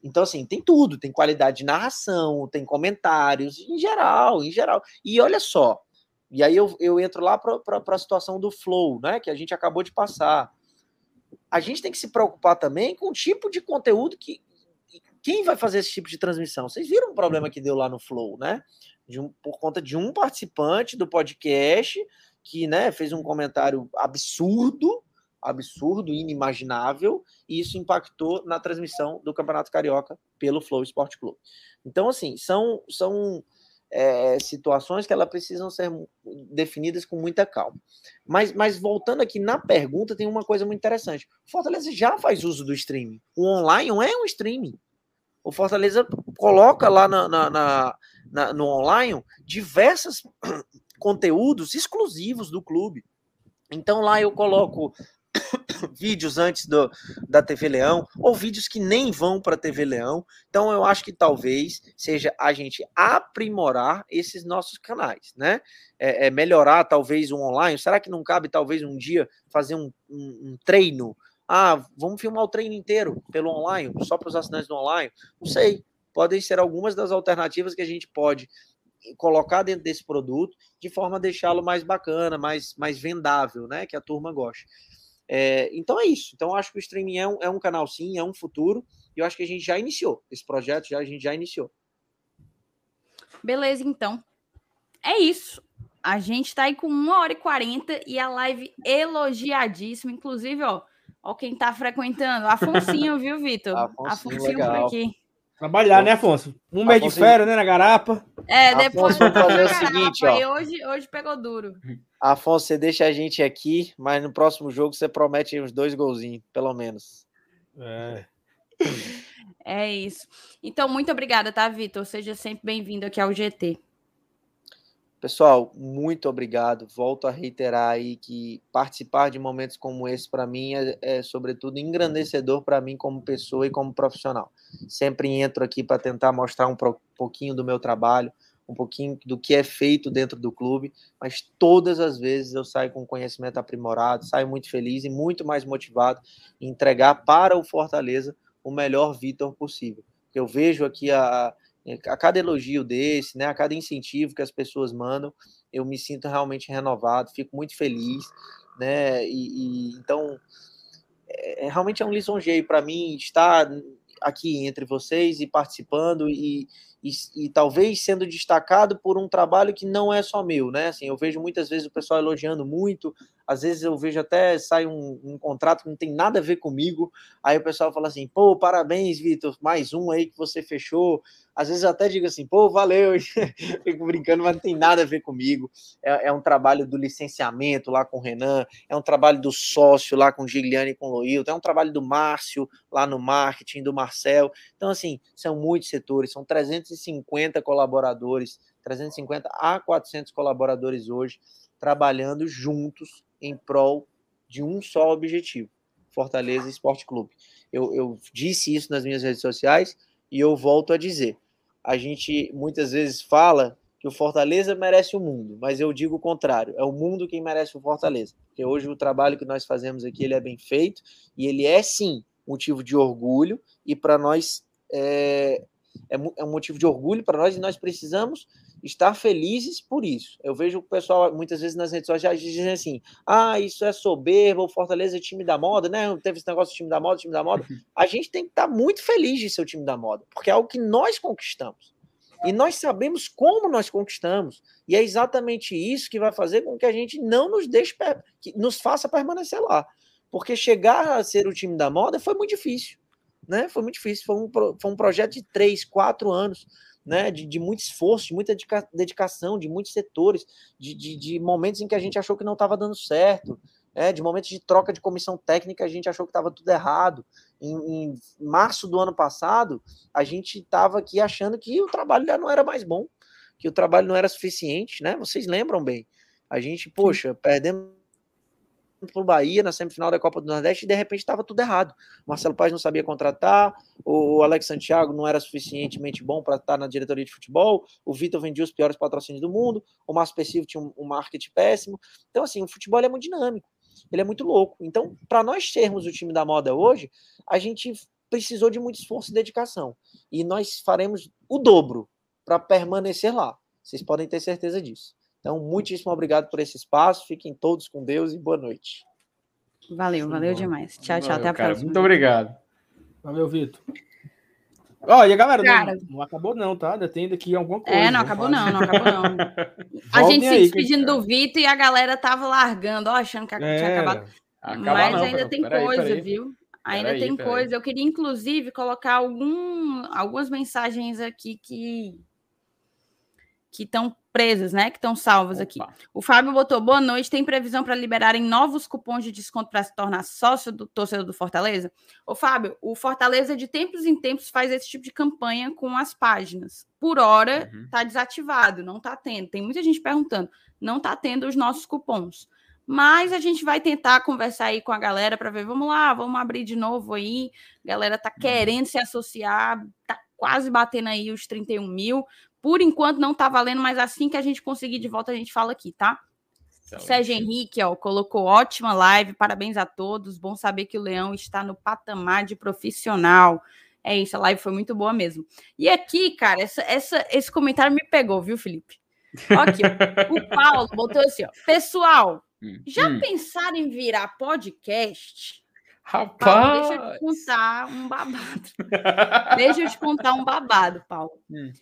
Então, assim, tem tudo, tem qualidade de narração, tem comentários, em geral, em geral. E olha só, e aí eu, eu entro lá para a situação do flow, né? Que a gente acabou de passar a gente tem que se preocupar também com o tipo de conteúdo que. Quem vai fazer esse tipo de transmissão? Vocês viram o problema que deu lá no Flow, né? Um, por conta de um participante do podcast que né, fez um comentário absurdo, absurdo, inimaginável, e isso impactou na transmissão do Campeonato Carioca pelo Flow Esporte Clube. Então, assim, são, são é, situações que elas precisam ser definidas com muita calma. Mas, mas voltando aqui na pergunta, tem uma coisa muito interessante. O Fortaleza já faz uso do streaming. O online é um streaming. O Fortaleza coloca lá na, na, na, na no online diversos <clears throat> conteúdos exclusivos do clube. Então lá eu coloco <coughs> vídeos antes do, da TV Leão, ou vídeos que nem vão para a TV Leão. Então, eu acho que talvez seja a gente aprimorar esses nossos canais, né? É, é melhorar talvez um online. Será que não cabe talvez um dia fazer um, um, um treino? Ah, vamos filmar o treino inteiro pelo online, só para os assinantes do online? Não sei. Podem ser algumas das alternativas que a gente pode colocar dentro desse produto de forma a deixá-lo mais bacana, mais, mais vendável, né? Que a turma goste. É, então é isso. Então acho que o streaming é um, é um canal sim, é um futuro. E eu acho que a gente já iniciou esse projeto, já a gente já iniciou. Beleza, então. É isso. A gente tá aí com uma hora e quarenta e a live elogiadíssima. Inclusive, ó, ó quem tá frequentando. <laughs> Afonsinho, viu, Vitor? Afonsinho, Afonsinho por aqui. Trabalhar, né, Afonso? Um mês de férias, né, na garapa. É, depois Afonso, vamos fazer o seguinte, ó. Hoje, hoje pegou duro. Afonso, você deixa a gente aqui, mas no próximo jogo você promete uns dois golzinhos, pelo menos. É. <laughs> É isso. Então, muito obrigada, tá, Vitor? Seja sempre bem-vindo aqui ao GT. Pessoal, muito obrigado. Volto a reiterar aí que participar de momentos como esse para mim é, é, sobretudo engrandecedor para mim como pessoa e como profissional. Sempre entro aqui para tentar mostrar um pouquinho do meu trabalho, um pouquinho do que é feito dentro do clube, mas todas as vezes eu saio com conhecimento aprimorado, saio muito feliz e muito mais motivado em entregar para o Fortaleza o melhor Vitor possível. Eu vejo aqui a, a cada elogio desse, né, a cada incentivo que as pessoas mandam, eu me sinto realmente renovado, fico muito feliz, né, e, e então é, é realmente é um lisonjeio para mim estar aqui entre vocês e participando e, e, e, talvez sendo destacado por um trabalho que não é só meu, né? Assim, eu vejo muitas vezes o pessoal elogiando muito às vezes eu vejo até sai um, um, contrato que não tem nada a ver comigo, aí o pessoal fala assim, pô, parabéns, Vitor, mais um aí que você fechou. Às vezes eu até digo assim, pô, valeu, <laughs> fico brincando, mas não tem nada a ver comigo. É, é, um trabalho do licenciamento lá com o Renan, é um trabalho do sócio lá com o Gigliani e com o Loilton, é um trabalho do Márcio lá no marketing, do Marcel. Então, assim, são muitos setores, são 350 colaboradores, 350 a 400 colaboradores hoje, trabalhando juntos em prol de um só objetivo: Fortaleza Esporte Clube. Eu, eu disse isso nas minhas redes sociais e eu volto a dizer. A gente muitas vezes fala que o Fortaleza merece o mundo, mas eu digo o contrário, é o mundo quem merece o Fortaleza. Porque hoje o trabalho que nós fazemos aqui ele é bem feito e ele é sim motivo de orgulho e para nós é, é, é um motivo de orgulho para nós e nós precisamos estar felizes por isso. Eu vejo o pessoal muitas vezes nas redes sociais dizendo assim: ah, isso é soberbo, o Fortaleza é time da moda, né? Teve esse negócio de time da moda, time da moda. <laughs> A gente tem que estar muito feliz de ser o time da moda, porque é algo que nós conquistamos. E nós sabemos como nós conquistamos. E é exatamente isso que vai fazer com que a gente não nos deixe, que nos faça permanecer lá. Porque chegar a ser o time da moda foi muito difícil. Né? Foi muito difícil. Foi um, foi um projeto de três, quatro anos né, de, de muito esforço, de muita dedicação, de muitos setores, de, de, de momentos em que a gente achou que não estava dando certo, é, de momentos de troca de comissão técnica, a gente achou que estava tudo errado. Em, em, março do ano passado, a gente estava aqui achando que o trabalho já não era mais bom, que o trabalho não era suficiente, né? Vocês lembram bem? A gente, poxa, perdemos o Bahia na semifinal da Copa do Nordeste e de repente estava tudo errado. Marcelo Paz não sabia contratar, o Alex Santiago não era suficientemente bom para estar na diretoria de futebol, o Vitor vendia os piores patrocínios do mundo, o Márcio Pessivo tinha um, um marketing péssimo. Então, assim, o futebol é muito dinâmico, ele é muito louco. Então, para nós sermos o time da moda hoje, a gente precisou de muito esforço e dedicação. E nós faremos o dobro para permanecer lá. Vocês podem ter certeza disso. Então, muitíssimo obrigado por esse espaço. Fiquem todos com Deus e boa noite. Valeu, valeu demais. Tchau, tchau. Valeu, até a cara, próxima. Muito obrigado. Valeu, Vitor. Olha, galera, cara, não, não, acabou não, tá? Ainda tem daqui alguma coisa. É, não acabou não, não acabou não. <laughs> a gente se despedindo do Vitor e a galera tava largando, ó, achando que é, tinha acabado. Mas não, ainda tem coisa, aí, viu? Ainda tem aí, coisa. Eu queria, inclusive, colocar algum, algumas mensagens aqui que que estão presas, né? Que estão salvas Opa. aqui. O Fábio botou boa noite. Tem previsão para liberarem novos cupons de desconto para se tornar sócio do torcedor do Fortaleza? Ô, Fábio, o Fortaleza de tempos em tempos faz esse tipo de campanha com as páginas. Por hora uhum. tá desativado, não tá tendo. Tem muita gente perguntando, não tá tendo os nossos cupons. Mas a gente vai tentar conversar aí com a galera para ver, vamos lá, vamos abrir de novo aí. A galera tá uhum. querendo se associar, tá quase batendo aí os 31 mil. Por enquanto não tá valendo, mas assim que a gente conseguir de volta, a gente fala aqui, tá? Excelente. Sérgio Henrique, ó, colocou ótima live, parabéns a todos. Bom saber que o Leão está no patamar de profissional. É isso, a live foi muito boa mesmo. E aqui, cara, essa, essa, esse comentário me pegou, viu, Felipe? Aqui, ó, o <laughs> Paulo botou assim, ó. Pessoal, hum, já hum. pensaram em virar podcast? Rapaz! Paulo, deixa eu te contar um babado. deixa eu te contar um babado, Paulo. Hum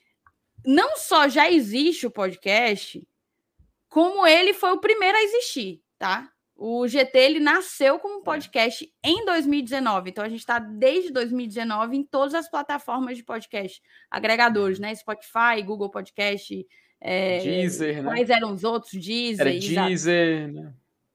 não só já existe o podcast, como ele foi o primeiro a existir, tá? O GT ele nasceu como podcast em 2019, então a gente está desde 2019 em todas as plataformas de podcast agregadores, né? Spotify, Google Podcast, é, Deezer, né? Quais eram os outros? Deezer, Era Deezer, né?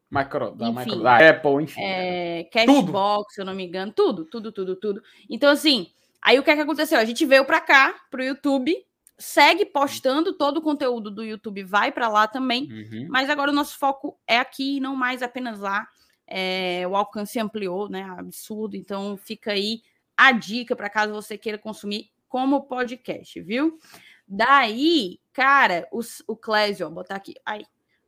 Micro, da, enfim, micro, da Apple, enfim. É, Cashbox, se eu não me engano, tudo, tudo, tudo, tudo. Então, assim, aí o que é que aconteceu? A gente veio para cá, para o YouTube, segue postando todo o conteúdo do YouTube, vai para lá também. Uhum. Mas agora o nosso foco é aqui, não mais apenas lá. É, o alcance ampliou, né? Absurdo. Então fica aí a dica para caso você queira consumir como podcast, viu? Daí, cara, o, o Clésio, ó, botar aqui. Aí,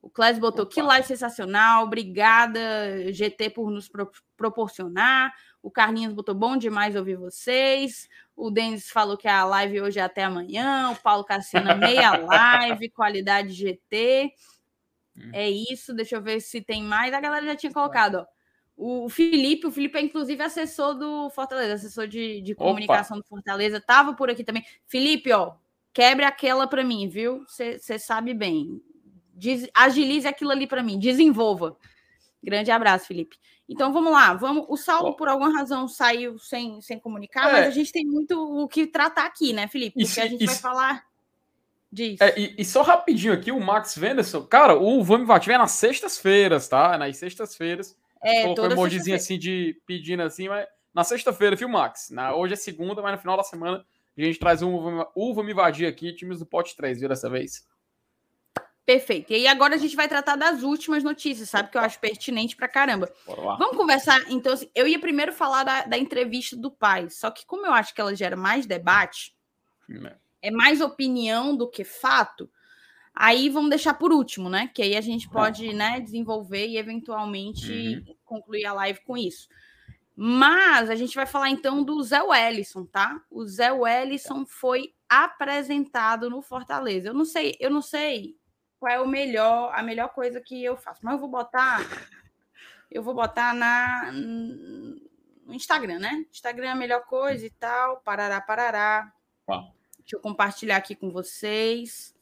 o Clésio botou Opa. que live sensacional, obrigada, GT, por nos pro proporcionar. O Carlinhos botou bom demais ouvir vocês. O Denis falou que a live hoje é até amanhã. O Paulo Cassina, meia <laughs> live, qualidade GT. Hum. É isso. Deixa eu ver se tem mais. A galera já tinha colocado, ó. O Felipe, o Felipe é inclusive assessor do Fortaleza, assessor de, de comunicação Opa. do Fortaleza, tava por aqui também. Felipe, ó, quebre aquela para mim, viu? Você sabe bem. Diz, agilize aquilo ali para mim, desenvolva. Grande abraço, Felipe. Então vamos lá, vamos. O Saulo, por alguma razão, saiu sem, sem comunicar, é. mas a gente tem muito o que tratar aqui, né, Felipe? Porque isso, a gente isso... vai falar disso. É, e, e, só rapidinho aqui, o Max Venderson, cara, o Vamos Vatir é nas sextas-feiras, tá? Nas sextas-feiras. É, colocou um emojizinho assim de pedindo assim, mas na sexta-feira, viu, Max? Na, hoje é segunda, mas no final da semana a gente traz um Uva Me Vadia aqui, times do pote 3, viu, dessa vez? Perfeito. E aí agora a gente vai tratar das últimas notícias, sabe? Que eu acho pertinente pra caramba. Vamos conversar. Então, assim, eu ia primeiro falar da, da, entrevista do pai, só que como eu acho que ela gera mais debate, é. é mais opinião do que fato, aí vamos deixar por último, né? Que aí a gente pode né, desenvolver e eventualmente uhum. concluir a live com isso. Mas a gente vai falar então do Zé Wellison, tá? O Zé Wellison foi apresentado no Fortaleza. Eu não sei, eu não sei qual é o melhor, a melhor coisa que eu faço, mas eu vou botar eu vou botar na no Instagram, né? Instagram é a melhor coisa e tal, parará, parará. Uau. Deixa eu compartilhar aqui com vocês.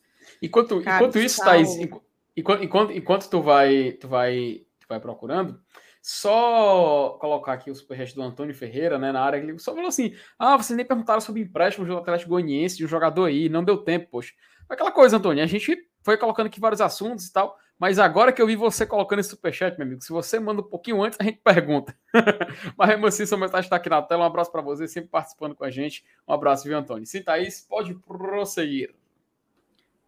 Enquanto, enquanto isso, Thaís, enquanto, enquanto, enquanto tu vai, tu vai, tu vai procurando, só colocar aqui o superchat do Antônio Ferreira, né, na área, ele só falou assim, ah, vocês nem perguntaram sobre empréstimo do Atlético Goianiense, de um jogador aí, não deu tempo, poxa. Aquela coisa, Antônio, a gente foi colocando aqui vários assuntos e tal, mas agora que eu vi você colocando esse superchat, meu amigo, se você manda um pouquinho antes, a gente pergunta. <laughs> mas mesmo assim, sua mensagem está aqui na tela, um abraço para você, sempre participando com a gente. Um abraço, viu, Antônio? Sim, Thaís, pode prosseguir.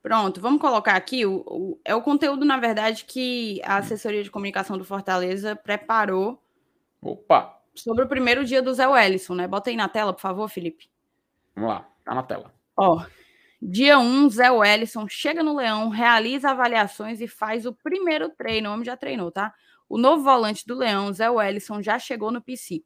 Pronto, vamos colocar aqui. O, o, é o conteúdo, na verdade, que a assessoria de comunicação do Fortaleza preparou. Opa! Sobre o primeiro dia do Zé Wellison, né? Bota aí na tela, por favor, Felipe. Vamos lá, tá na tela. Ó, dia 1, um, Zé Wellison chega no Leão, realiza avaliações e faz o primeiro treino. O homem já treinou, tá? O novo volante do Leão, Zé Wellison, já chegou no PC.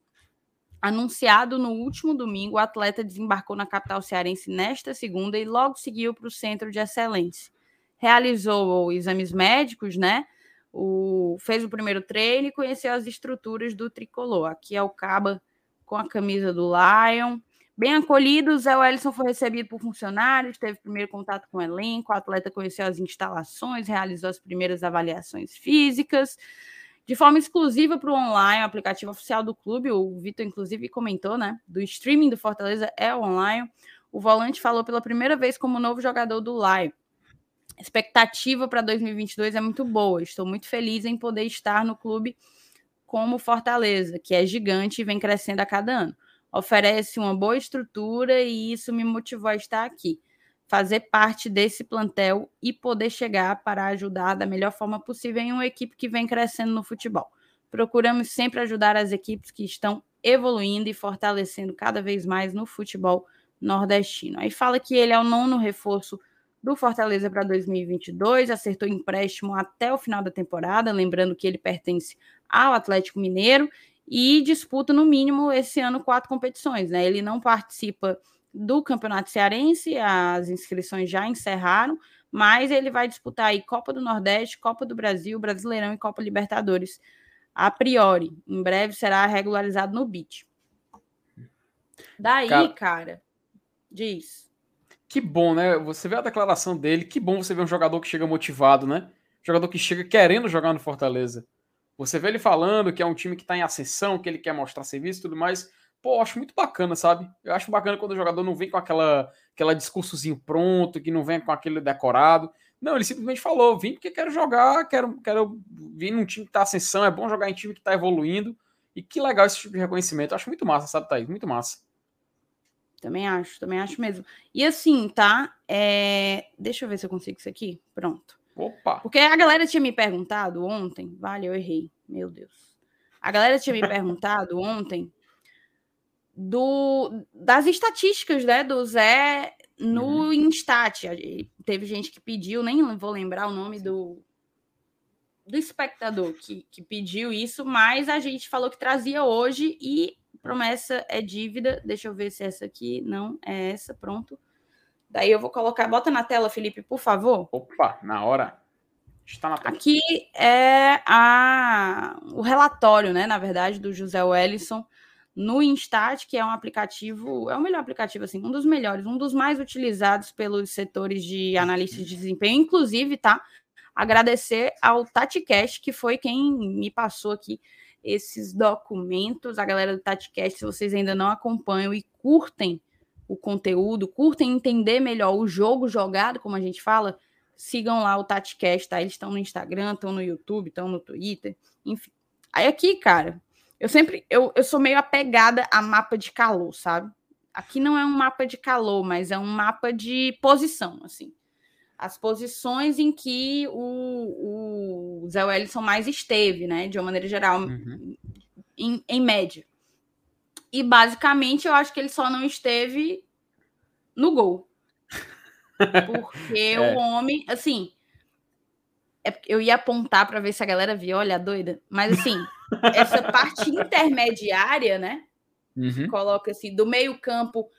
Anunciado no último domingo, o atleta desembarcou na capital cearense nesta segunda e logo seguiu para o centro de excelência. Realizou exames médicos, né? O, fez o primeiro treino e conheceu as estruturas do tricolor. Aqui é o Caba com a camisa do Lion. Bem acolhido, o Zé Wellison foi recebido por funcionários, teve primeiro contato com o elenco, o atleta conheceu as instalações, realizou as primeiras avaliações físicas de forma exclusiva para o online, o aplicativo oficial do clube. O Vitor, inclusive, comentou, né? Do streaming do Fortaleza é online. O volante falou pela primeira vez como novo jogador do. A expectativa para 2022 é muito boa. Estou muito feliz em poder estar no clube como Fortaleza, que é gigante e vem crescendo a cada ano. Oferece uma boa estrutura e isso me motivou a estar aqui fazer parte desse plantel e poder chegar para ajudar da melhor forma possível em uma equipe que vem crescendo no futebol. Procuramos sempre ajudar as equipes que estão evoluindo e fortalecendo cada vez mais no futebol nordestino. Aí fala que ele é o nono reforço do Fortaleza para 2022, acertou empréstimo até o final da temporada, lembrando que ele pertence ao Atlético Mineiro e disputa no mínimo esse ano quatro competições, né? Ele não participa do Campeonato Cearense, as inscrições já encerraram, mas ele vai disputar aí Copa do Nordeste, Copa do Brasil, Brasileirão e Copa Libertadores. A priori, em breve será regularizado no BIT. Daí, cara, cara, diz. Que bom, né? Você vê a declaração dele, que bom você ver um jogador que chega motivado, né? jogador que chega querendo jogar no Fortaleza. Você vê ele falando que é um time que está em ascensão, que ele quer mostrar serviço e tudo mais pô, acho muito bacana, sabe? Eu acho bacana quando o jogador não vem com aquela, aquela discursozinho pronto, que não vem com aquele decorado. Não, ele simplesmente falou: vim porque quero jogar, quero, quero vir num time que tá ascensão, é bom jogar em time que tá evoluindo. E que legal esse tipo de reconhecimento. Eu acho muito massa, sabe, Thaís? Muito massa. Também acho, também acho mesmo. E assim, tá? É... Deixa eu ver se eu consigo isso aqui. Pronto. Opa! Porque a galera tinha me perguntado ontem. Vale, eu errei. Meu Deus. A galera tinha me <laughs> perguntado ontem do, das estatísticas né, do Zé no uhum. Instat. Teve gente que pediu, nem vou lembrar o nome do, do espectador que, que pediu isso, mas a gente falou que trazia hoje e promessa é dívida. Deixa eu ver se é essa aqui. Não, é essa, pronto. Daí eu vou colocar, bota na tela, Felipe, por favor. Opa, na hora. Está na tela. Aqui é a, o relatório, né, na verdade, do José Wellison no Instat, que é um aplicativo, é o melhor aplicativo, assim, um dos melhores, um dos mais utilizados pelos setores de analistas de desempenho, inclusive, tá? agradecer ao TatiCast, que foi quem me passou aqui esses documentos. A galera do TatiCast, se vocês ainda não acompanham e curtem o conteúdo, curtem entender melhor o jogo jogado, como a gente fala, sigam lá o TatiCast, tá? Eles estão no Instagram, estão no YouTube, estão no Twitter, enfim. Aí aqui, cara, eu sempre, eu, eu sou meio apegada a mapa de calor, sabe? Aqui não é um mapa de calor, mas é um mapa de posição, assim. As posições em que o, o Zé Wellison mais esteve, né? De uma maneira geral, uhum. em, em média. E basicamente eu acho que ele só não esteve no gol. <laughs> Porque é. o homem, assim, é, eu ia apontar para ver se a galera via, olha, doida. Mas assim, <laughs> essa parte intermediária, né? Uhum. Coloca assim, do meio-campo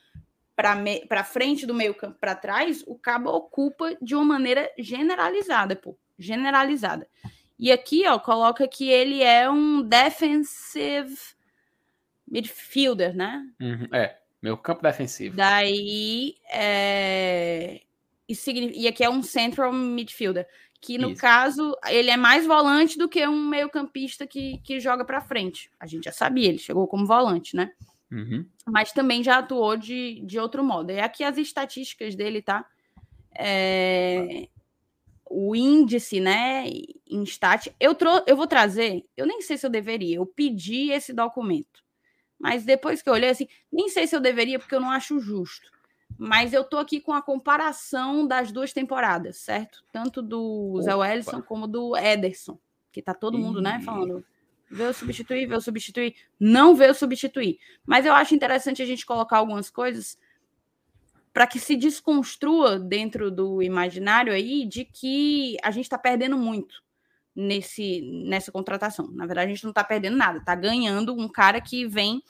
para me... frente do meio-campo para trás, o cabo ocupa de uma maneira generalizada, pô. Generalizada. E aqui, ó, coloca que ele é um defensive midfielder, né? Uhum. É, meu campo defensivo. Daí, é... e aqui é um central midfielder que no Isso. caso ele é mais volante do que um meio-campista que, que joga para frente. A gente já sabia, ele chegou como volante, né? Uhum. Mas também já atuou de, de outro modo. E aqui as estatísticas dele, tá? É... O índice, né, em stat, eu, tro... eu vou trazer, eu nem sei se eu deveria, eu pedi esse documento, mas depois que eu olhei assim, nem sei se eu deveria, porque eu não acho justo mas eu tô aqui com a comparação das duas temporadas, certo? Tanto do Opa. Zé Wellison como do Ederson, que tá todo mundo, né, falando veio substituir, veio substituir, não veio substituir. Mas eu acho interessante a gente colocar algumas coisas para que se desconstrua dentro do imaginário aí de que a gente está perdendo muito nesse nessa contratação. Na verdade, a gente não está perdendo nada, está ganhando um cara que vem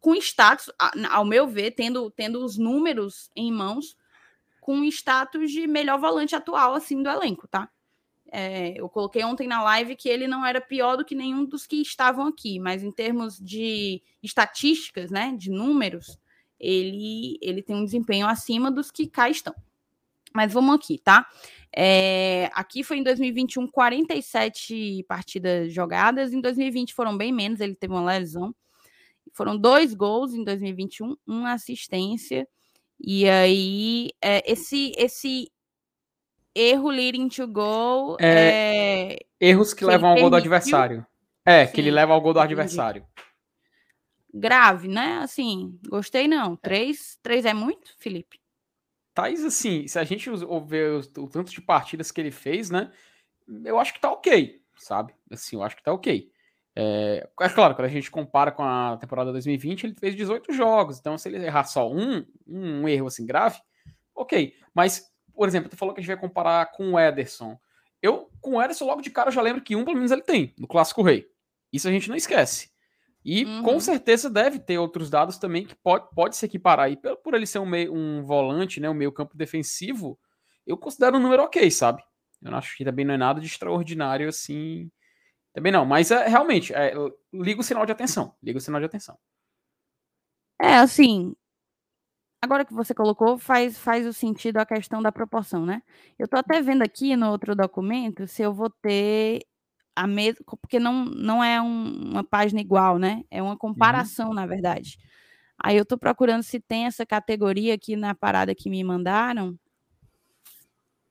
com status, ao meu ver, tendo, tendo os números em mãos, com status de melhor volante atual, assim, do elenco, tá? É, eu coloquei ontem na live que ele não era pior do que nenhum dos que estavam aqui, mas em termos de estatísticas, né, de números, ele, ele tem um desempenho acima dos que cá estão. Mas vamos aqui, tá? É, aqui foi em 2021 47 partidas jogadas, em 2020 foram bem menos, ele teve uma lesão. Foram dois gols em 2021, uma assistência. E aí, é, esse, esse erro leading to goal. É, é... Erros que, que levam ao gol do adversário. É, Sim, que ele leva ao gol do adversário. Grave, né? Assim, gostei não. É. Três, três é muito, Felipe? Tais, assim, se a gente ver o, tanto de partidas que ele fez, né? Eu acho que tá ok, sabe? Assim, eu acho que tá ok. É, é, claro, quando a gente compara com a temporada 2020, ele fez 18 jogos, então se ele errar só um, um erro assim grave, ok. Mas, por exemplo, tu falou que a gente vai comparar com o Ederson. Eu, com o Ederson, logo de cara, já lembro que um, pelo menos, ele tem, no Clássico Rei. Isso a gente não esquece. E uhum. com certeza deve ter outros dados também que pode, pode se equiparar. E por, por ele ser um, meio, um volante, né, um meio campo defensivo, eu considero um número ok, sabe? Eu acho que também não é nada de extraordinário assim também não, mas é, realmente, é, liga o sinal de atenção. Liga o sinal de atenção. É, assim. Agora que você colocou, faz, faz o sentido a questão da proporção, né? Eu tô até vendo aqui no outro documento se eu vou ter a mesma. Porque não, não é um, uma página igual, né? É uma comparação, uhum. na verdade. Aí eu tô procurando se tem essa categoria aqui na parada que me mandaram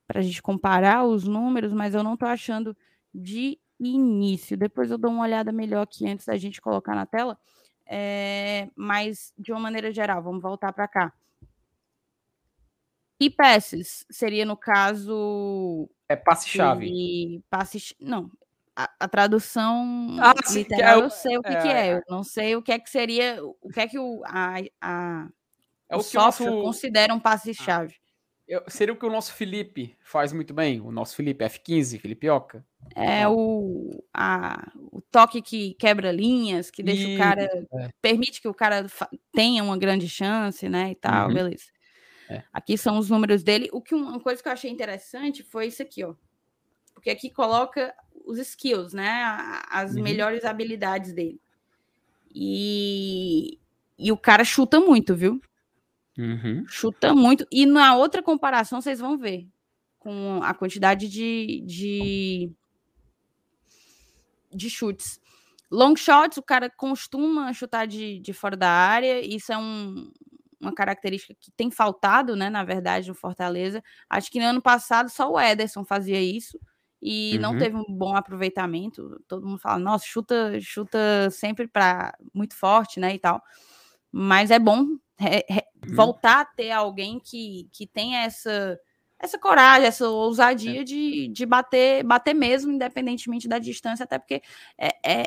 para a gente comparar os números, mas eu não tô achando de início. Depois eu dou uma olhada melhor aqui antes da gente colocar na tela. É, mas, de uma maneira geral, vamos voltar para cá. E passes seria, no caso. É passe-chave. Passe, não, a, a tradução ah, literal, é, eu sei o que é, que é, eu não sei o que é que seria, o que é que o, a, a, é o, o software nosso... considera um passe-chave. Eu, seria o que o nosso Felipe faz muito bem, o nosso Felipe F15, Felipe Oca. É o, a, o toque que quebra linhas, que deixa e, o cara. É. permite que o cara tenha uma grande chance, né? E tal, uhum. beleza. É. Aqui são os números dele. O que uma coisa que eu achei interessante foi isso aqui, ó. Porque aqui coloca os skills, né? As uhum. melhores habilidades dele. E, e o cara chuta muito, viu? Uhum. Chuta muito. E na outra comparação, vocês vão ver. com a quantidade de, de, de chutes. Long shots, o cara costuma chutar de, de fora da área, isso é um, uma característica que tem faltado, né, na verdade, no Fortaleza. Acho que no ano passado só o Ederson fazia isso e uhum. não teve um bom aproveitamento. Todo mundo fala, nossa, chuta, chuta sempre para muito forte, né, e tal. Mas é bom uhum. voltar a ter alguém que, que tenha essa essa coragem, essa ousadia é. de, de bater, bater mesmo, independentemente da distância, até porque é, é,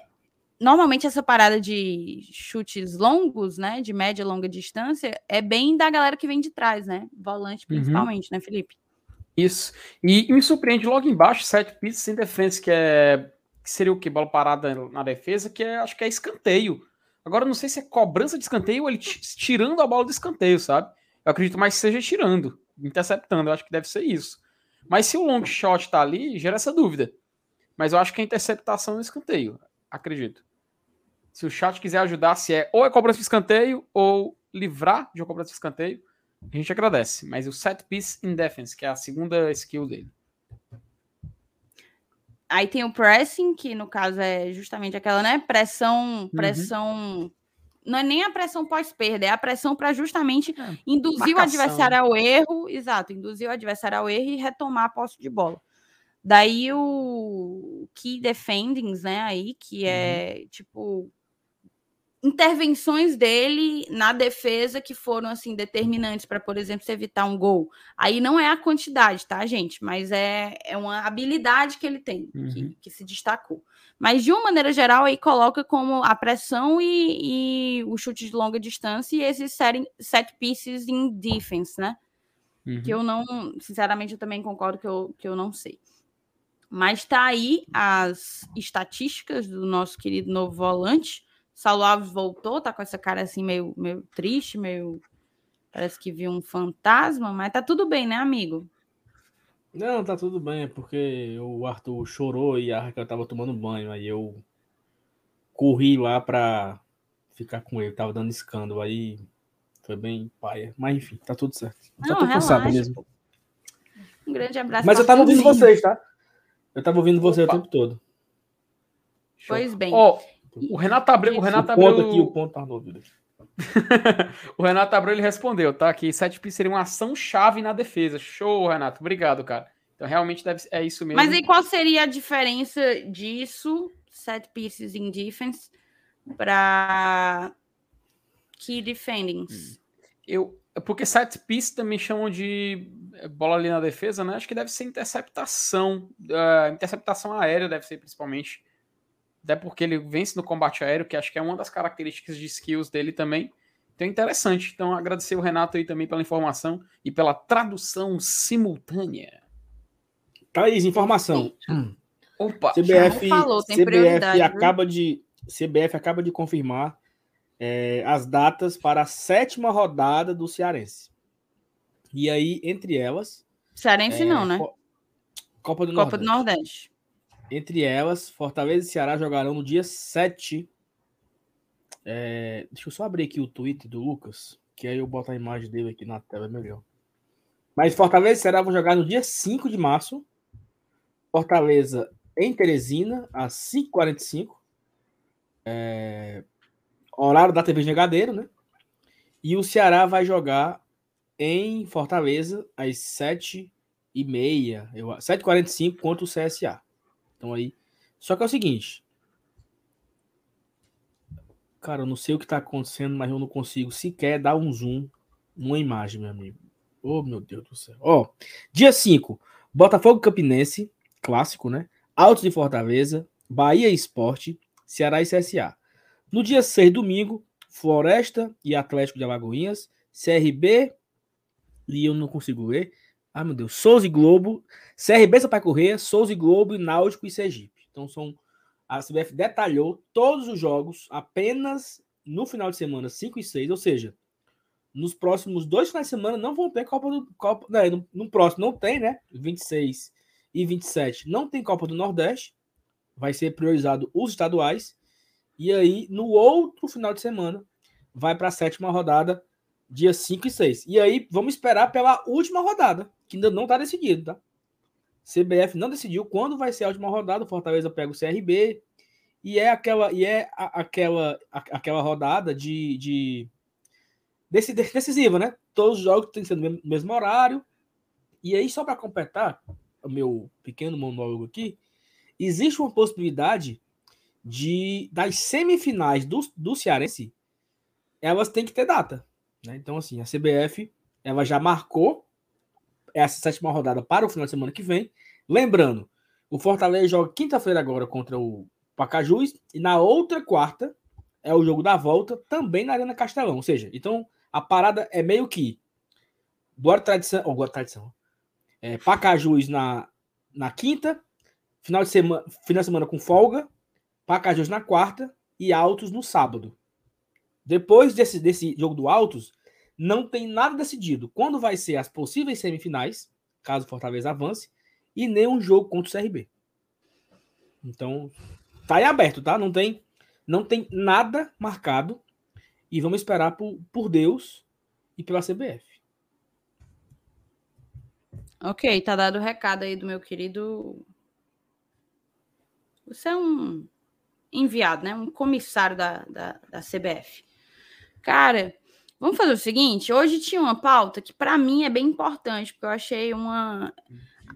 normalmente essa parada de chutes longos, né, de média e longa distância, é bem da galera que vem de trás, né, volante uhum. principalmente, uhum. né, Felipe? Isso. E, e, me surpreende logo embaixo, sete pistas sem defesa, que é que seria o que bola parada na defesa, que é, acho que é escanteio. Agora não sei se é cobrança de escanteio ou ele tirando a bola do escanteio, sabe? Eu acredito mais que seja tirando, interceptando, eu acho que deve ser isso. Mas se o long shot tá ali, gera essa dúvida. Mas eu acho que é interceptação no escanteio, acredito se o chat quiser ajudar, se é ou é cobrança de escanteio ou livrar de uma cobrança de escanteio, a gente agradece. Mas o set piece in defense, que é a segunda skill dele. Aí tem o pressing, que no caso é justamente aquela, né? Pressão, uhum. pressão. Uhum. Não é nem a pressão pós-perda, é a pressão para justamente é, induzir marcação. o adversário ao erro, exato, induzir o adversário ao erro e retomar a posse de bola. Daí o key defendings, né, aí, que é uhum. tipo intervenções dele na defesa que foram assim determinantes para, por exemplo, se evitar um gol. Aí não é a quantidade, tá, gente? Mas é, é uma habilidade que ele tem, uhum. que, que, se destacou. Mas de uma maneira geral, aí coloca como a pressão e, e o chute de longa distância e esses set, set pieces in defense, né? Uhum. Que eu não, sinceramente, eu também concordo que eu, que eu não sei. Mas tá aí as estatísticas do nosso querido novo volante. Saulo Alves voltou, tá com essa cara assim meio, meio triste, meio. Parece que viu um fantasma, mas tá tudo bem, né, amigo? Não, tá tudo bem, é porque o Arthur chorou e a Raquel tava tomando banho, aí eu corri lá pra ficar com ele, tava dando escândalo, aí foi bem paia. Mas enfim, tá tudo certo. Não, Só tô cansado mesmo. Um grande abraço. Mas eu tava ouvindo vocês, tá? Eu tava ouvindo você Opa. o tempo todo. Pois bem. Oh, o Renato Abreu. O Renato Abreu. Ponto aqui, o ponto tá no <laughs> o Renato Abreu ele respondeu, tá? Que 7 p seria uma ação chave na defesa. Show, Renato. Obrigado, cara. Então realmente deve, é isso mesmo. Mas e qual seria a diferença disso, set pieces in defense, para key defendings? Hum. Eu, porque set piece também chamam de bola ali na defesa, né? Acho que deve ser interceptação. Uh, interceptação aérea deve ser principalmente até porque ele vence no combate aéreo, que acho que é uma das características de skills dele também. Então é interessante. Então agradecer o Renato aí também pela informação e pela tradução simultânea. Thaís, informação. Opa, CBF, falou, CBF acaba de CBF acaba de confirmar é, as datas para a sétima rodada do Cearense. E aí, entre elas. Cearense é, não, né? Copa do Copa Nordeste. do Nordeste. Entre elas, Fortaleza e Ceará jogarão no dia 7. É, deixa eu só abrir aqui o tweet do Lucas, que aí eu boto a imagem dele aqui na tela, é melhor. Mas Fortaleza e Ceará vão jogar no dia 5 de março. Fortaleza em Teresina, às 5h45. É, horário da TV Negadeiro, né? E o Ceará vai jogar em Fortaleza às 7h30, 7h45 contra o CSA. Então aí. Só que é o seguinte. Cara, eu não sei o que tá acontecendo, mas eu não consigo sequer dar um zoom numa imagem, meu amigo. Oh, meu Deus do céu. Ó, oh, dia 5, Botafogo Campinense, clássico, né? Altos de Fortaleza, Bahia Esporte, Ceará e CSA. No dia 6, domingo, Floresta e Atlético de Alagoinhas, CRB, e eu não consigo ler, ah, meu Deus. Souza e Globo. CRB Sampaio Correia, Souza e Globo, Náutico e Sergipe. Então são. A CBF detalhou todos os jogos apenas no final de semana 5 e 6, ou seja, nos próximos dois finais de semana não vão ter Copa do. Copa, né, no, no próximo não tem, né? 26 e 27 não tem Copa do Nordeste. Vai ser priorizado os estaduais. E aí, no outro final de semana, vai para a sétima rodada, dia 5 e 6. E aí, vamos esperar pela última rodada, que ainda não está decidido, tá? CBF não decidiu quando vai ser a última rodada. O Fortaleza pega o CRB. E é aquela, e é a, aquela, a, aquela rodada de, de decisiva, né? Todos os jogos têm que ser no mesmo horário. E aí, só para completar o meu pequeno monólogo aqui, existe uma possibilidade de das semifinais do, do Cearense, elas têm que ter data. Né? Então, assim, a CBF ela já marcou essa sétima rodada para o final de semana que vem. Lembrando, o Fortaleza joga quinta-feira agora contra o Pacajus e na outra quarta é o jogo da volta também na Arena Castelão. Ou seja, então a parada é meio que Boa Tradição, ou Boa Tradição, é, Pacajus na, na quinta, final de semana, final de semana com folga, Pacajus na quarta e Altos no sábado. Depois desse, desse jogo do Altos, não tem nada decidido quando vai ser as possíveis semifinais, caso o Fortaleza avance, e nem um jogo contra o CRB. Então, tá aí aberto, tá? Não tem, não tem nada marcado e vamos esperar por, por Deus e pela CBF. Ok, tá dado o recado aí do meu querido. Você é um enviado, né? Um comissário da, da, da CBF. Cara, vamos fazer o seguinte: hoje tinha uma pauta que para mim é bem importante, porque eu achei uma.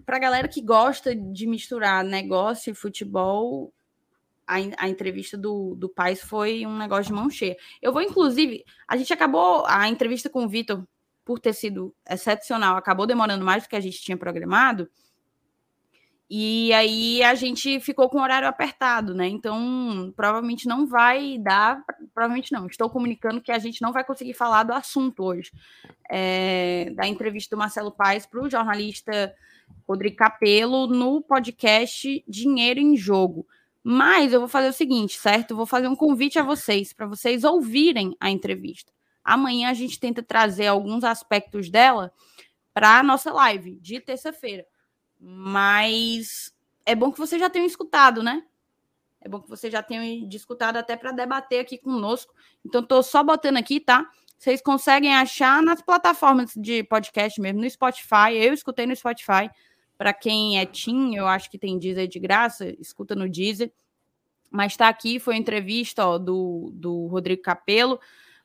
Pra galera que gosta de misturar negócio e futebol, a, a, entrevista do, do Paz foi um negócio de mão cheia. Eu vou, inclusive, a gente acabou a entrevista com o Vitor por ter sido excepcional, acabou demorando mais do que a gente tinha programado. E aí a gente ficou com o horário apertado, né? Então, provavelmente não vai dar, provavelmente não. Estou comunicando que a gente não vai conseguir falar do assunto hoje. É, da entrevista do Marcelo Paes para o jornalista Rodrigo Capello no podcast Dinheiro em Jogo. Mas eu vou fazer o seguinte, certo? Vou fazer um convite a vocês, para vocês ouvirem a entrevista. Amanhã a gente tenta trazer alguns aspectos dela para a nossa live de terça-feira. Mas é bom que você já tenha escutado, né? É bom que você já tenha escutado até para debater aqui conosco. Então, estou só botando aqui, tá? Vocês conseguem achar nas plataformas de podcast mesmo, no Spotify. Eu escutei no Spotify. Para quem é Tim, eu acho que tem Deezer de graça, escuta no Deezer. Mas está aqui, foi entrevista ó, do, do Rodrigo Capello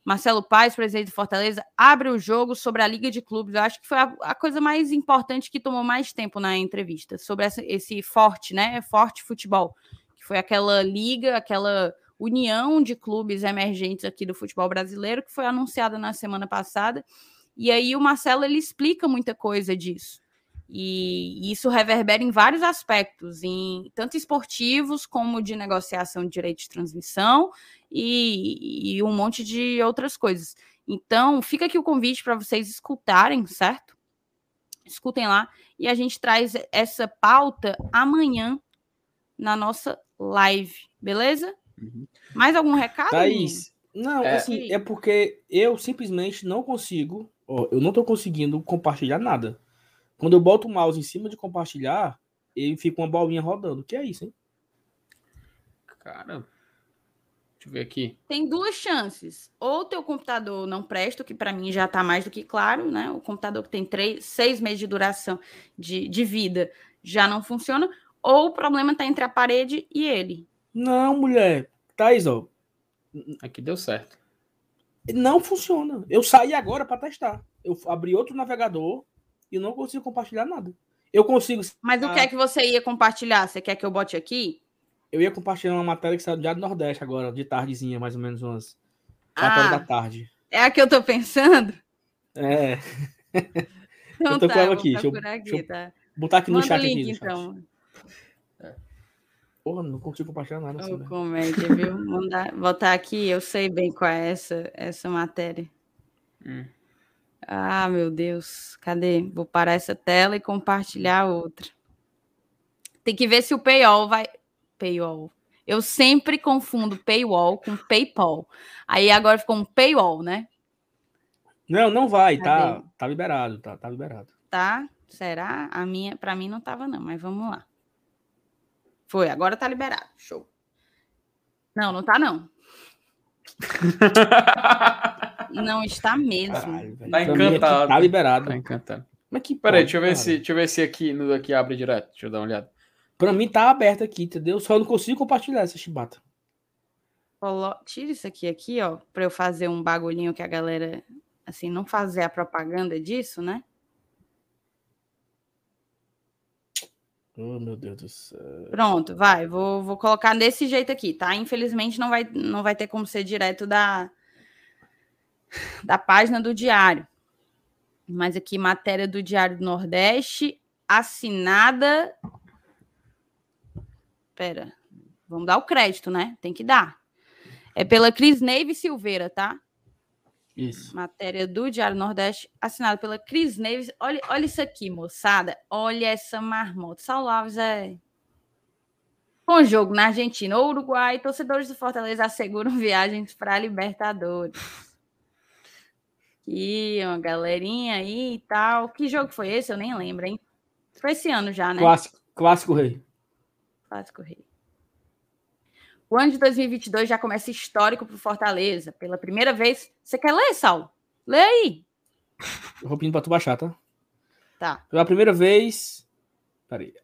Marcelo Paes, presidente do Fortaleza, abre o jogo sobre a Liga de Clubes. Eu acho que foi a, a coisa mais importante que tomou mais tempo na entrevista, sobre essa, esse forte, né? Forte futebol, foi aquela liga, aquela união de clubes emergentes aqui do futebol brasileiro, que foi anunciada na semana passada. E aí o Marcelo ele explica muita coisa disso. E isso reverbera em vários aspectos, em tanto esportivos como de negociação de direito de transmissão e, e um monte de outras coisas. Então, fica aqui o convite para vocês escutarem, certo? Escutem lá e a gente traz essa pauta amanhã na nossa live, beleza? Uhum. Mais algum recado? Thaís, não, é, assim, é porque eu simplesmente não consigo, ó, eu não estou conseguindo compartilhar nada. Quando eu boto o mouse em cima de compartilhar, ele fica uma bolinha rodando. O que é isso, hein? Cara, deixa eu ver aqui. Tem duas chances. Ou teu computador não presta, que para mim já está mais do que claro, né? O computador que tem três, seis meses de duração de, de vida já não funciona. Ou o problema está entre a parede e ele. Não, mulher. Thaís, ó. Aqui deu certo. Não funciona. Eu saí agora para testar. Eu abri outro navegador, e não consigo compartilhar nada. Eu consigo. Mas o que é que você ia compartilhar? Você quer que eu bote aqui? Eu ia compartilhar uma matéria que saiu do Diário do Nordeste agora, de tardezinha, mais ou menos umas 4 horas da tarde. É a que eu tô pensando? É. Então eu tô tá, com ela aqui. Deixa eu, aqui, deixa eu tá. botar aqui Manda no chat. Link, aqui, então. É. Porra, não consigo compartilhar nada. Assim, comédia, viu? <laughs> Mandar, botar aqui, eu sei bem qual é essa, essa matéria. Hum. Ah, meu Deus, cadê? Vou parar essa tela e compartilhar outra. Tem que ver se o paywall vai. Paywall. Eu sempre confundo paywall com PayPal. Aí agora ficou um paywall, né? Não, não vai, tá, tá liberado, tá, tá liberado. Tá? Será? A minha, para mim não tava não, mas vamos lá. Foi, agora tá liberado. Show. Não, não tá não. <laughs> Não está mesmo. tá encantado. Tá liberado. Tá encantado. Mas que Peraí, deixa eu ver cara? se, deixa eu ver se aqui no aqui abre direto. Deixa eu dar uma olhada. Pra mim tá aberto aqui, entendeu? Só não consigo compartilhar essa chibata. Colo- Tira isso aqui, aqui, ó, para eu fazer um bagulhinho que a galera, assim, não fazer a propaganda disso, né? Oh, meu Deus do céu. Pronto, vai, vou, vou colocar desse jeito aqui, tá? Infelizmente não vai, não vai ter como ser direto da, da página do Diário. Mas aqui, matéria do Diário do Nordeste, assinada. Pera, vamos dar o crédito, né? Tem que dar. É pela Cris Neive Silveira, tá? Isso. Matéria do Diário Nordeste, assinada pela Cris Neves. Olha, olha isso aqui, moçada. Olha essa marmota. Saulo Alves é. Com jogo na Argentina ou Uruguai, torcedores do Fortaleza asseguram <laughs> viagens para a Libertadores. E uma galerinha aí e tal. Que jogo foi esse? Eu nem lembro, hein? Foi esse ano já, né? Clássico, clássico rei. Clássico Rei. O ano de 2022 já começa histórico para o Fortaleza. Pela primeira vez. Você quer ler, Saulo? Lê aí. <laughs> Eu vou pedindo pra tu baixar, tá? Tá. Pela primeira vez. Peraí.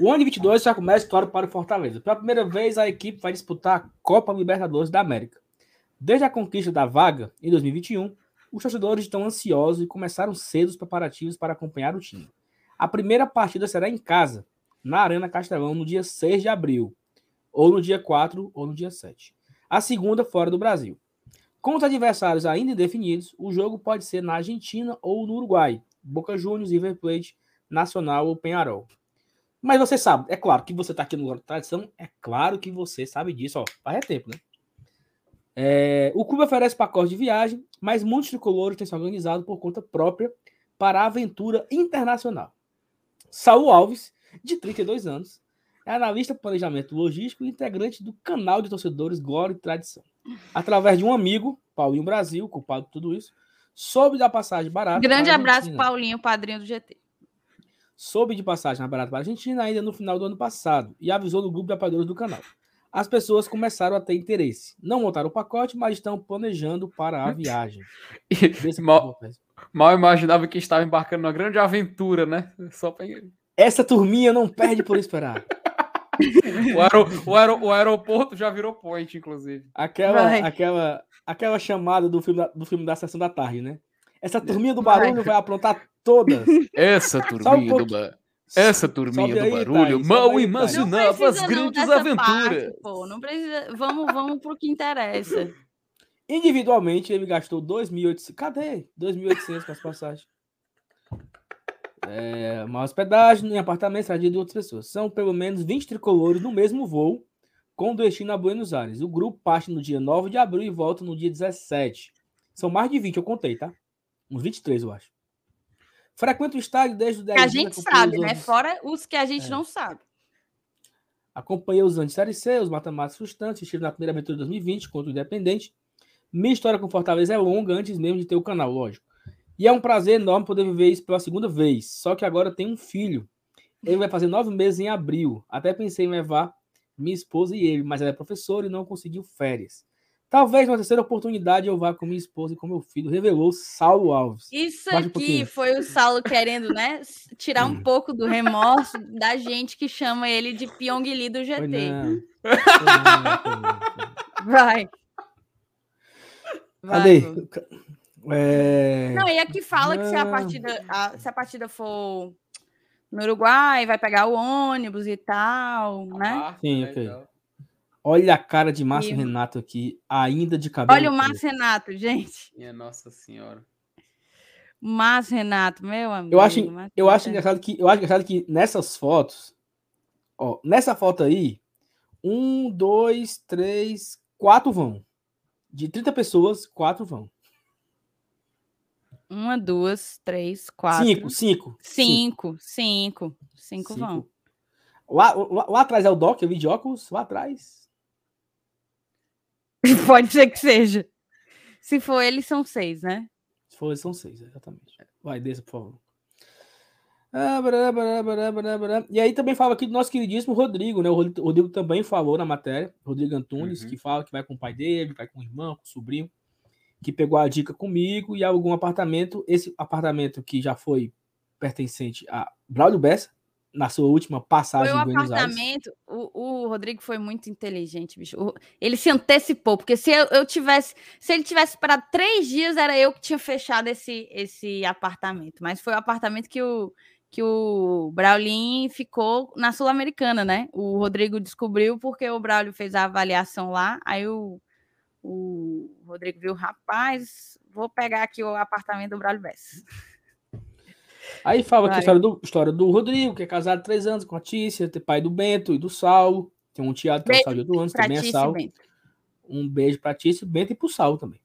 O ano de 22 já começa história para o Fortaleza. Pela primeira vez, a equipe vai disputar a Copa Libertadores da América. Desde a conquista da vaga, em 2021, os torcedores estão ansiosos e começaram cedo os preparativos para acompanhar o time. A primeira partida será em casa, na Arena Castelão, no dia 6 de abril, ou no dia 4 ou no dia 7. A segunda fora do Brasil. Com os adversários ainda indefinidos, o jogo pode ser na Argentina ou no Uruguai, Boca Juniors, River Plate, Nacional ou Penharol. Mas você sabe, é claro que você está aqui no da Tradição, é claro que você sabe disso, ó, faz é tempo, né? É, o clube oferece pacote de viagem, mas muitos tricolores têm se organizado por conta própria para a aventura internacional. Saul Alves, de 32 anos, é analista de planejamento logístico e integrante do canal de torcedores Glória e Tradição. Através de um amigo, Paulinho Brasil, culpado de tudo isso, soube da passagem barata. Grande abraço. Paulinho, padrinho do GT. soube de passagem na barata para a Argentina ainda no final do ano passado e avisou no grupo de apoiadores do canal. As pessoas começaram a ter interesse. Não montaram o pacote, mas estão planejando para a viagem. <laughs> Mal-. Mal imaginava que estava embarcando numa grande aventura, né? Só pra... Essa turminha não perde por esperar. <laughs> <laughs> o, aero- o aero- o aeroporto já virou point, inclusive. Aquela, Vai. aquela, aquela chamada do filme da, do filme da sessão da tarde, né? Essa turminha do barulho vai aprontar todas. Essa Só um turminha do pouquinho. ba... Essa turminha Sobe do aí, barulho Thaís, mal aí, Não imaginava as grandes aventuras. parte, pô. Não precisa. Vamos, vamos pro que interessa. Individualmente, ele gastou 2.800. Cadê? 2.800 com as passagens. É, uma hospedagem em apartamento tradido de outras pessoas. São pelo menos 20 tricolores no mesmo voo, com destino a Buenos Aires. O grupo parte no dia 9 de abril e volta no dia 17. São mais de 20, eu contei, tá? Uns 23, eu acho. Frequenta o estádio desde o 10 Que a gente sabe, né? anos- Fora os que a gente É. não sabe. Acompanhei os de Série C, os matemáticos frustrantes, estive na primeira aventura de 2020 contra o Independente. Minha história com Fortaleza é longa antes mesmo de ter o canal, lógico. E é um prazer enorme poder viver isso pela segunda vez. Só que agora tem um filho. Ele vai fazer nove meses em abril. Até pensei em levar minha esposa e ele, mas ela é professora e não conseguiu férias. Talvez na terceira oportunidade eu vá com minha esposa e com meu filho, revelou Saulo Alves. Isso Baixa um aqui pouquinho. foi o Saulo querendo, né? Tirar um pouco do remorso da gente que chama ele de Pyongyi do Foi GT. Foi não, foi não, foi não. Vai. Vai, Cadê? É... Não, e aqui fala que se a Não. partida, a- se a partida for no Uruguai, vai pegar o ônibus e tal, né? Ah, Sim, é, ok. então. Olha a cara de Márcio E- Renato aqui, ainda de cabelo. Olha o. Márcio Renato, gente. Minha Nossa Senhora. Márcio Renato, meu amigo. Eu acho, Márcio eu acho Renato. engraçado que eu acho engraçado que nessas fotos, ó, nessa foto aí, um, dois, três, quatro vão. De 30 pessoas, quatro vão. Uma, duas, três, quatro. Cinco, cinco. Cinco, cinco. Cinco vão. Lá, lá, lá atrás é o Doc, eu vi de óculos, lá atrás. <laughs> Pode ser que seja. Se for ele, são seis, né? Se for, são seis, exatamente. Vai, desça, por favor. Ah, bará, bará, bará, bará, bará. E aí também fala aqui do nosso queridíssimo Rodrigo, né? O Rodrigo, o Rodrigo também falou na matéria, Rodrigo Antunes, Uhum. que fala que vai com o pai dele, vai com o irmão, com o sobrinho, que pegou a dica comigo e algum apartamento. Esse apartamento que já foi pertencente a Braulio Bessa, na sua última passagem Foi o apartamento. O, o Rodrigo foi muito inteligente, bicho. O- ele se antecipou, porque se eu, eu tivesse, se ele tivesse esperado três dias, era eu que tinha fechado esse, esse apartamento. Mas foi o apartamento que o que o Braulin ficou na Sul-Americana, né? O Rodrigo descobriu porque o Braulio fez a avaliação lá, aí o, o Rodrigo viu, rapaz, vou pegar aqui o apartamento do Braulio Bess. Aí fala aqui a história do, história do Rodrigo, que é casado há três anos com a Tícia, tem pai do Bento e do Saulo. Tem um teatro que é o Saulo de anos, Pra também é Saulo. Bento. Um beijo pra Tícia, Bento e pro Saulo também.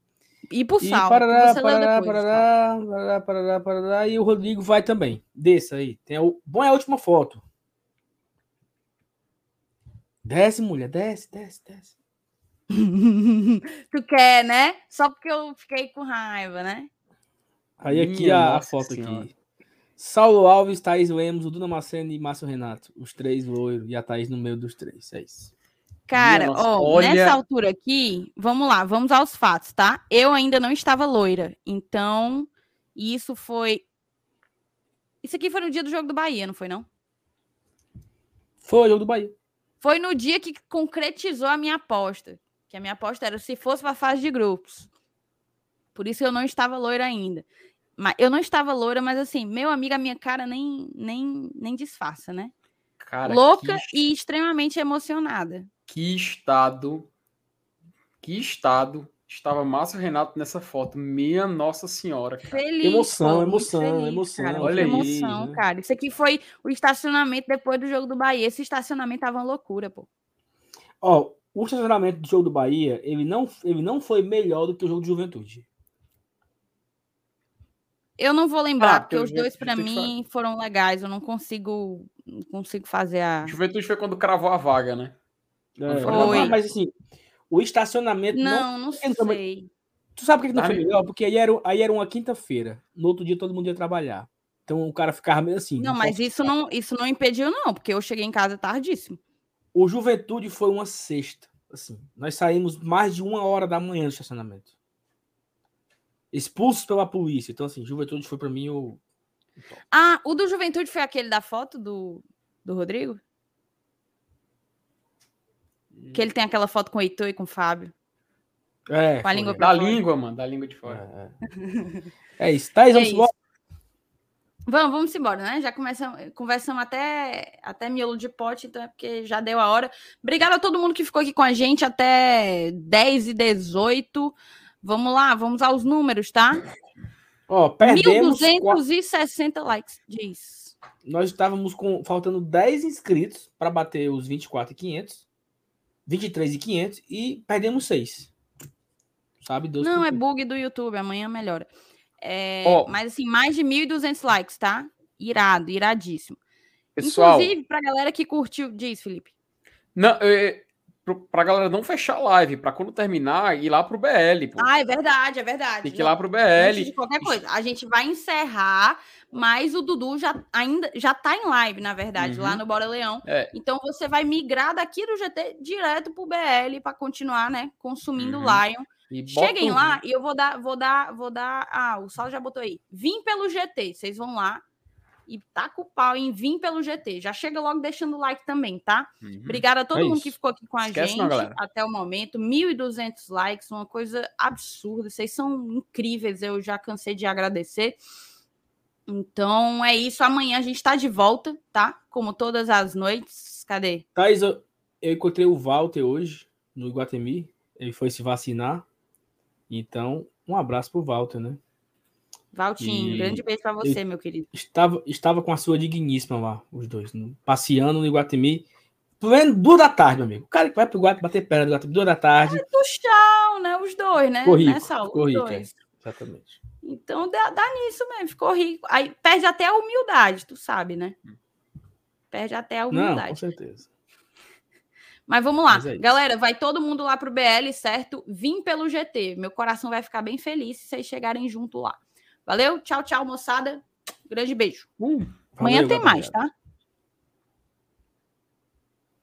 E pro E Sal, parará, você leu parará, depois, Sal. parará, parará, parará, parará, e o Rodrigo vai também. Desça aí. Tem o... Bom é a última foto. Desce, mulher, desce, desce, desce. <laughs> tu quer, né? Só porque eu fiquei com raiva, né? Aí aqui Minha a, a foto Senhora. aqui. Saulo Alves, Thaís Lemos, o Duna Macena e Márcio Renato. Os três loiros e a Thaís no meio dos três. É isso. Cara, ó, olha- nessa altura aqui, vamos lá, vamos aos fatos, tá? Eu ainda não estava loira, então isso foi. Isso aqui foi no dia do jogo do Bahia, não foi não? Foi o jogo do Bahia. Foi no dia que concretizou a minha aposta, que a minha aposta era se fosse para a fase de grupos. Por isso eu não estava loira ainda. Mas eu não estava loira, mas assim, meu amigo, a minha cara nem nem nem disfarça, né? Cara, Louca que, e extremamente emocionada. que estado. Que estado estava Márcio Renato nessa foto. Minha Nossa Senhora, cara. Feliz. Emoção, pô, muito emoção, emoção, Cara, olha muita aí, emoção, né? cara. Isso aqui foi o estacionamento depois do jogo do Bahia. Esse estacionamento tava uma loucura, pô. Ó, o estacionamento do jogo do Bahia, ele não, ele não foi melhor do que o jogo de juventude. Eu não vou lembrar, Ah, porque os dois que mim foram legais. Eu não consigo, não consigo fazer a. Juventude foi quando cravou a vaga, né? É, Foi. mas, mas, assim, o estacionamento não. Não, não também- sei. Tu sabe por que não foi melhor? Porque aí era, aí era uma quinta-feira. No outro dia todo mundo ia trabalhar. Então o cara ficava meio assim. Não, mas posso isso ficar. não, isso não impediu, não, porque eu cheguei em casa tardíssimo. O Juventude foi uma sexta. Assim, nós saímos mais de uma hora da manhã do estacionamento. Expulsos pela polícia. Então, assim, Juventude foi pra mim o. Ah, o do Juventude foi aquele da foto do, do Rodrigo? Que ele tem aquela foto com o Heitor e com o Fábio. É, Com a língua é. Da fora. língua, mano. Da língua de fora. É, é. É isso. Thaís, É vamos isso. Vamos, vamos embora, né? Já começamos, conversamos até, até miolo de pote, então é porque já deu a hora. Obrigada a todo mundo que ficou aqui com a gente até 10 e 18. Vamos lá, vamos aos números, tá? Ó, perdemos. qua- 1.260 likes, diz. Nós estávamos com faltando 10 inscritos para bater os 24,500, 23,500 e perdemos 6. Sabe? Deus Não, é bug do YouTube, amanhã melhora. É, Ó. Mas assim, mais de 1.200 likes, tá? Irado, iradíssimo. Pessoal, Inclusive, pra galera que curtiu, diz, Felipe. não, é, pro- pra galera não fechar a live, pra quando terminar, ir lá pro BL, pô. Ah, é verdade, é verdade. Tem que ir lá pro Antes de BL. qualquer coisa, a gente vai encerrar, mas o Dudu já ainda já tá em live, na verdade, lá Uhum. no Bora Leão. É. Então você vai migrar daqui do GT direto pro BL para continuar, né, consumindo o Uhum. Lion. E Cheguem um- lá e eu vou dar, vou dar, vou dar. Ah, o Sal já botou aí. Vim pelo GT. Vocês vão lá e taca o pau em Vim pelo GT. Já chega logo deixando o like também, tá? Uhum. Obrigada a todo É mundo isso. que ficou aqui com a Esquece gente não, até o momento. 1.200 likes, uma coisa absurda. Vocês são incríveis, eu já cansei de agradecer. Então é isso. Amanhã a gente tá de volta, tá? Como todas as noites. Cadê? Thaís, eu, eu encontrei o Walter hoje no Iguatemi. Ele foi se vacinar. Então, um abraço pro Walter, né? Valtinho, E- grande beijo pra você, meu querido. Estava, estava com a sua digníssima lá, os dois, no- passeando no Iguatemi. Pleno duas da tarde, meu amigo. O cara que vai pro Iguatemi bater perna do Iguatemi, duas da tarde. Do chão, né? Os dois, né? Ficou rico, Nessa, os ficou rico, dois. é. Exatamente. Então dá, dá nisso mesmo, ficou rico. Aí perde até a humildade, tu sabe, né? Perde até a Não, com humildade. certeza. Mas vamos lá. Mas é. Galera, vai todo mundo lá pro BL, certo? Vim pelo GT. Meu coração vai ficar bem feliz se vocês chegarem junto lá. Valeu? Tchau, tchau, moçada. Grande beijo. Uh, Amanhã Valeu, tem mais, tá?